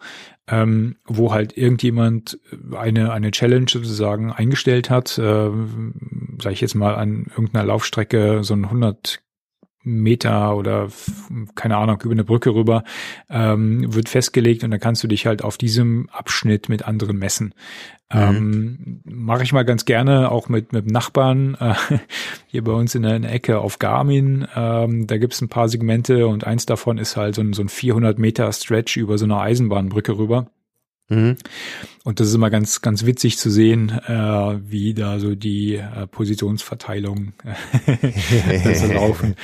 Speaker 1: ähm, wo halt irgendjemand eine, eine Challenge sozusagen eingestellt hat, äh, sage ich jetzt mal an irgendeiner Laufstrecke so ein 100 Meter oder keine Ahnung über eine Brücke rüber ähm, wird festgelegt und dann kannst du dich halt auf diesem Abschnitt mit anderen messen. Ähm, Mache ich mal ganz gerne, auch mit mit Nachbarn äh, hier bei uns in der, in der Ecke auf Garmin. Ähm, da gibt's ein paar Segmente und eins davon ist halt so ein, so ein 400 Meter Stretch über so eine Eisenbahnbrücke rüber.
Speaker 2: Mhm.
Speaker 1: Und das ist immer ganz, ganz witzig zu sehen, äh, wie da so die äh, Positionsverteilung äh, so laufen.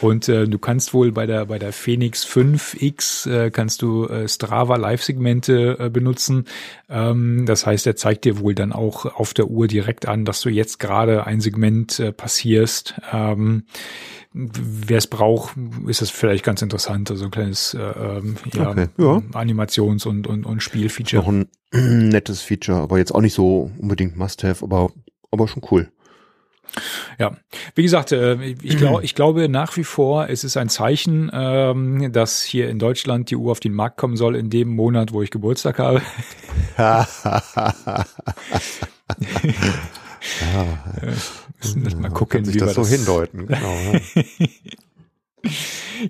Speaker 1: Und äh, du kannst wohl bei der bei der Phoenix 5X äh, kannst du äh, Strava Live-Segmente benutzen. Ähm, das heißt, er zeigt dir wohl dann auch auf der Uhr direkt an, dass du jetzt gerade ein Segment passierst. Ähm, Wer es braucht, ist das vielleicht ganz interessant. Also ein kleines äh, ähm, ja,
Speaker 2: Okay, ja.
Speaker 1: Animations- und, und, und Spielfeature.
Speaker 2: Noch ein nettes Feature, aber jetzt auch nicht so unbedingt Must-Have, aber, aber schon cool.
Speaker 1: Ja, wie gesagt, äh, ich, glaub, ich glaube nach wie vor, es ist ein Zeichen, ähm, dass hier in Deutschland die Uhr auf den Markt kommen soll in dem Monat, wo ich Geburtstag habe. Müssen das mal gucken, wie
Speaker 2: das
Speaker 1: wir
Speaker 2: so hindeuten. Genau, ja.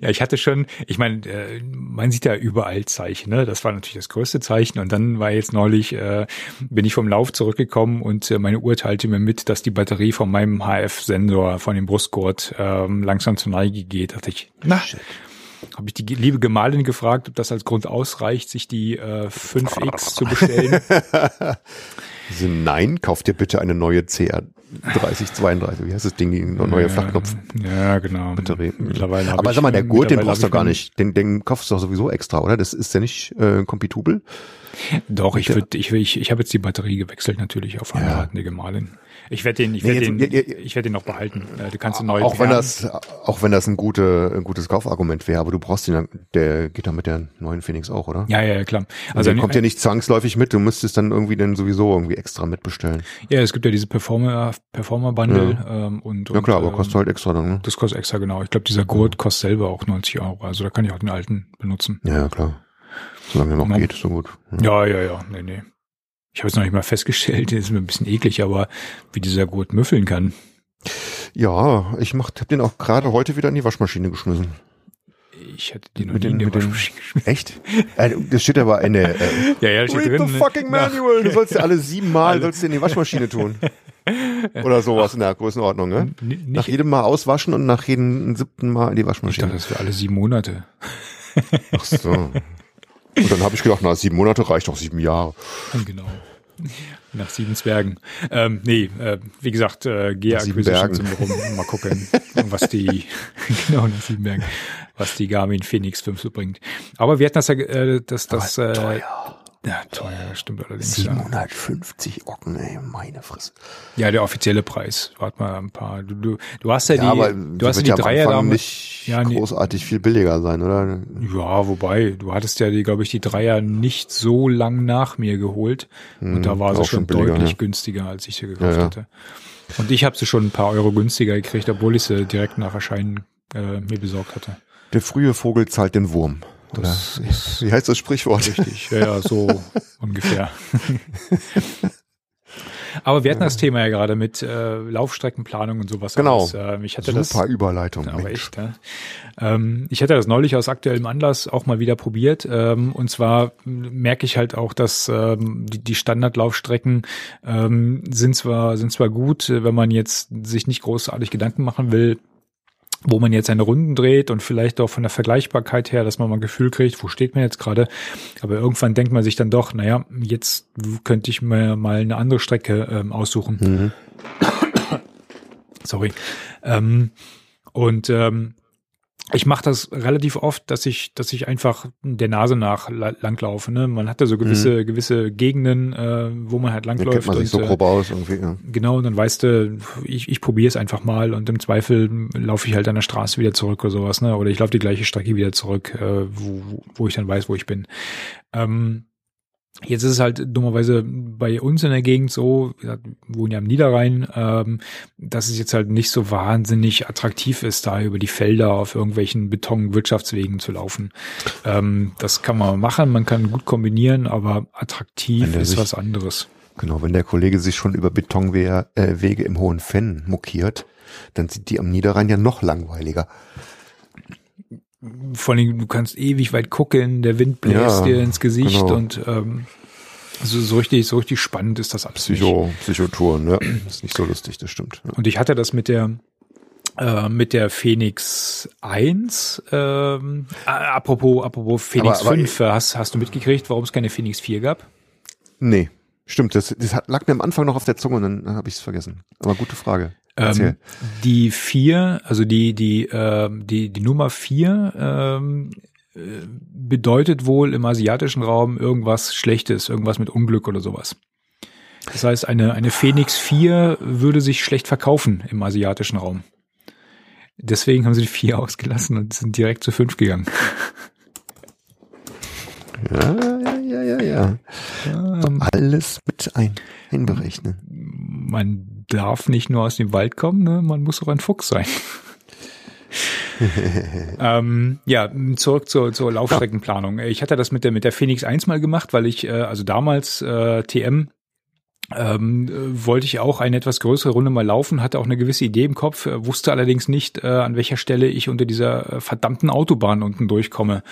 Speaker 1: Ja, ich hatte schon, ich meine, äh, man sieht ja überall Zeichen, ne? Das war natürlich das größte Zeichen. Und dann war jetzt neulich, äh, bin ich vom Lauf zurückgekommen und äh, meine Uhr teilte mir mit, dass die Batterie von meinem HF-Sensor von dem Brustgurt ähm, langsam zur Neige geht. Da dachte ich, na, habe ich die liebe Gemahlin gefragt, ob das als Grund ausreicht, sich die äh, 5X zu bestellen.
Speaker 2: Nein, kauft dir bitte eine neue CR 3032. Wie heißt das Ding? Die neue Flachknopf.
Speaker 1: Ja, genau.
Speaker 2: Batterie.
Speaker 1: Mittlerweile
Speaker 2: Aber sag mal, der Gurt, den brauchst du gar
Speaker 1: ich-
Speaker 2: nicht. Den, den kaufst du doch sowieso extra, oder? Das ist ja nicht äh, kompatibel.
Speaker 1: Doch, ich
Speaker 2: der-
Speaker 1: würde, ich, ich, ich habe jetzt die Batterie gewechselt natürlich auf angeratene Gemahlin. Ich werde den, ich
Speaker 2: Nee,
Speaker 1: werde den,
Speaker 2: ja, ja,
Speaker 1: ich werde den noch behalten. Äh, Du kannst ihn neu
Speaker 2: Auch wenn das, auch wenn das ein, gute, ein gutes Kaufargument wäre, aber du brauchst den, ja- der geht dann mit der neuen Phoenix auch, oder?
Speaker 1: Ja, ja, ja, klar.
Speaker 2: Also der kommt ja nicht zwangsläufig mit, du müsstest dann irgendwie dann sowieso irgendwie extra mitbestellen.
Speaker 1: ja, es gibt ja diese Performer, Performer Bundle ähm, und,
Speaker 2: Ja
Speaker 1: und
Speaker 2: klar, aber
Speaker 1: ähm,
Speaker 2: kostet halt extra dann, ne?
Speaker 1: das kostet extra genau. Ich glaube, dieser Gurt kostet selber auch 90 Euro. Also da kann ich auch den alten benutzen.
Speaker 2: Ja, ja, klar. Solange er noch
Speaker 1: Ja.
Speaker 2: geht, ist so gut.
Speaker 1: Ja, ja, ja, nee, nee. Ich habe jetzt noch nicht mal festgestellt, das ist mir ein bisschen eklig, aber wie dieser Gurt müffeln kann.
Speaker 2: Ja, ich mach, hab den auch gerade heute wieder in die Waschmaschine geschmissen.
Speaker 1: Ich hätte die noch
Speaker 2: Mit
Speaker 1: nie in
Speaker 2: den- mit den-
Speaker 1: Waschmaschine geschmissen.
Speaker 2: Echt? äh, das steht aber in der, äh,
Speaker 1: Ja, ja, steht
Speaker 2: Read
Speaker 1: drin.
Speaker 2: the fucking
Speaker 1: nach-
Speaker 2: manual. Du sollst ja alle sieben Mal
Speaker 1: Alle.
Speaker 2: sollst du in die Waschmaschine tun. Oder sowas in der Größenordnung, ne? Nach jedem Mal auswaschen und nach jedem siebten Mal in die
Speaker 1: ich dachte,
Speaker 2: Waschmaschine.
Speaker 1: das für alle sieben Monate.
Speaker 2: Ach so. Und dann habe ich gedacht, na, sieben Monate reicht doch sieben Jahre.
Speaker 1: Genau. Nach sieben Zwergen. Ähm, nee, äh, wie gesagt, äh,
Speaker 2: Nach sieben
Speaker 1: Gear-Acquisition sind wir rum. Mal gucken, was die, genau, nach sieben Bergen, was die Garmin Phoenix 5 so bringt. Aber wir hatten das ja, äh, das, das, äh, ja, teuer, stimmt allerdings. Ja.
Speaker 2: 750 Ocken, ey, meine Fresse.
Speaker 1: ja, der offizielle Preis. Warte mal ein paar. Du, du, du hast ja,
Speaker 2: Ja,
Speaker 1: die,
Speaker 2: aber
Speaker 1: du hast ja die
Speaker 2: ja
Speaker 1: Dreier da
Speaker 2: nicht
Speaker 1: Ja, nee.
Speaker 2: großartig viel billiger sein, oder?
Speaker 1: Ja, wobei, du hattest ja die, glaube ich, die Dreier nicht so lang nach mir geholt. und da war sie
Speaker 2: Mhm,
Speaker 1: schon
Speaker 2: schon
Speaker 1: deutlich
Speaker 2: ja.
Speaker 1: günstiger, als ich sie gekauft
Speaker 2: Ja, ja.
Speaker 1: hatte. Und ich habe sie schon ein paar Euro günstiger gekriegt, obwohl ich sie direkt nach Erscheinen äh, mir besorgt hatte.
Speaker 2: Der frühe Vogel zahlt den Wurm. Oder?
Speaker 1: Das ist
Speaker 2: Wie heißt das Sprichwort?
Speaker 1: richtig. Ja, ja, so ungefähr. Aber wir hatten das Thema ja gerade mit äh, Laufstreckenplanung und sowas.
Speaker 2: Genau.
Speaker 1: alles. Ähm, ich hatte das
Speaker 2: Super Überleitung.
Speaker 1: Aber
Speaker 2: Mensch.
Speaker 1: echt, ja. ähm, ich hatte das neulich aus aktuellem Anlass auch mal wieder probiert. Ähm, und zwar merke ich halt auch, dass ähm, die, die Standardlaufstrecken ähm, sind zwar sind zwar gut, wenn man jetzt sich nicht großartig Gedanken machen will, wo man jetzt seine Runden dreht und vielleicht auch von der Vergleichbarkeit her, dass man mal ein Gefühl kriegt, wo steht man jetzt gerade. Aber irgendwann denkt man sich dann doch, naja, jetzt könnte ich mir mal eine andere Strecke ähm, aussuchen.
Speaker 2: Mhm.
Speaker 1: Sorry. Ähm, und ähm, ich mache das relativ oft, dass ich, dass ich einfach der Nase nach la- langlaufe. Ne? Man hat da so gewisse, gewisse Gegenden, äh, wo man halt
Speaker 2: Da kennt
Speaker 1: langläuft.
Speaker 2: man sich so
Speaker 1: und, äh,
Speaker 2: grob aus irgendwie. Ja.
Speaker 1: Genau, und dann weißt du, ich, ich probiere es einfach mal und im Zweifel laufe ich halt an der Straße wieder zurück oder sowas, ne? Oder ich laufe die gleiche Strecke wieder zurück, äh, wo, wo ich dann weiß, wo ich bin. Ähm, jetzt ist es halt dummerweise bei uns in der Gegend so, wir wohnen ja am Niederrhein, ähm, dass es jetzt halt nicht so wahnsinnig attraktiv ist, da über die Felder auf irgendwelchen Betonwirtschaftswegen zu laufen. Ähm, das kann man machen, man kann gut kombinieren, aber attraktiv ist
Speaker 2: sich-
Speaker 1: was anderes.
Speaker 2: Genau, wenn der Kollege sich schon über Betonwege äh, im Hohen Fenn mokiert, dann sind die am Niederrhein ja noch langweiliger.
Speaker 1: Vor allem, du kannst ewig weit gucken, der Wind bläst
Speaker 2: Ja,
Speaker 1: dir ins Gesicht
Speaker 2: genau.
Speaker 1: und ähm, so, so richtig, so richtig spannend ist das absolut.
Speaker 2: Psycho, Psychotouren, ja. ist nicht so lustig, das stimmt. Ja.
Speaker 1: Und ich hatte das mit der äh, mit der Phoenix 1, ähm, äh, apropos, apropos Phoenix
Speaker 2: Aber- aber-
Speaker 1: 5, hast, hast du mitgekriegt, warum es keine Phoenix 4 gab?
Speaker 2: Nee, stimmt, das, das lag mir am Anfang noch auf der Zunge und dann habe ich es vergessen. Aber gute Frage.
Speaker 1: Ähm, die 4, also die, die, ähm, die, die Nummer 4 ähm, äh, bedeutet wohl im asiatischen Raum irgendwas Schlechtes, irgendwas mit Unglück oder sowas. Das heißt, eine, eine Phoenix 4 würde sich schlecht verkaufen im asiatischen Raum. Deswegen haben sie die 4 ausgelassen und sind direkt zu 5 gegangen.
Speaker 2: Ja, ja, ja, ja, ja.
Speaker 1: Ähm,
Speaker 2: Alles mit ein, einberechnen.
Speaker 1: man darf nicht nur aus dem Wald kommen, ne? man muss auch ein Fuchs sein. ähm, ja, zurück zur, zur Laufstreckenplanung. Ich hatte das mit der mit der Phoenix 1 mal gemacht, weil ich äh, also damals äh, TM ähm, äh, wollte ich auch eine etwas größere Runde mal laufen, hatte auch eine gewisse Idee im Kopf, äh, wusste allerdings nicht, äh, an welcher Stelle ich unter dieser äh, verdammten Autobahn unten durchkomme.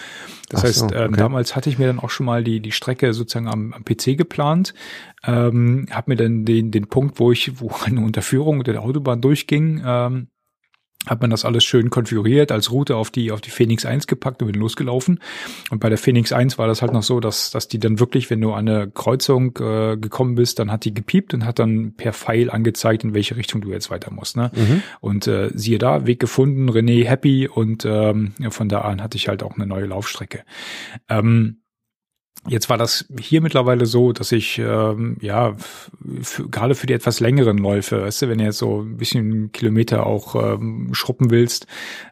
Speaker 1: Das
Speaker 2: so,
Speaker 1: heißt, ähm,
Speaker 2: okay.
Speaker 1: damals hatte ich mir dann auch schon mal die die Strecke sozusagen am, am PC geplant, ähm, habe mir dann den den Punkt, wo ich wo eine Unterführung unter der Autobahn durchging, ähm, hat man das alles schön konfiguriert, als Route auf die, auf die Phoenix 1 gepackt und bin losgelaufen. Und bei der Phoenix 1 war das halt noch so, dass, dass die dann wirklich, wenn du an eine Kreuzung äh, gekommen bist, dann hat die gepiept und hat dann per Pfeil angezeigt, in welche Richtung du jetzt weiter musst. Ne? Und äh, siehe da, Weg gefunden, René happy und ähm, von da an hatte ich halt auch eine neue Laufstrecke. Ähm, Jetzt war das hier mittlerweile so, dass ich ähm, ja gerade für die etwas längeren Läufe, weißt du, wenn du jetzt so ein bisschen Kilometer auch ähm, schruppen willst,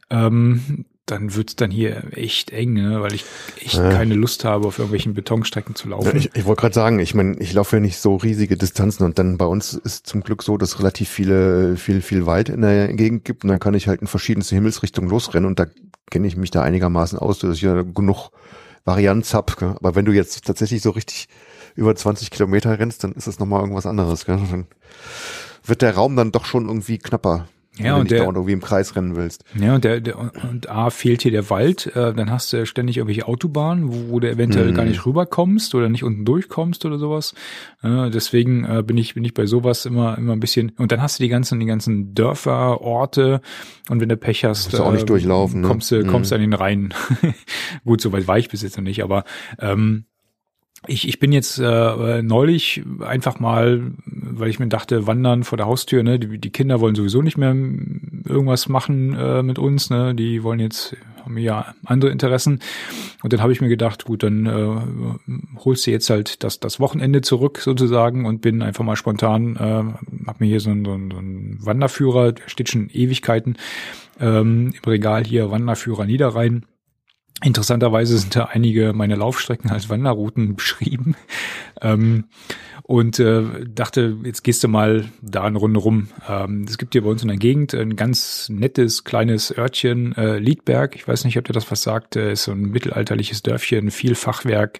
Speaker 1: ähm, dann wird's dann hier echt eng, ne? weil ich echt
Speaker 2: Ja.
Speaker 1: keine Lust habe, auf irgendwelchen Betonstrecken zu laufen.
Speaker 2: ich ich wollte gerade sagen, ich meine, ich laufe ja nicht so riesige Distanzen und dann bei uns ist zum Glück so, dass es relativ viele, viel, viel Wald in der Gegend gibt und dann kann ich halt in verschiedenste Himmelsrichtungen losrennen und da kenne ich mich da einigermaßen aus, dass ich ja genug Varianz hab. Gell? Aber wenn du jetzt tatsächlich so richtig über 20 Kilometer rennst, dann ist das nochmal irgendwas anderes. Gell? Dann wird der Raum dann doch schon irgendwie knapper.
Speaker 1: Ja,
Speaker 2: und der,
Speaker 1: der,
Speaker 2: irgendwie im Kreis rennen willst.
Speaker 1: ja, und der, der und A fehlt hier der Wald, äh, dann hast du ständig irgendwelche Autobahnen, wo, wo du eventuell
Speaker 2: Mhm.
Speaker 1: gar nicht rüberkommst oder nicht unten durchkommst oder sowas. Äh, deswegen äh, bin ich bin ich bei sowas immer immer ein bisschen. Und dann hast du die ganzen die ganzen Dörfer, Orte und wenn du Pech hast,
Speaker 2: du auch nicht durchlaufen, ne?
Speaker 1: kommst du kommst
Speaker 2: Mhm.
Speaker 1: an den Rhein. Gut, so weit war ich bis jetzt noch nicht, aber ähm, ich, ich bin jetzt äh, neulich einfach mal, weil ich mir dachte, wandern vor der Haustür, ne, die, die Kinder wollen sowieso nicht mehr irgendwas machen äh, mit uns, ne, die wollen jetzt, haben ja andere Interessen. Und dann habe ich mir gedacht, gut, dann äh, holst du jetzt halt das, das Wochenende zurück sozusagen und bin einfach mal spontan, äh, hab mir hier so einen, so einen, Wanderführer, der steht schon Ewigkeiten ähm, im Regal hier, Wanderführer Niederrhein. Interessanterweise sind da einige meiner Laufstrecken als Wanderrouten beschrieben. Ähm, und äh, dachte, jetzt gehst du mal da eine Runde rum. Ähm, es gibt hier bei uns in der Gegend ein ganz nettes kleines Örtchen, äh, Liedberg. Ich weiß nicht, ob dir das was sagt. Äh, ist so ein mittelalterliches Dörfchen, viel Fachwerk,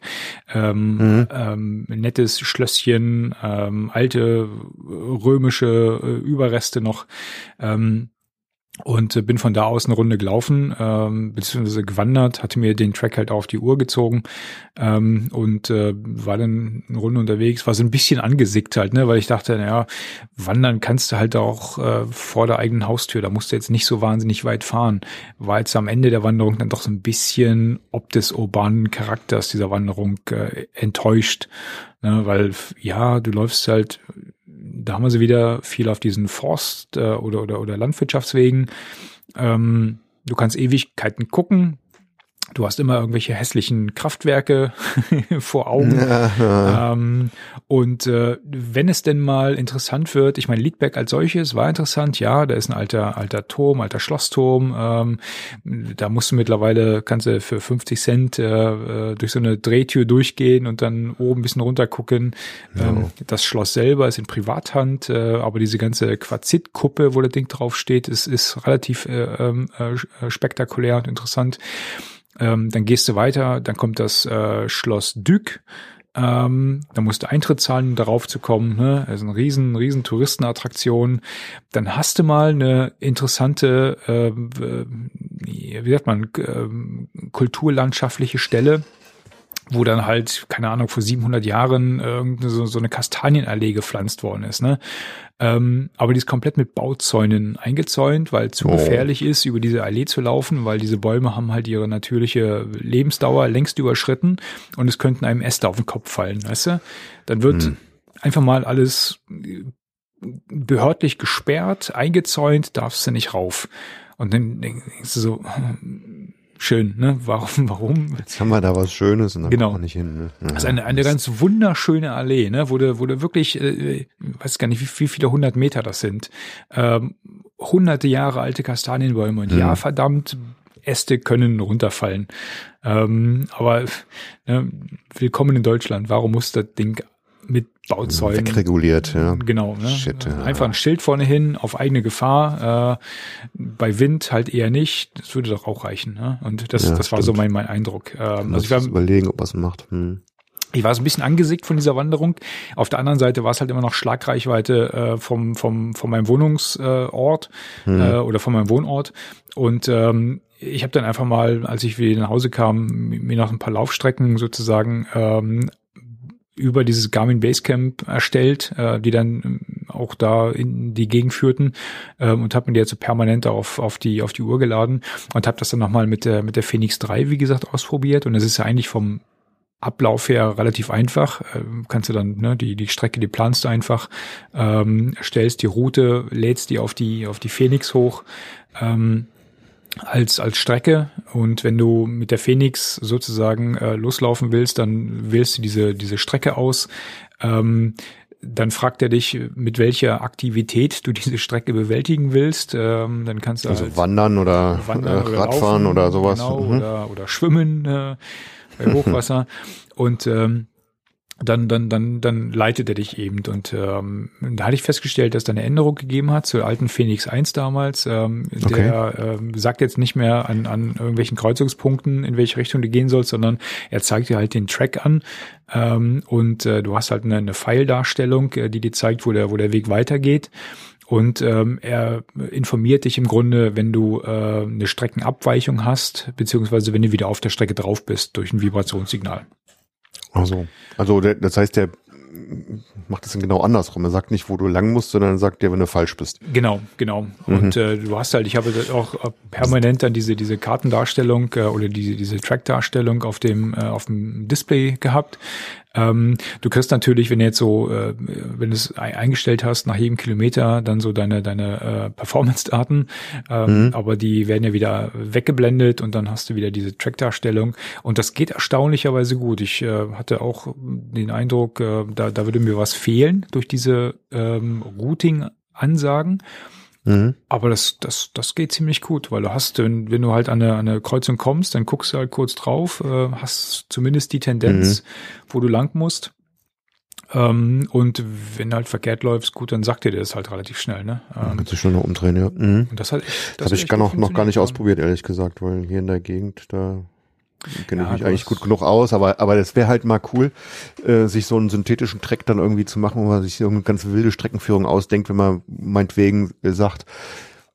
Speaker 1: ähm,
Speaker 2: Mhm.
Speaker 1: ähm, nettes Schlösschen, ähm, alte römische äh, Überreste noch. Ähm, und äh, bin von da aus eine Runde gelaufen, ähm, beziehungsweise gewandert, hatte mir den Track halt auf die Uhr gezogen ähm, und äh, war dann eine Runde unterwegs, war so ein bisschen angesickt halt, ne, weil ich dachte, naja, wandern kannst du halt auch äh, vor der eigenen Haustür, da musst du jetzt nicht so wahnsinnig weit fahren. War jetzt am Ende der Wanderung dann doch so ein bisschen ob des urbanen Charakters dieser Wanderung äh, enttäuscht, ne, weil ja, du läufst halt da haben wir sie wieder viel auf diesen Forst- äh, oder, oder, oder Landwirtschaftswegen. Ähm, du kannst Ewigkeiten gucken. Du hast immer irgendwelche hässlichen Kraftwerke vor Augen.
Speaker 2: Ja, ja.
Speaker 1: Ähm, und äh, wenn es denn mal interessant wird, ich meine, Liedberg als solches war interessant, ja, da ist ein alter, alter Turm, alter Schlossturm. Ähm, da musst du mittlerweile, kannst du für 50 Cent äh, äh, durch so eine Drehtür durchgehen und dann oben ein bisschen runter gucken. Ähm, das Schloss selber ist in Privathand, äh, aber diese ganze Quarzitkuppe, wo das Ding drauf steht, ist, ist relativ äh, ähm, äh, spektakulär und interessant. Ähm, dann gehst du weiter, dann kommt das äh, Schloss Dück. Ähm, da musst du Eintritt zahlen, um darauf zu kommen. Ne? Also eine riesen, riesen Touristenattraktion. Dann hast du mal eine interessante, ähm, äh, wie sagt man, ähm, kulturlandschaftliche Stelle, wo dann halt, keine Ahnung, vor 700 Jahren irgendeine so, so eine Kastanienallee gepflanzt worden ist. Ne? Ähm, aber die ist komplett mit Bauzäunen eingezäunt, weil zu
Speaker 2: Oh.
Speaker 1: gefährlich ist, über diese Allee zu laufen, weil diese Bäume haben halt ihre natürliche Lebensdauer längst überschritten und es könnten einem Äste auf den Kopf fallen, weißt du? Dann wird
Speaker 2: Hm.
Speaker 1: einfach mal alles äh, behördlich gesperrt, eingezäunt, darfst du nicht rauf. Und dann denkst du so, schön, ne? Warum, warum?
Speaker 2: Jetzt haben wir da was Schönes und dann
Speaker 1: Genau.
Speaker 2: kommen wir nicht hin. Ne?
Speaker 1: Das ist eine, eine ganz wunderschöne Allee, ne? wo du wirklich, äh, weiß gar nicht, wie, wie viele hundert Meter das sind. Ähm, hunderte Jahre alte Kastanienbäume und ja,
Speaker 2: Mhm.
Speaker 1: verdammt, Äste können runterfallen. Ähm, aber ne, willkommen in Deutschland. Warum muss das Ding mit Bauzäunen
Speaker 2: Wegreguliert, ja.
Speaker 1: Genau, ne?
Speaker 2: Shit, ja.
Speaker 1: Einfach ein Schild vorne hin, auf eigene Gefahr. Äh, bei Wind halt eher nicht. Das würde doch auch reichen. Ne? Und das,
Speaker 2: Ja,
Speaker 1: das war so mein, mein Eindruck. Ähm, also ich war,
Speaker 2: überlegen, ob was macht. Hm.
Speaker 1: ich war so ein bisschen angesickt von dieser Wanderung. Auf der anderen Seite war es halt immer noch Schlagreichweite äh, vom, vom, von meinem Wohnungsort
Speaker 2: Hm.
Speaker 1: äh, oder von meinem Wohnort. Und ähm, ich habe dann einfach mal, als ich wieder nach Hause kam, mir noch ein paar Laufstrecken sozusagen ähm, über dieses Garmin Basecamp erstellt, äh, die dann ähm, auch da in die Gegend führten ähm, und habe mir die jetzt so permanent auf, auf die auf die Uhr geladen und habe das dann nochmal mit der mit der Phoenix 3 wie gesagt ausprobiert und es ist ja eigentlich vom Ablauf her relativ einfach. Ähm, kannst du dann, ne, die, die Strecke, die planst du einfach, ähm, stellst die Route, lädst die auf die, auf die Phoenix hoch, ähm, als, als Strecke. Und wenn du mit der Phoenix sozusagen äh, loslaufen willst, dann wählst du diese, diese Strecke aus. Ähm, dann fragt er dich, mit welcher Aktivität du diese Strecke bewältigen willst. Ähm, dann kannst du
Speaker 2: Also
Speaker 1: halt
Speaker 2: wandern oder,
Speaker 1: Wandern
Speaker 2: äh,
Speaker 1: oder
Speaker 2: Radfahren
Speaker 1: Laufen,
Speaker 2: oder sowas.
Speaker 1: Genau,
Speaker 2: Mhm.
Speaker 1: oder, oder Schwimmen äh, bei Hochwasser. und ähm, dann, dann, dann, dann leitet er dich eben. Und ähm, da hatte ich festgestellt, dass da eine Änderung gegeben hat zur alten Phoenix 1 damals. Ähm, Der ähm, sagt jetzt nicht mehr an, an irgendwelchen Kreuzungspunkten, in welche Richtung du gehen sollst, sondern er zeigt dir halt den Track an. Ähm, und äh, du hast halt eine, eine Pfeildarstellung, äh, die dir zeigt, wo der, wo der Weg weitergeht. und ähm, er informiert dich im Grunde, wenn du äh, eine Streckenabweichung hast, beziehungsweise wenn du wieder auf der Strecke drauf bist durch ein Vibrationssignal.
Speaker 2: Also, also der, das heißt, der macht das dann genau andersrum. Er sagt nicht, wo du lang musst, sondern er sagt dir, wenn du falsch bist.
Speaker 1: Genau, genau. Mhm. Und äh, du hast halt, ich habe auch permanent dann diese diese Kartendarstellung äh, oder diese diese Trackdarstellung auf dem äh, auf dem Display gehabt. Ähm, du kriegst natürlich, wenn du jetzt so, äh, wenn du es eingestellt hast, nach jedem Kilometer dann so deine deine äh, Performance-Daten, ähm, mhm. aber die werden ja wieder weggeblendet und dann hast du wieder diese Track-Darstellung und das geht erstaunlicherweise gut. Ich äh, hatte auch den Eindruck, äh, da, da würde mir was fehlen durch diese ähm, Routing-Ansagen. Mhm. Aber das, das, das geht ziemlich gut, weil du hast, wenn, wenn du halt an eine, an eine Kreuzung kommst, dann guckst du halt kurz drauf, äh, hast zumindest die Tendenz, mhm. wo du lang musst. Ähm, und wenn halt verkehrt läufst, gut, dann sagt dir das halt relativ schnell, ne?
Speaker 2: Ähm, kannst du schon noch umdrehen, ja. Mhm.
Speaker 1: Und das hat,
Speaker 2: das, das habe ich gar noch, noch gar nicht ausprobiert, ehrlich gesagt, weil hier in der Gegend, da kenne ja, ich mich eigentlich gut genug aus, aber, aber das wäre halt mal cool, äh, sich so einen synthetischen Track dann irgendwie zu machen, wo man sich so eine ganz wilde Streckenführung ausdenkt, wenn man meinetwegen sagt,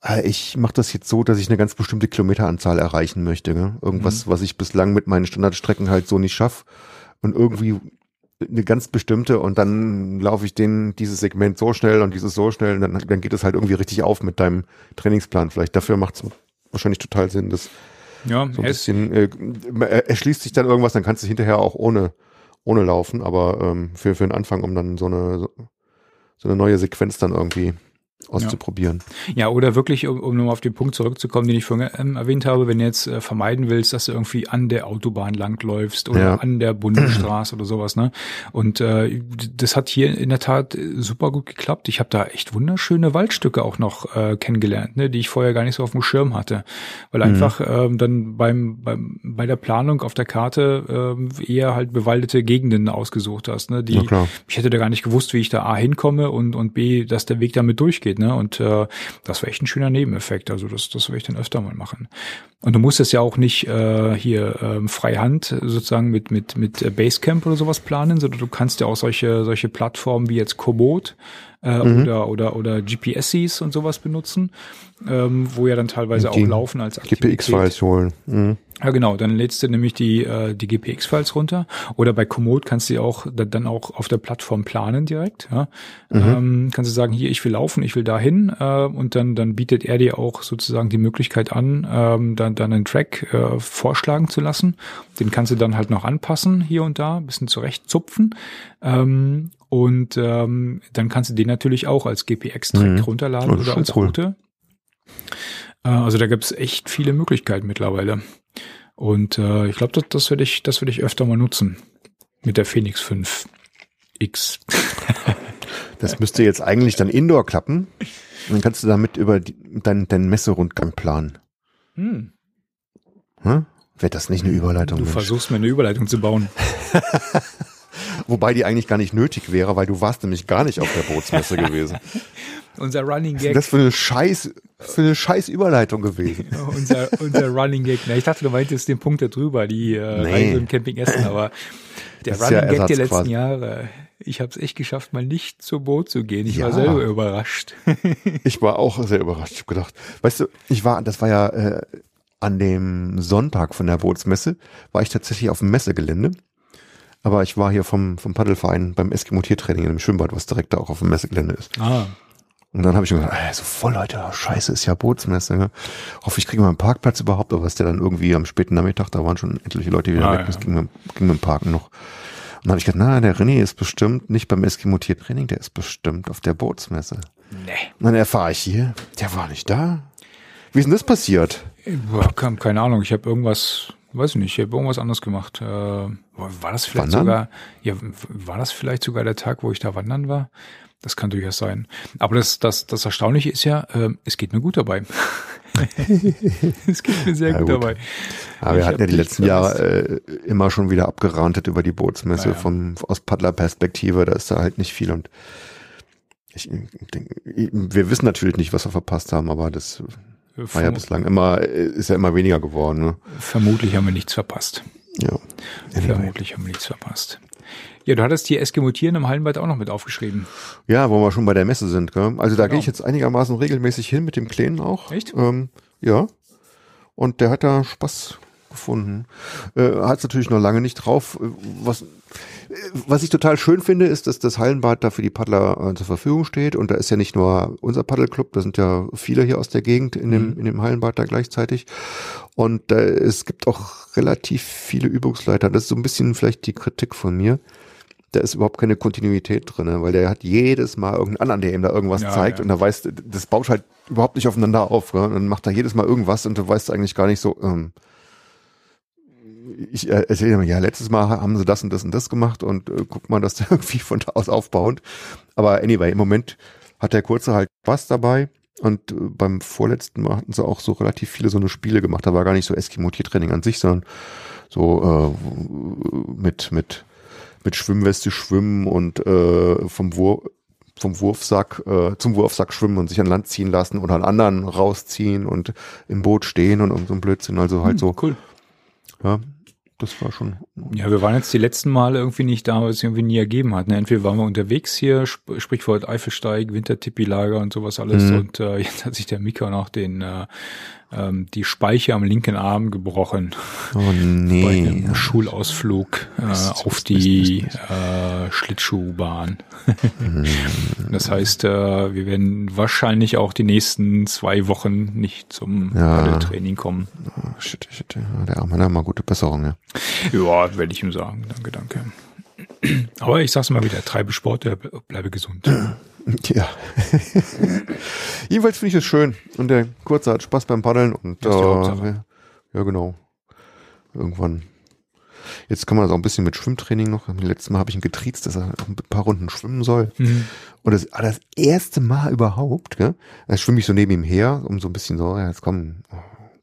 Speaker 2: äh, ich mache das jetzt so, dass ich eine ganz bestimmte Kilometeranzahl erreichen möchte. Ne? Irgendwas, mhm. was ich bislang mit meinen Standardstrecken halt so nicht schaff und irgendwie eine ganz bestimmte und dann laufe ich den dieses Segment so schnell und dieses so schnell und dann, dann geht es halt irgendwie richtig auf mit deinem Trainingsplan. Vielleicht dafür macht es wahrscheinlich total Sinn, das ja, so ein bisschen, äh, erschließt sich dann irgendwas, dann kannst du hinterher auch ohne, ohne laufen, aber ähm, für, für den Anfang, um dann so eine, so eine neue Sequenz dann irgendwie auszuprobieren.
Speaker 1: Ja. ja, oder wirklich, um, um nochmal auf den Punkt zurückzukommen, den ich vorhin ähm, erwähnt habe, wenn du jetzt äh, vermeiden willst, dass du irgendwie an der Autobahn langläufst oder ja. an der Bundesstraße oder sowas, ne? Und äh, das hat hier in der Tat super gut geklappt. Ich habe da echt wunderschöne Waldstücke auch noch äh, kennengelernt, ne, die ich vorher gar nicht so auf dem Schirm hatte. Weil mhm. einfach ähm, dann beim, beim bei der Planung auf der Karte äh, eher halt bewaldete Gegenden ausgesucht hast, ne? Die ich hätte da gar nicht gewusst, wie ich da A hinkomme und, und B, dass der Weg damit durchgeht geht, ne? Und äh, das wäre echt ein schöner Nebeneffekt. Also das, das werde ich dann öfter mal machen. Und du musst es ja auch nicht äh, hier ähm, freihand sozusagen mit mit mit Basecamp oder sowas planen, sondern du kannst ja auch solche solche Plattformen wie jetzt Komoot äh, mhm. oder oder oder GPSs und sowas benutzen, ähm, wo ja dann teilweise auch laufen als
Speaker 2: Aktivität. GPX-Files holen. Mhm.
Speaker 1: Ja, genau. Dann lädst du nämlich die, äh, die GPX-Files runter. Oder bei Komoot kannst du auch dann auch auf der Plattform planen direkt. Ja. Mhm. Ähm, kannst du sagen, hier, ich will laufen, ich will dahin. Äh, und dann, dann bietet er dir auch sozusagen die Möglichkeit an, ähm, dann, dann einen Track äh, vorschlagen zu lassen. Den kannst du dann halt noch anpassen, hier und da, bisschen zurechtzupfen. Ähm, und ähm, dann kannst du den natürlich auch als GPX-Track mhm. runterladen oder als cool. Route. Äh, also da gibt es echt viele Möglichkeiten mittlerweile. Und äh, ich glaube, das, das werde ich, das ich öfter mal nutzen mit der Phoenix 5 X.
Speaker 2: das müsste jetzt eigentlich dann Indoor klappen. dann kannst du damit über die, deinen, deinen Messerundgang planen. Hm. Hm? Wäre das nicht eine Überleitung?
Speaker 1: Du Mensch? versuchst mir eine Überleitung zu bauen.
Speaker 2: Wobei die eigentlich gar nicht nötig wäre, weil du warst nämlich gar nicht auf der Bootsmesse gewesen.
Speaker 1: unser Running Gag.
Speaker 2: Das ist für eine scheiß, für eine scheiß Überleitung gewesen.
Speaker 1: unser, unser Running Gag. Na, ich dachte, du meintest den Punkt da drüber, die äh, nee. Reise im Camping Essen, aber der Running ja Gag der letzten quasi. Jahre. Ich habe es echt geschafft, mal nicht zu Boot zu gehen. Ich ja. war selber überrascht.
Speaker 2: ich war auch sehr überrascht. Ich habe gedacht, weißt du, ich war, das war ja äh, an dem Sonntag von der Bootsmesse, war ich tatsächlich auf dem Messegelände aber ich war hier vom, vom Paddelverein beim Eskimo-Tiertraining im Schwimmbad, was direkt da auch auf dem Messegelände ist. Ah. Und dann habe ich mir gedacht, ey, so voll Leute, scheiße, ist ja Bootsmesse. Ne? Hoffe, ich kriege mal einen Parkplatz überhaupt, aber was der dann irgendwie am späten Nachmittag, da waren schon etliche Leute wieder ah, weg, das ging, mit, ging mit dem Parken noch. Und dann habe ich gedacht, na, der René ist bestimmt nicht beim Eskimo-Tiertraining, der ist bestimmt auf der Bootsmesse. Nee. Und dann erfahre ich hier, der war nicht da. Wie ist denn das passiert?
Speaker 1: Keine Ahnung, ich habe irgendwas weiß ich nicht, ich habe irgendwas anderes gemacht. Äh, war das vielleicht wandern? sogar, ja, war das vielleicht sogar der Tag, wo ich da wandern war? Das kann durchaus sein. Aber das, das, das Erstaunliche ist ja, äh, es geht mir gut dabei. es geht mir sehr ja, gut, gut, dabei.
Speaker 2: Aber wir hatten ja die letzten Jahre äh, immer schon wieder abgerantet über die Bootsmesse ja, ja. Vom, aus Paddlerperspektive. Da ist da halt nicht viel und ich denke, wir wissen natürlich nicht, was wir verpasst haben, aber das war ja bislang immer, ist ja immer weniger geworden. Ne?
Speaker 1: Vermutlich haben wir nichts verpasst.
Speaker 2: Ja.
Speaker 1: Vermutlich haben wir nichts verpasst. Ja, du hattest die Eskimotieren im Hallenbad auch noch mit aufgeschrieben.
Speaker 2: Ja, wo wir schon bei der Messe sind. Gell? Also da genau. gehe ich jetzt einigermaßen regelmäßig hin mit dem Kleinen auch.
Speaker 1: Echt?
Speaker 2: Ähm, ja. Und der hat da Spaß gefunden. Äh, hat es natürlich noch lange nicht drauf. Was, was ich total schön finde, ist, dass das Hallenbad da für die Paddler äh, zur Verfügung steht. Und da ist ja nicht nur unser Paddelclub, da sind ja viele hier aus der Gegend in dem, mhm. in dem Hallenbad da gleichzeitig. Und äh, es gibt auch relativ viele Übungsleiter. Das ist so ein bisschen vielleicht die Kritik von mir da ist überhaupt keine Kontinuität drin, weil der hat jedes Mal irgendeinen anderen, der ihm da irgendwas ja, zeigt ja. und da weißt, das baut halt überhaupt nicht aufeinander auf. Gell? Und dann macht er jedes Mal irgendwas und du weißt eigentlich gar nicht so, ähm, ich äh, erzähle mir, ja, letztes Mal haben sie das und das und das gemacht und äh, guck mal, dass der irgendwie von da aus aufbauend. Aber anyway, im Moment hat der Kurze halt Spaß dabei. Und äh, beim vorletzten Mal hatten sie auch so relativ viele so eine Spiele gemacht. Da war gar nicht so Eskimo-Tiertraining an sich, sondern so äh, mit, mit, mit Schwimmweste schwimmen und äh, vom Wurf vom Wurfsack äh, zum Wurfsack schwimmen und sich an Land ziehen lassen oder an anderen rausziehen und im Boot stehen und, und so ein Blödsinn. Also halt hm, so.
Speaker 1: Cool.
Speaker 2: Ja, das war schon.
Speaker 1: Ja, wir waren jetzt die letzten Male irgendwie nicht da, weil es irgendwie nie ergeben hat. Ne? Entweder waren wir unterwegs hier, sp Sprichwort Eifelsteig, Wintertippi-Lager und sowas alles. Mhm. Und äh, jetzt hat sich der Mika noch den äh, ähm, die Speiche am linken Arm gebrochen.
Speaker 2: Oh nee. Bei
Speaker 1: einem Schulausflug äh, Mist, auf die Mist, Mist, äh, Schlittschuhbahn. mm. Das heißt, äh, wir werden wahrscheinlich auch die nächsten zwei Wochen nicht zum ja. Training kommen.
Speaker 2: Oh, shit, shit. Der Arm hat mal gute Besserung, ja.
Speaker 1: Ja, werde ich ihm sagen. Danke, danke. Aber ich sag's mal wieder, treibe Sport, bleibe gesund.
Speaker 2: Ja. Jedenfalls finde ich es schön. Und der Kurze hat Spaß beim Paddeln und äh, ja, genau. Irgendwann. Jetzt kann man das auch ein bisschen mit Schwimmtraining noch. Letztes Mal habe ich ihn getriezt, dass er ein paar Runden schwimmen soll. Mhm. Und das, das erste Mal überhaupt, gell? Da schwimme ich so neben ihm her, um so ein bisschen so, ja, jetzt komm,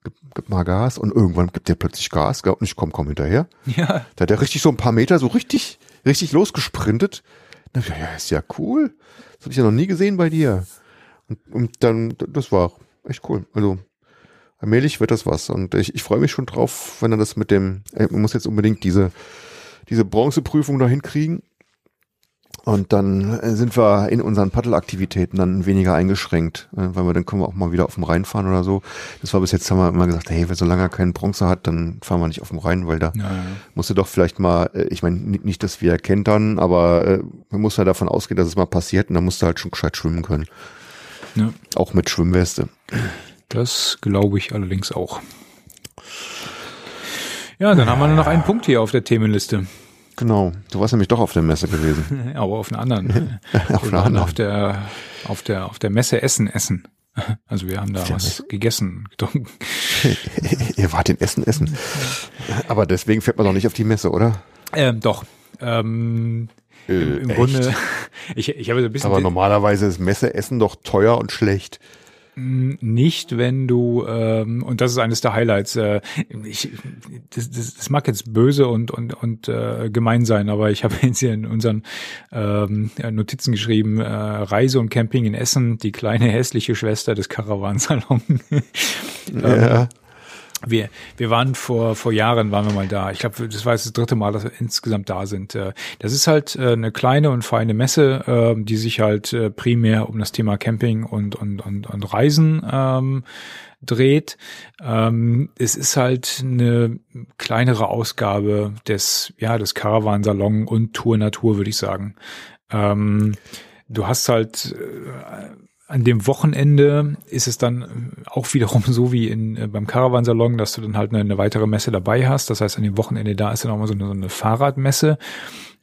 Speaker 2: gib, gib mal Gas. Und irgendwann gibt er plötzlich Gas, gell? Und ich komm, komm hinterher.
Speaker 1: Ja.
Speaker 2: Da hat er richtig so ein paar Meter so richtig, richtig losgesprintet. Ja, ja, ist ja cool. Das habe ich ja noch nie gesehen bei dir. Und, und dann, das war echt cool. Also allmählich wird das was. Und ich, ich freue mich schon drauf, wenn er das mit dem, er muss jetzt unbedingt diese, diese Bronzeprüfung da hinkriegen. Und dann äh, sind wir in unseren Paddelaktivitäten dann weniger eingeschränkt, äh, weil wir dann können wir auch mal wieder auf dem Rhein fahren oder so. Das war bis jetzt haben wir immer gesagt, hey, wenn solange er keinen Bronze hat, dann fahren wir nicht auf dem Rhein, weil da ja, ja. musst du doch vielleicht mal, äh, ich meine, nicht, dass wir kentern, aber man muss ja davon ausgehen, dass es mal passiert und dann musst du halt schon gescheit schwimmen können. Ja. Auch mit Schwimmweste.
Speaker 1: Das glaube ich allerdings auch. Ja, dann haben wir nur noch einen Punkt hier auf der Themenliste.
Speaker 2: Genau. Du warst nämlich doch auf der Messe gewesen.
Speaker 1: Aber auf einer anderen.
Speaker 2: auf einer anderen.
Speaker 1: Auf der, auf der, auf der Messe Essen, Essen. Also wir haben da was gegessen, getrunken.
Speaker 2: Ihr wart in Essen, Essen. Aber deswegen fährt man doch nicht auf die Messe, oder?
Speaker 1: Ähm, doch. Ähm, äh, Im, im Grunde, ich, ich habe so ein bisschen.
Speaker 2: Aber normalerweise ist Messe Essen doch teuer und schlecht.
Speaker 1: Nicht, wenn du, ähm, und das ist eines der Highlights, äh, ich, das, das, das mag jetzt böse und, und, und äh, gemein sein, aber ich habe jetzt hier in unseren ähm, Notizen geschrieben, äh, Reise und Camping in Essen, die kleine hässliche Schwester des Caravansalon.
Speaker 2: ja.
Speaker 1: Wir, wir waren vor, vor Jahren waren wir mal da. Ich glaube, das war jetzt das dritte Mal, dass wir insgesamt da sind. Äh, das ist halt äh, eine kleine und feine Messe, ähm, die sich halt äh, primär um das Thema Camping und, und, und, und Reisen ähm, dreht. Ähm, es ist halt eine kleinere Ausgabe des, ja, des Caravansalon und Tour Natur, würde ich sagen. Ähm, du hast halt äh, an dem Wochenende ist es dann auch wiederum so wie in, äh, beim Caravansalon, dass du dann halt eine, eine, weitere Messe dabei hast. Das heißt, an dem Wochenende da ist dann auch mal so eine, so eine Fahrradmesse,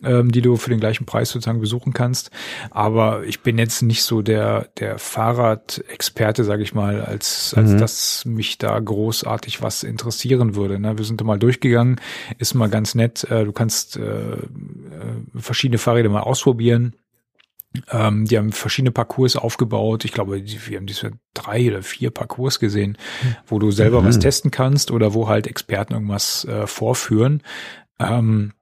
Speaker 1: ähm, die du für den gleichen Preis sozusagen besuchen kannst. Aber ich bin jetzt nicht so der, der Fahrradexperte, sage ich mal, als, als mhm. dass mich da großartig was interessieren würde. Ne? Wir sind da mal durchgegangen, ist mal ganz nett. Äh, du kannst äh, äh verschiedene Fahrräder mal ausprobieren ähm, die haben verschiedene Parcours aufgebaut. Ich glaube, wir haben diese drei oder vier Parcours gesehen, wo du selber mhm. was testen kannst oder wo halt Experten irgendwas äh, vorführen. Ähm,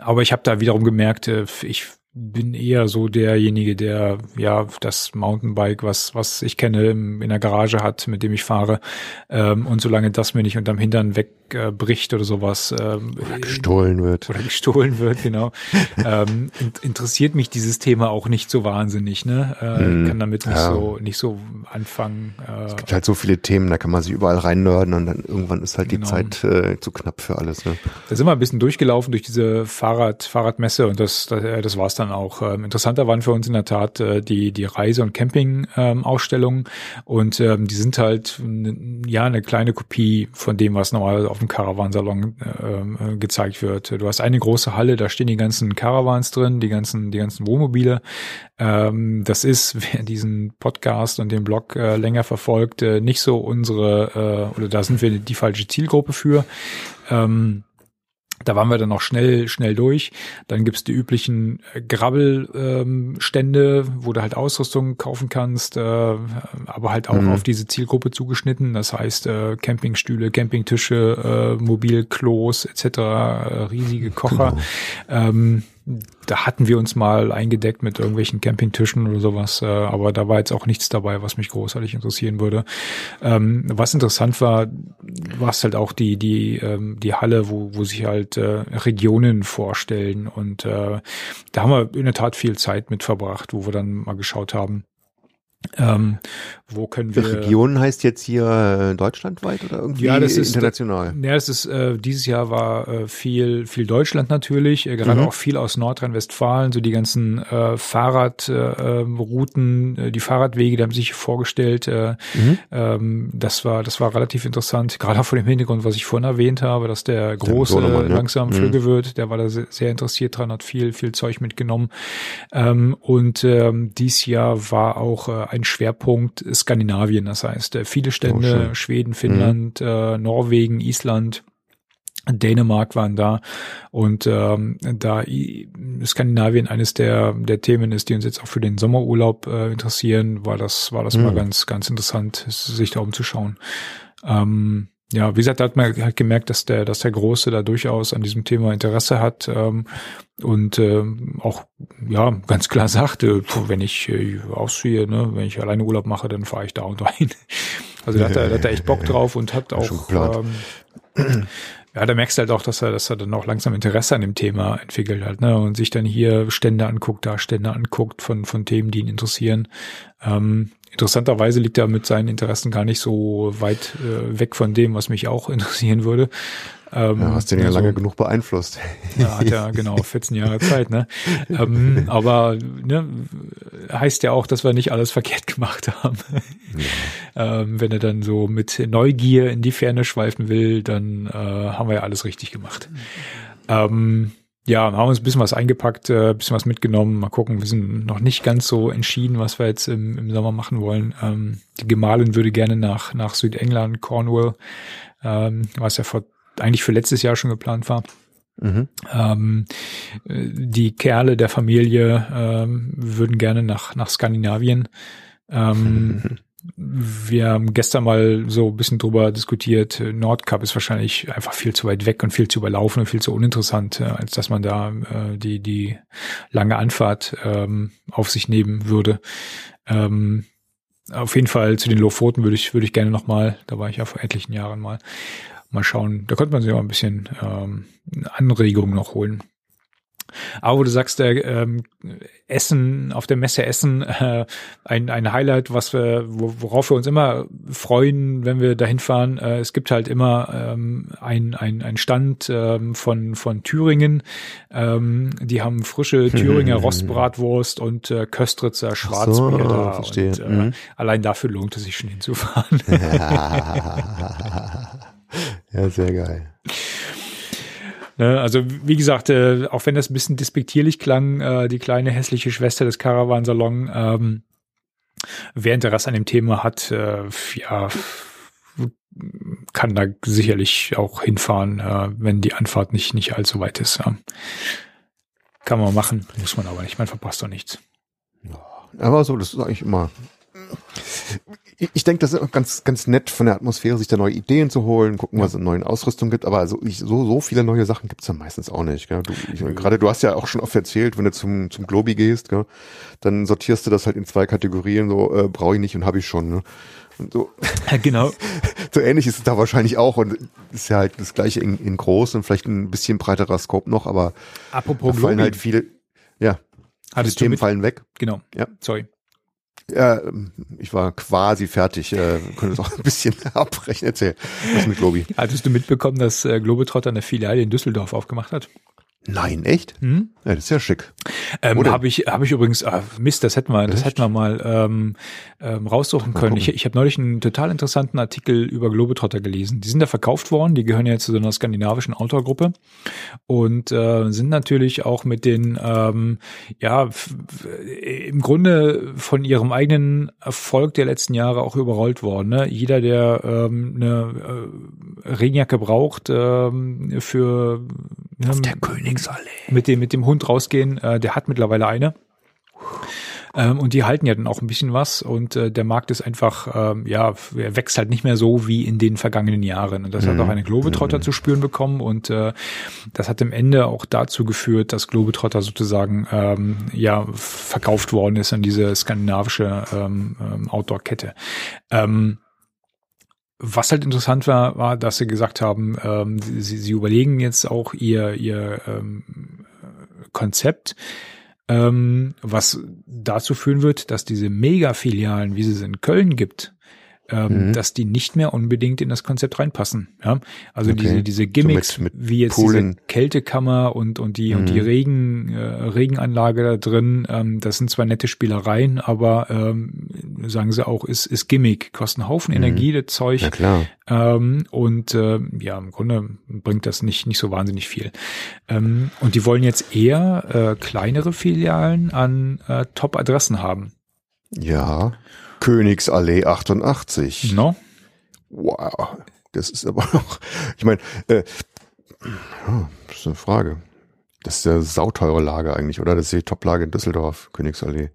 Speaker 1: aber ich habe da wiederum gemerkt, äh, ich bin eher so derjenige, der ja das Mountainbike, was was ich kenne, in der Garage hat, mit dem ich fahre. Ähm, und solange das mir nicht unterm Hintern wegbricht äh, oder sowas. Ähm,
Speaker 2: oder gestohlen wird.
Speaker 1: Oder gestohlen wird, genau. ähm, interessiert mich dieses Thema auch nicht so wahnsinnig. Ne? Äh, hm, kann damit nicht ja. so nicht so anfangen.
Speaker 2: Äh, es gibt halt so viele Themen, da kann man sich überall reinnörden und dann irgendwann ist halt genau. die Zeit äh, zu knapp für alles. Ne?
Speaker 1: Da sind wir ein bisschen durchgelaufen durch diese Fahrrad Fahrradmesse und das das, äh, das war's dann dann auch. Ähm, interessanter waren für uns in der Tat äh, die, die Reise- und Camping-Ausstellungen. Ähm, und ähm, die sind halt ja eine kleine Kopie von dem, was normalerweise auf dem Caravansalon äh, gezeigt wird. Du hast eine große Halle, da stehen die ganzen Caravans drin, die ganzen, die ganzen Wohnmobile. Ähm, das ist, wer diesen Podcast und den Blog äh, länger verfolgt, äh, nicht so unsere, äh, oder da sind wir die falsche Zielgruppe für. Ähm, da waren wir dann noch schnell, schnell durch. Dann gibt's die üblichen äh, Grabbelstände, ähm, wo du halt Ausrüstung kaufen kannst, äh, aber halt auch mhm. auf diese Zielgruppe zugeschnitten. Das heißt äh, Campingstühle, Campingtische, äh, Mobilklos etc., äh, riesige Kocher. Genau. Ähm, da hatten wir uns mal eingedeckt mit irgendwelchen Campingtischen oder sowas, äh, aber da war jetzt auch nichts dabei, was mich großartig interessieren würde. Ähm, was interessant war, war es halt auch die die ähm, die Halle, wo wo sich halt äh, Regionen vorstellen und äh, da haben wir in der Tat viel Zeit mit verbracht, wo wir dann mal geschaut haben, ähm, wo können wir?
Speaker 2: Region heißt jetzt hier äh, deutschlandweit oder irgendwie
Speaker 1: ja, das ist,
Speaker 2: international?
Speaker 1: Ja, es ist äh, dieses Jahr war äh, viel viel Deutschland natürlich, äh, gerade mhm. auch viel aus Nordrhein-Westfalen, so die ganzen äh, Fahrradrouten, äh, äh, die Fahrradwege, die haben sich vorgestellt. Äh, mhm. ähm, das war das war relativ interessant, gerade auch vor dem Hintergrund, was ich vorhin erwähnt habe, dass der große der langsam ja. Flüge mhm. wird, der war da sehr, sehr, interessiert dran, hat viel viel Zeug mitgenommen. Ähm, und ähm, dieses Jahr war auch äh, ein Schwerpunkt Skandinavien. Das heißt, äh, viele Stände, oh, Schweden, Finnland, mhm. äh, Norwegen, Island, Dänemark waren da und ähm, da Skandinavien eines der der Themen ist, die uns jetzt auch für den Sommerurlaub äh, interessieren, war das war das mhm. mal ganz ganz interessant, sich da umzuschauen. Ähm, ja, wie gesagt, da hat man halt gemerkt, dass der, dass der Große da durchaus an diesem Thema Interesse hat ähm, und ähm, auch ja ganz klar sagte, wenn ich äh, ausziehe, ne, wenn ich alleine Urlaub mache, dann fahre ich da und dahin. Also da hat er, da hat er echt Bock drauf und hat auch ähm, ja, da merkst du halt auch, dass er, dass er dann auch langsam Interesse an dem Thema entwickelt hat, ne? Und sich dann hier Stände anguckt, da Stände anguckt von, von Themen, die ihn interessieren. Ähm, interessanterweise liegt er mit seinen Interessen gar nicht so weit äh, weg von dem, was mich auch interessieren würde.
Speaker 2: Ähm, ja, hast den ja also, lange genug beeinflusst.
Speaker 1: Ja, hat ja genau 14 Jahre Zeit, ne? ähm, aber ne, heißt ja auch, dass wir nicht alles verkehrt gemacht haben. Ja. ähm, wenn er dann so mit Neugier in die Ferne schweifen will, dann äh, haben wir ja alles richtig gemacht. Ähm, ja, haben uns ein bisschen was eingepackt, äh, ein bisschen was mitgenommen. Mal gucken, wir sind noch nicht ganz so entschieden, was wir jetzt im, im Sommer machen wollen. Ähm, die Gemahlin würde gerne nach, nach Südengland, Cornwall, ähm, was ja vor, eigentlich für letztes Jahr schon geplant war. Mhm. Ähm, die Kerle der Familie ähm, würden gerne nach, nach Skandinavien. Ähm, wir haben gestern mal so ein bisschen drüber diskutiert. Nordkap ist wahrscheinlich einfach viel zu weit weg und viel zu überlaufen und viel zu uninteressant, äh, als dass man da äh, die, die lange Anfahrt ähm, auf sich nehmen würde. Ähm, auf jeden Fall zu den Lofoten würde ich, würde ich gerne nochmal, da war ich ja vor etlichen Jahren mal, mal schauen. Da könnte man sich auch ein bisschen ähm, Anregungen noch holen. Aber wo du sagst, der ähm, Essen auf der Messe Essen, äh, ein, ein Highlight, was wir, worauf wir uns immer freuen, wenn wir dahin fahren. Äh, es gibt halt immer ähm, ein, ein, ein Stand ähm, von, von Thüringen. Ähm, die haben frische Thüringer Rostbratwurst und äh, Köstritzer Schwarzbier so, da. Verstehe. Und, äh, mhm. Allein dafür lohnt es sich schon hinzufahren.
Speaker 2: ja, sehr geil.
Speaker 1: Ne? Also wie gesagt, äh, auch wenn das ein bisschen despektierlich klang, äh, die kleine hässliche Schwester des Caravansalon, ähm, wer Interesse an dem Thema hat, äh, ja, kann da sicherlich auch hinfahren, äh, wenn die Anfahrt nicht, nicht allzu weit ist. Ja. Kann man machen, muss man aber nicht, man verpasst doch nichts.
Speaker 2: Aber so, das ist eigentlich immer ich, denke, das ist auch ganz, ganz nett von der Atmosphäre, sich da neue Ideen zu holen, gucken, was es in neuen Ausrüstung gibt. Aber so, ich, so, so viele neue Sachen gibt's ja meistens auch nicht. Gell? Du, ich, gerade du hast ja auch schon oft erzählt, wenn du zum, zum Globi gehst, gell? dann sortierst du das halt in zwei Kategorien, so äh, brauche ich nicht und habe ich schon. Ne? Und so.
Speaker 1: Ja, genau.
Speaker 2: so ähnlich ist es da wahrscheinlich auch und ist ja halt das gleiche in, in groß und vielleicht ein bisschen breiterer Scope noch, aber
Speaker 1: Apropos
Speaker 2: da fallen
Speaker 1: Globi,
Speaker 2: halt viele, ja,
Speaker 1: hattest
Speaker 2: Themen fallen weg.
Speaker 1: genau,
Speaker 2: Ja.
Speaker 1: sorry.
Speaker 2: Ja, ich war quasi fertig. Äh, können auch ein bisschen abbrechen. Erzähl. Was mit Globi?
Speaker 1: Hattest du mitbekommen, dass äh, Globetrotter eine Filiale in Düsseldorf aufgemacht hat?
Speaker 2: Nein, echt?
Speaker 1: Hm?
Speaker 2: Ja, das ist ja schick.
Speaker 1: Ähm,
Speaker 2: Oder?
Speaker 1: habe ich habe ich übrigens ah, Mist, das hätten wir das
Speaker 2: Echt?
Speaker 1: hätten wir mal ähm, ähm, raussuchen können. Ich, ich habe neulich einen total interessanten Artikel über Globetrotter gelesen. Die sind ja verkauft worden, die gehören ja zu so einer skandinavischen Outdoor-Gruppe und äh, sind natürlich auch mit den ähm, ja im Grunde von ihrem eigenen Erfolg der letzten Jahre auch überrollt worden. Ne? Jeder, der ähm, eine äh, Regenjacke braucht ähm, für ne,
Speaker 2: Königsallee.
Speaker 1: Mit dem, mit dem Hund rausgehen, äh, der hat mittlerweile eine. Ähm, und die halten ja dann auch ein bisschen was und äh, der Markt ist einfach, ähm, ja, er wächst halt nicht mehr so wie in den vergangenen Jahren. Und das hat
Speaker 2: Mhm.
Speaker 1: auch eine Globetrotter zu spüren bekommen und äh, das hat am Ende auch dazu geführt, dass Globetrotter sozusagen ähm, ja verkauft worden ist an diese skandinavische ähm, ähm, Outdoor-Kette. Ähm, was halt interessant war, war, dass sie gesagt haben, ähm, sie, sie überlegen jetzt auch ihr, ihr ähm, Konzept, ähm, was dazu führen wird, dass diese Mega-Filialen, wie sie sie in Köln gibt, ähm,
Speaker 2: Mhm.
Speaker 1: dass die nicht mehr unbedingt in das Konzept reinpassen. Ja? Also
Speaker 2: Okay.
Speaker 1: diese, diese Gimmicks,
Speaker 2: mit- mit
Speaker 1: wie jetzt
Speaker 2: Pool
Speaker 1: diese Kältekammer und, und die, und die
Speaker 2: Mhm.
Speaker 1: Regen, äh, Regenanlage da drin, ähm, das sind zwar nette Spielereien, aber ähm, sagen sie auch, ist, ist Gimmick, kostet einen Haufen
Speaker 2: Mhm.
Speaker 1: Energie, das Zeug. Ähm, und äh, ja, im Grunde bringt das nicht, nicht so wahnsinnig viel. Ähm, und die wollen jetzt eher äh, kleinere Filialen an äh, Top-Adressen haben.
Speaker 2: Ja. Königsallee 88.
Speaker 1: No?
Speaker 2: Wow. Das ist aber noch, ich meine, äh, ja, das ist eine Frage. Das ist ja sauteure Lage eigentlich, oder? Das ist die Top-Lage in Düsseldorf, Königsallee.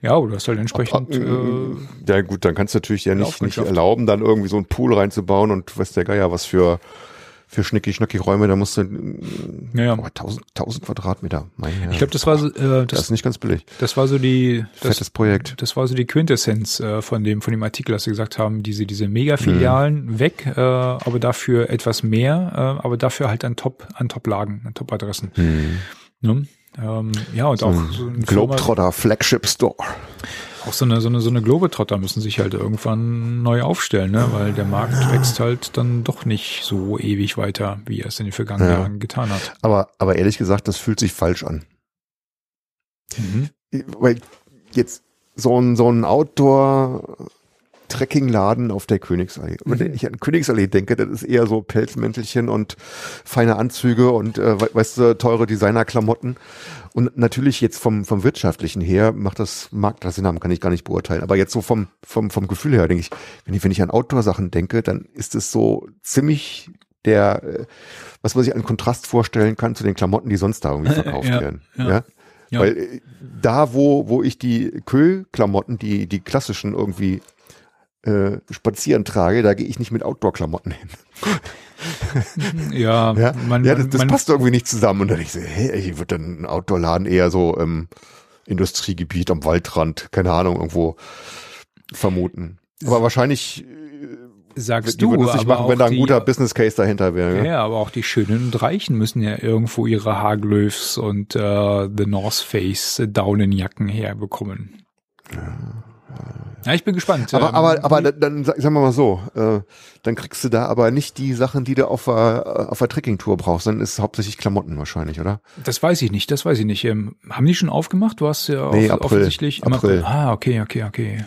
Speaker 1: Ja, aber du hast halt entsprechend.
Speaker 2: Äh,
Speaker 1: Äh,
Speaker 2: ja gut, dann kannst du natürlich ja nicht, nicht erlauben, dann irgendwie so einen Pool reinzubauen und weiß der Geier, was für, für schnicki-schnacki-Räume, da musst du
Speaker 1: Ja, ja.
Speaker 2: oh, 1000, 1000 Quadratmeter. Mein Herr.
Speaker 1: ich glaube, das war so, äh,
Speaker 2: das ist
Speaker 1: das,
Speaker 2: nicht ganz billig.
Speaker 1: das war so die. Das,
Speaker 2: Fettes Projekt.
Speaker 1: das war so die Quintessenz äh, von dem von dem Artikel, dass sie gesagt haben, diese diese Mega-Filialen
Speaker 2: Mhm.
Speaker 1: weg, äh, aber dafür etwas mehr, äh, aber dafür halt an Top an Top-Lagen, an Top-Adressen.
Speaker 2: Hm.
Speaker 1: Ne? Ähm, ja und auch so Firma-
Speaker 2: Globetrotter Flagship Store.
Speaker 1: Auch so eine, so eine, so eine Globetrotter müssen sich halt irgendwann neu aufstellen, ne? weil der Markt wächst halt dann doch nicht so ewig weiter, wie er es in den vergangenen
Speaker 2: Ja.
Speaker 1: Jahren getan hat.
Speaker 2: Aber, aber ehrlich gesagt, das fühlt sich falsch an.
Speaker 1: Mhm.
Speaker 2: Weil jetzt so ein, so ein Outdoor Trekkingladen auf der Königsallee. Und Wenn ich an Königsallee denke, das ist eher so Pelzmäntelchen und feine Anzüge und äh, we- weißt du, teure Designerklamotten. Und natürlich jetzt vom, vom wirtschaftlichen her macht das, mag das Sinn haben, kann ich gar nicht beurteilen. Aber jetzt so vom, vom, vom Gefühl her denke ich, wenn ich, wenn ich an Outdoor-Sachen denke, dann ist es so ziemlich der, äh, was man sich an Kontrast vorstellen kann zu den Klamotten, die sonst da irgendwie verkauft
Speaker 1: Ja,
Speaker 2: werden.
Speaker 1: ja.
Speaker 2: Ja.
Speaker 1: Ja.
Speaker 2: Weil äh, da, wo, wo ich die Köhl-Klamotten, die, die klassischen irgendwie äh, spazieren trage, da gehe ich nicht mit Outdoor-Klamotten hin.
Speaker 1: Ja,
Speaker 2: Ja,
Speaker 1: man,
Speaker 2: ja das, das
Speaker 1: man,
Speaker 2: passt irgendwie nicht zusammen. Und dann ich so, hä, ich würde dann ein Outdoor-Laden eher so im Industriegebiet am Waldrand, keine Ahnung, irgendwo vermuten. Aber wahrscheinlich
Speaker 1: sagst
Speaker 2: die
Speaker 1: du,
Speaker 2: es nicht machen, wenn da ein
Speaker 1: die,
Speaker 2: guter Business Case dahinter wäre.
Speaker 1: ja,
Speaker 2: Ja.
Speaker 1: aber auch die Schönen und Reichen müssen ja irgendwo ihre Haarglöfs und äh, The North Face äh, Daunenjacken herbekommen. Ja, ich bin gespannt.
Speaker 2: Aber,
Speaker 1: Ähm,
Speaker 2: aber, aber dann, dann sag- sagen wir mal so, äh, dann kriegst du da aber nicht die Sachen, die du auf der, auf der Trekkingtour brauchst. Dann ist es hauptsächlich Klamotten wahrscheinlich, oder?
Speaker 1: Das weiß ich nicht, das weiß ich nicht. Ähm, haben die schon aufgemacht? Du hast ja
Speaker 2: Nee,
Speaker 1: off-
Speaker 2: April.
Speaker 1: offensichtlich
Speaker 2: April.
Speaker 1: Ah, okay, okay, okay.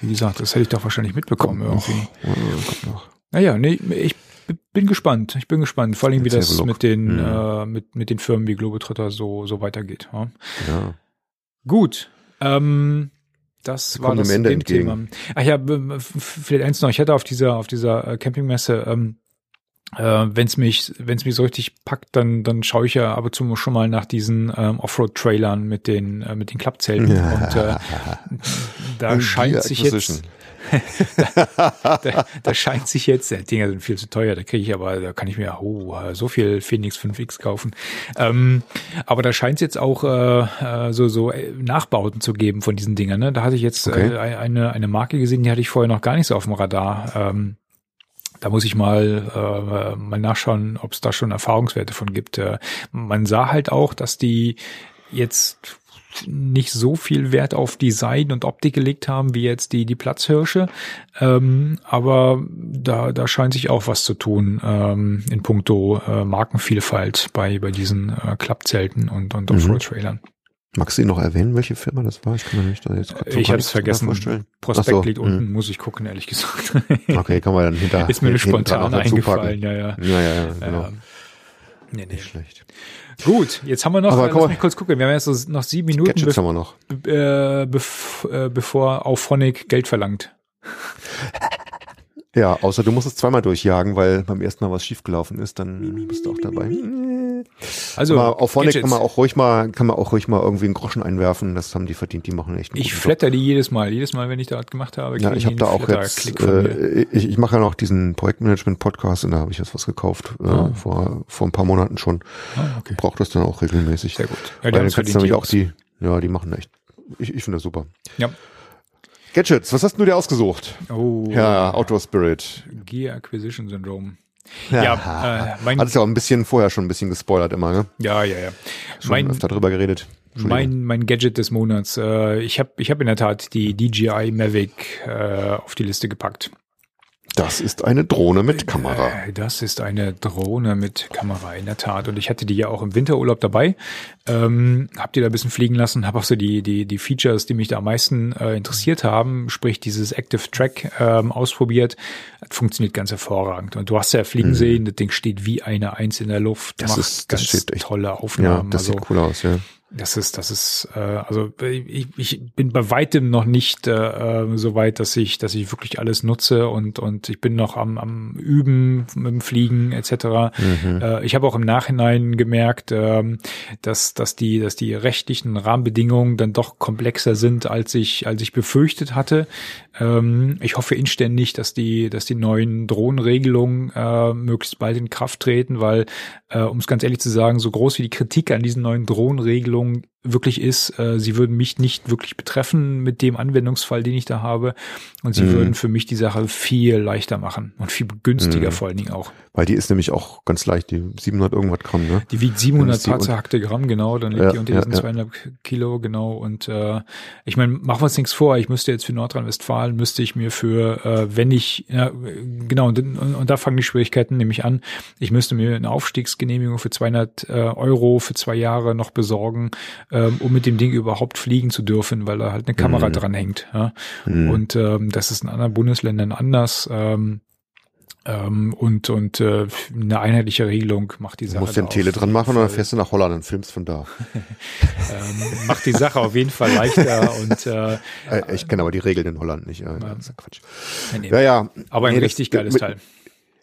Speaker 1: Wie gesagt, das hätte ich doch wahrscheinlich mitbekommen
Speaker 2: Kommt noch.
Speaker 1: irgendwie.
Speaker 2: Ja, kommt noch.
Speaker 1: Naja, nee, ich bin gespannt. Ich bin gespannt. Vor allem, wie das
Speaker 2: look.
Speaker 1: mit den,
Speaker 2: Mhm.
Speaker 1: äh, mit, mit den Firmen wie Globetrotter so, so weitergeht. Ja.
Speaker 2: Ja.
Speaker 1: Gut. Ähm, das war das
Speaker 2: dem Ende.
Speaker 1: Thema. Ach ja, vielleicht eins noch. Ich hatte auf dieser, auf dieser äh, Campingmesse, ähm, äh, wenn es mich, wenn es mich so richtig packt, dann, dann schaue ich ja ab und zu schon mal nach diesen ähm, Offroad-Trailern mit den, äh, mit den Klappzelten. Und äh, da
Speaker 2: Gear
Speaker 1: scheint sich jetzt da, da, da scheint sich jetzt, die Dinger sind viel zu teuer, da kriege ich aber, da kann ich mir oh, so viel Phoenix 5X kaufen. Ähm, aber da scheint es jetzt auch äh, so, so Nachbauten zu geben von diesen Dingern. Ne? Da hatte ich jetzt okay. äh, eine, eine Marke gesehen, die hatte ich vorher noch gar nicht so auf dem Radar. Ähm, da muss ich mal, äh, mal nachschauen, ob es da schon Erfahrungswerte von gibt. Äh, man sah halt auch, dass die jetzt nicht so viel Wert auf Design und Optik gelegt haben wie jetzt die die Platzhirsche, ähm, aber da da scheint sich auch was zu tun ähm, in puncto äh, Markenvielfalt bei bei diesen äh, Klappzelten und und Offroad-Trailern.
Speaker 2: Magst du noch erwähnen, welche Firma das war?
Speaker 1: Ich kann mir nicht da jetzt so Ich habe es vergessen. Vorstellen. Prospekt so, liegt unten, mh. muss ich gucken, ehrlich gesagt.
Speaker 2: Okay, kann man dann hinter.
Speaker 1: Ist mir spontan eingefallen, ja,
Speaker 2: ja. Ja, ja, ja genau. Ähm,
Speaker 1: nee, nee. Nicht schlecht. Gut, jetzt haben wir noch,
Speaker 2: Aber lass mich
Speaker 1: kurz gucken, wir haben jetzt so noch sieben Minuten,
Speaker 2: Gadgets haben wir noch.
Speaker 1: Äh, äh, bevor Auphonic Geld verlangt.
Speaker 2: Ja, außer du musst es zweimal durchjagen, weil beim ersten Mal was schiefgelaufen ist, dann bist du auch dabei. Also Aber auf Phonic kann man auch ruhig mal, kann man auch ruhig mal irgendwie einen Groschen einwerfen. Das haben die verdient. Die machen echt.
Speaker 1: Einen ich flatter die jedes Mal, jedes Mal, wenn ich da was gemacht habe.
Speaker 2: Ja, ich habe da auch jetzt. Äh, ich, ich mache ja noch diesen Projektmanagement-Podcast und da habe ich jetzt was gekauft äh, ah. vor vor ein paar Monaten schon. Ah, okay. Braucht das dann auch regelmäßig.
Speaker 1: Sehr gut.
Speaker 2: Ja, die weil dann kannst nämlich auch die. Ja, die machen echt. Ich, ich finde das super.
Speaker 1: Ja.
Speaker 2: Gadgets, was hast du dir ausgesucht?
Speaker 1: Oh.
Speaker 2: Ja, Outdoor Spirit.
Speaker 1: Gear Acquisition Syndrome.
Speaker 2: Ja, ja äh, mein, Hattest ja auch ein bisschen vorher schon ein bisschen gespoilert immer, ne?
Speaker 1: Ja, ja, ja.
Speaker 2: Schon mein, öfter drüber geredet.
Speaker 1: Mein, mein Gadget des Monats. Äh, ich habe ich hab in der Tat die DJI Mavic äh, auf die Liste gepackt.
Speaker 2: Das ist eine Drohne mit Kamera.
Speaker 1: Äh, das ist eine Drohne mit Kamera, in der Tat. Und ich hatte die ja auch im Winterurlaub dabei. Ähm, hab die da ein bisschen fliegen lassen, habe auch so die, die, die Features, die mich da am meisten äh, interessiert haben, sprich dieses Active Track ähm, ausprobiert. Das funktioniert ganz hervorragend. Und du hast ja fliegen mhm. sehen, das Ding steht wie eine Eins in der Luft.
Speaker 2: Das ist, das steht
Speaker 1: echt, tolle Aufnahmen.
Speaker 2: Ja, das also, sieht cool aus, ja.
Speaker 1: Das ist, das ist, äh, also ich, ich bin bei weitem noch nicht äh, so weit, dass ich, dass ich wirklich alles nutze und und ich bin noch am, am Üben mit dem Fliegen etc. Mhm. Äh, ich habe auch im Nachhinein gemerkt, äh, dass dass die dass die rechtlichen Rahmenbedingungen dann doch komplexer sind, als ich als ich befürchtet hatte. Ähm, ich hoffe inständig, dass die dass die neuen Drohnenregelungen äh, möglichst bald in Kraft treten, weil äh, um es ganz ehrlich zu sagen, so groß wie die Kritik an diesen neuen Drohnenregelungen Regelung wirklich ist, äh, sie würden mich nicht wirklich betreffen mit dem Anwendungsfall, den ich da habe. Und sie mhm. würden für mich die Sache viel leichter machen und viel günstiger mhm. vor allen Dingen auch.
Speaker 2: Weil die ist nämlich auch ganz leicht, die 700 irgendwas Gramm, ne?
Speaker 1: Die wiegt 700 paar zerhackte Gramm, genau. Dann liegt ja, die unter diesen ja, 200 Kilo, genau. Und äh, ich meine, machen wir uns nichts vor. Ich müsste jetzt für Nordrhein-Westfalen, müsste ich mir für, äh, wenn ich, ja, genau, und, und, und da fangen die Schwierigkeiten nämlich an. Ich müsste mir eine Aufstiegsgenehmigung für 200 äh, Euro für zwei Jahre noch besorgen, ähm, um mit dem Ding überhaupt fliegen zu dürfen, weil da halt eine Kamera mhm. dran hängt. Ja? Mhm. Und ähm, das ist in anderen Bundesländern anders. Ähm, ähm, und und äh, eine einheitliche Regelung macht die Sache.
Speaker 2: Du musst den Tele dran machen und dann fährst du nach Holland und filmst von da.
Speaker 1: ähm, macht die Sache auf jeden Fall leichter und äh,
Speaker 2: äh ich kenne aber die Regeln in Holland nicht. Ja, das ist Quatsch.
Speaker 1: Nee, ja, ja. Aber ein nee, richtig das, geiles mit, Teil.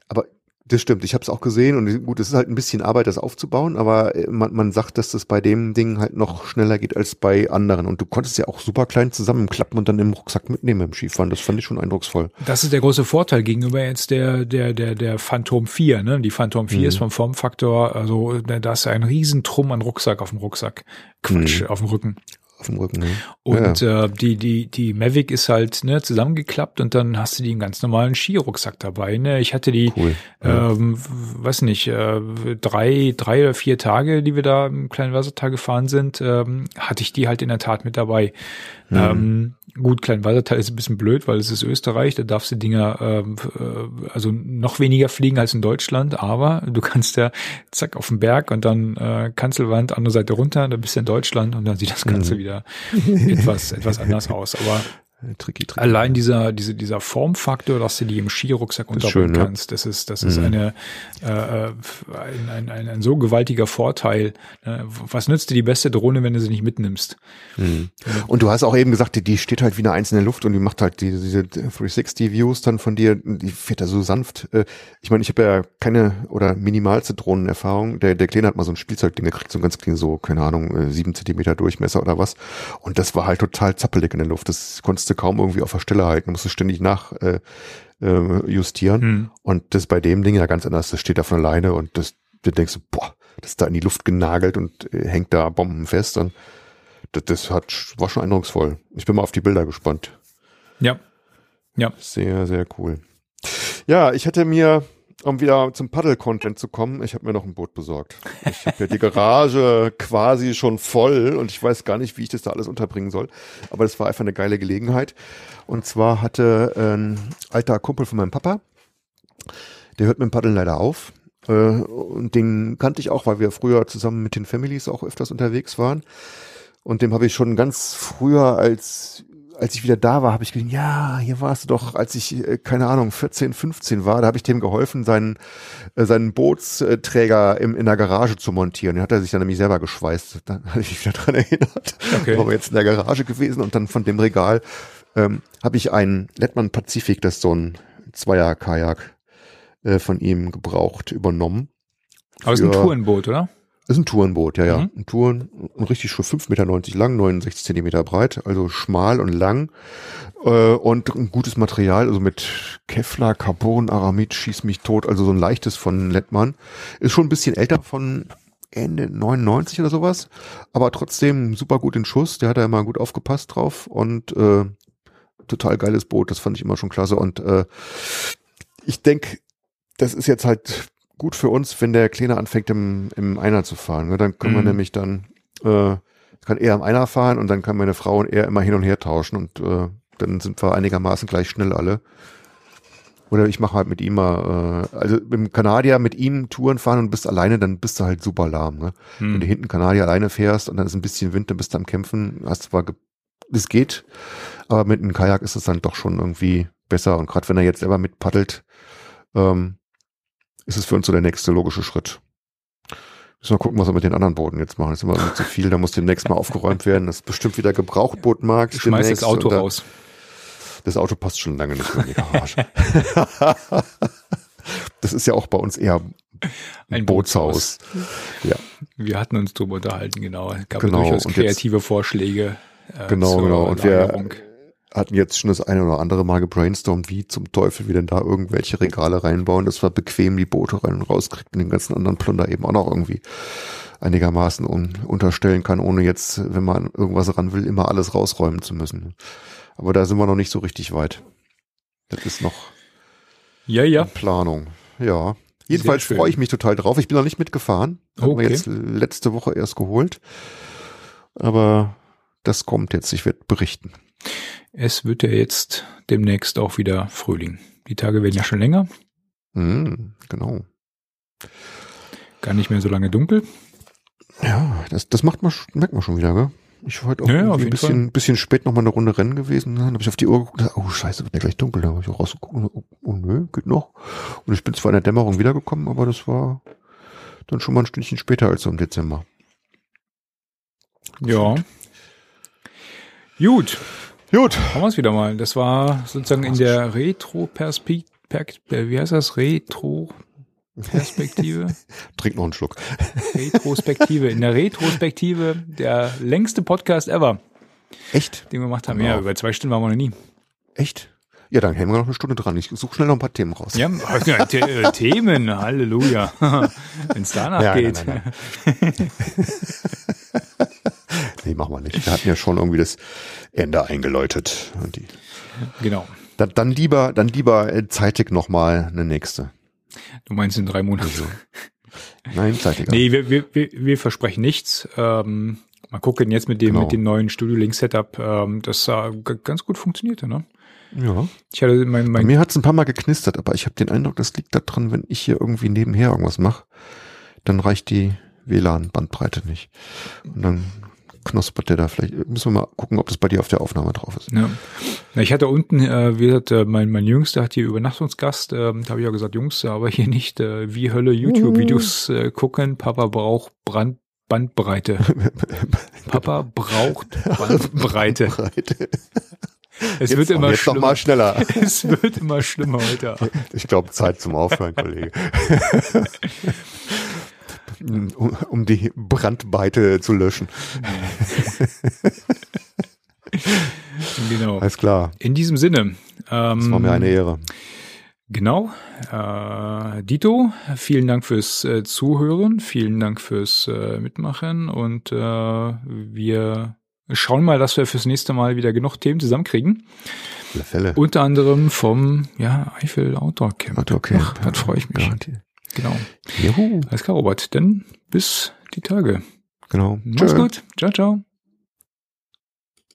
Speaker 2: Aber das stimmt, ich habe es auch gesehen und gut, es ist halt ein bisschen Arbeit, das aufzubauen, aber äh, man, man sagt, dass das bei dem Ding halt noch schneller geht als bei anderen. Und du konntest ja auch super klein zusammenklappen und dann im Rucksack mitnehmen im Skifahren. Das fand ich schon eindrucksvoll.
Speaker 1: Das ist der große Vorteil gegenüber jetzt der der der der Phantom 4. Ne? Die Phantom 4 mhm. ist vom Formfaktor, also da ist ein Riesentrum an Rucksack auf dem Rucksack. Quatsch, mhm. auf dem Rücken
Speaker 2: auf dem Rücken. Ne?
Speaker 1: Und ja. äh, die, die, die Mavic ist halt ne, zusammengeklappt und dann hast du die einen ganz normalen Skirucksack dabei. Ne? Ich hatte die, cool. ja. ähm, weiß nicht, äh, drei, drei oder vier Tage, die wir da im kleinen Wassertal gefahren sind, ähm, hatte ich die halt in der Tat mit dabei. Mhm. Ähm, gut, Kleinwalsertal ist ein bisschen blöd, weil es ist Österreich, da darfst du Dinger ähm, äh, also noch weniger fliegen als in Deutschland, aber du kannst ja zack auf den Berg und dann äh, Kanzelwand, andere Seite runter, dann bist du in Deutschland und dann sieht das Ganze mhm. wieder etwas, etwas anders aus. Aber Tricky, tricky. Allein dieser, diese, dieser Formfaktor, dass du die im Skirucksack unterbringen schön, kannst, das ist, das ist mhm. eine, äh, ein, ein, ein, ein so gewaltiger Vorteil. Ne? Was nützt dir die beste Drohne, wenn du sie nicht mitnimmst?
Speaker 2: Mhm. Und du hast auch eben gesagt, die, die steht halt wie eine einzelne Luft und die macht halt diese, diese 360 Views dann von dir, die fährt da so sanft. Äh, ich meine, ich habe ja keine oder minimalste Drohnenerfahrung. Der, der Kleine hat mal so ein Spielzeugding, der kriegt so ein ganz klein so, keine Ahnung, äh, sieben Zentimeter Durchmesser oder was. Und das war halt total zappelig in der Luft. Das konntest du kaum irgendwie auf der Stelle halten, musst du ständig nach äh, äh, justieren.
Speaker 1: Hm.
Speaker 2: Und das ist bei dem Ding ja ganz anders. Das steht da von alleine und das, du denkst, boah, das ist da in die Luft genagelt und äh, hängt da bombenfest. Und das, das hat, war schon eindrucksvoll. Ich bin mal auf die Bilder gespannt.
Speaker 1: Ja. Ja.
Speaker 2: Sehr, sehr cool. Ja, ich hätte mir, um wieder zum Paddle-Content zu kommen, ich habe mir noch ein Boot besorgt. Ich habe ja die Garage quasi schon voll und ich weiß gar nicht, wie ich das da alles unterbringen soll. Aber das war einfach eine geile Gelegenheit. Und zwar hatte ein alter Kumpel von meinem Papa, der hört mit dem Paddeln leider auf. Äh, Und den kannte ich auch, weil wir früher zusammen mit den Families auch öfters unterwegs waren. Und dem habe ich schon ganz früher als als ich wieder da war, habe ich gedacht, ja, hier warst du doch, als ich, äh, keine Ahnung, 14, 15 war, da habe ich dem geholfen, seinen, äh, seinen Bootsträger im, in der Garage zu montieren. Den hat er sich dann nämlich selber geschweißt. Dann hatte ich mich wieder dran erinnert.
Speaker 1: Okay.
Speaker 2: War jetzt in der Garage gewesen und dann von dem Regal ähm, habe ich einen Lettmann Pazifik, das ist so ein Zweier-Kajak äh, von ihm gebraucht, übernommen.
Speaker 1: Aber es ist ein Tourenboot, oder?
Speaker 2: Ist ein Tourenboot, ja, ja.
Speaker 1: Mhm.
Speaker 2: Ein Touren, ein richtig schon 5,90 Meter lang, 69 Zentimeter breit, also schmal und lang äh, und ein gutes Material, also mit Kevlar, Carbon, Aramid, schieß mich tot, also so ein leichtes von Lettmann. Ist schon ein bisschen älter von Ende 99 oder sowas, aber trotzdem super gut in Schuss, der hat da immer gut aufgepasst drauf und äh, total geiles Boot, das fand ich immer schon klasse und äh, ich denke, das ist jetzt halt gut für uns, wenn der Kleine anfängt im, im Einer zu fahren. Ne? Dann können wir
Speaker 1: Mhm.
Speaker 2: nämlich dann, äh, kann er im Einer fahren und dann kann meine Frau und er immer hin und her tauschen und äh, dann sind wir einigermaßen gleich schnell alle. Oder ich mache halt mit ihm mal, äh, also mit dem Kanadier mit ihm Touren fahren und bist alleine, dann bist du halt super lahm. Ne? Wenn du hinten Kanadier alleine fährst und dann ist ein bisschen Wind, dann bist du am Kämpfen, hast zwar, es geht, aber mit einem Kajak ist es dann doch schon irgendwie besser und gerade wenn er jetzt selber mitpaddelt, ähm, ist es für uns so der nächste logische Schritt. Müssen wir gucken, was wir mit den anderen Booten jetzt machen. Das ist immer zu viel, da muss demnächst mal aufgeräumt werden. Das ist bestimmt wieder Gebrauchtbootmarkt.
Speaker 1: Du schmeißt das Auto
Speaker 2: da-
Speaker 1: raus.
Speaker 2: Das Auto passt schon lange nicht mehr in die Garage. das ist ja auch bei uns eher ein Bootshaus. Ja,
Speaker 1: Wir hatten uns drüber unterhalten, genau. Es gab
Speaker 2: Genau,
Speaker 1: ja durchaus
Speaker 2: und jetzt-
Speaker 1: kreative Vorschläge. Äh,
Speaker 2: genau, genau. Und wir
Speaker 1: Lagerung.
Speaker 2: Hatten jetzt schon das eine oder andere Mal gebrainstormt, wie zum Teufel wir denn da irgendwelche Regale reinbauen, dass wir bequem die Boote rein und rauskriegen und den ganzen anderen Plunder eben auch noch irgendwie einigermaßen un unterstellen kann, ohne jetzt, wenn man irgendwas ran will, immer alles rausräumen zu müssen. Aber da sind wir noch nicht so richtig weit. Das ist noch
Speaker 1: Ja, ja.
Speaker 2: Planung. Ja. Jedenfalls freue ich mich total drauf. Ich bin noch nicht mitgefahren. Haben
Speaker 1: Okay.
Speaker 2: wir jetzt letzte Woche erst geholt. Aber das kommt jetzt. Ich werde berichten.
Speaker 1: Es wird ja jetzt demnächst auch wieder Frühling. Die Tage werden ja schon länger,
Speaker 2: Mhm, genau.
Speaker 1: gar nicht mehr so lange dunkel.
Speaker 2: Ja, das, das macht man, merkt man schon wieder, gell? Ich war heute auch
Speaker 1: Ja,
Speaker 2: ein bisschen, bisschen spät noch mal eine Runde rennen gewesen. Dann habe ich auf die Uhr geguckt und gesagt, oh scheiße, wird ja gleich dunkel. Da habe ich auch rausgeguckt und oh, oh nö, geht noch. Und ich bin zwar in der Dämmerung wiedergekommen, aber das war dann schon mal ein Stündchen später als im Dezember.
Speaker 1: Ja. Gut,
Speaker 2: Gut.
Speaker 1: haben wir es wieder mal. Das war sozusagen in der Retro-Perspektive, wie heißt das? Retro-Perspektive?
Speaker 2: Trink noch einen Schluck.
Speaker 1: Retrospektive. In der Retrospektive der längste Podcast ever,
Speaker 2: Echt?
Speaker 1: den wir gemacht haben.
Speaker 2: Genau.
Speaker 1: Ja, über zwei Stunden waren wir noch nie.
Speaker 2: Echt? Ja, dann hängen wir noch eine Stunde dran. Ich suche schnell noch ein paar Themen raus.
Speaker 1: Ja, ja The äh, Themen, Halleluja. Wenn es danach
Speaker 2: Ja,
Speaker 1: geht.
Speaker 2: nein, nein, Nee, machen wir nicht. Wir hatten ja schon irgendwie das Ende eingeläutet. Die,
Speaker 1: Genau.
Speaker 2: dann, dann lieber, dann lieber äh, zeitig nochmal eine nächste.
Speaker 1: Du meinst in drei Monaten.
Speaker 2: Also, nein, zeitiger.
Speaker 1: Nee, wir, wir, wir, versprechen nichts. Ähm, mal gucken jetzt mit dem,
Speaker 2: Genau.
Speaker 1: mit dem neuen Studio Link Setup, ähm, das äh, ganz gut funktionierte, ne?
Speaker 2: Ja.
Speaker 1: Ich hatte mein,
Speaker 2: Bei
Speaker 1: mein
Speaker 2: mir hat es ein paar Mal geknistert, aber ich habe den Eindruck, das liegt daran, wenn ich hier irgendwie nebenher irgendwas mache, dann reicht die WLAN-Bandbreite nicht. Und dann knospert der da vielleicht. Müssen wir mal gucken, ob das bei dir auf der Aufnahme drauf ist.
Speaker 1: Ja. Ich hatte unten, äh, wie gesagt, äh, mein, mein Jüngster hat hier Übernachtungsgast, ähm, da habe ich ja gesagt, Jungs, aber hier nicht äh, wie Hölle YouTube-Videos äh, gucken. Papa braucht Brand Bandbreite. Papa braucht Bandbreite.
Speaker 2: Breite.
Speaker 1: Es
Speaker 2: Jetzt
Speaker 1: wird immer
Speaker 2: jetzt noch
Speaker 1: schlimmer.
Speaker 2: mal schneller.
Speaker 1: Es wird immer schlimmer heute. Abend.
Speaker 2: Ich glaube, Zeit zum Aufhören, Kollege. um, um die Brandbeite zu löschen.
Speaker 1: Genau.
Speaker 2: Alles klar.
Speaker 1: In diesem Sinne.
Speaker 2: Ähm, das war mir eine Ehre.
Speaker 1: Genau. Äh, Dito, vielen Dank fürs äh, Zuhören, vielen Dank fürs äh, Mitmachen und äh, wir schauen mal, dass wir fürs nächste Mal wieder genug Themen zusammenkriegen.
Speaker 2: Fälle.
Speaker 1: Unter anderem vom ja, Eifel Outdoor Camp.
Speaker 2: Outdoor Camp.
Speaker 1: Ach, da freue ich mich.
Speaker 2: Garantiert.
Speaker 1: Genau.
Speaker 2: Juhu.
Speaker 1: Alles klar, Robert. Dann bis die Tage.
Speaker 2: Genau.
Speaker 1: Mach's
Speaker 2: Tschö.
Speaker 1: gut. Ciao, ciao.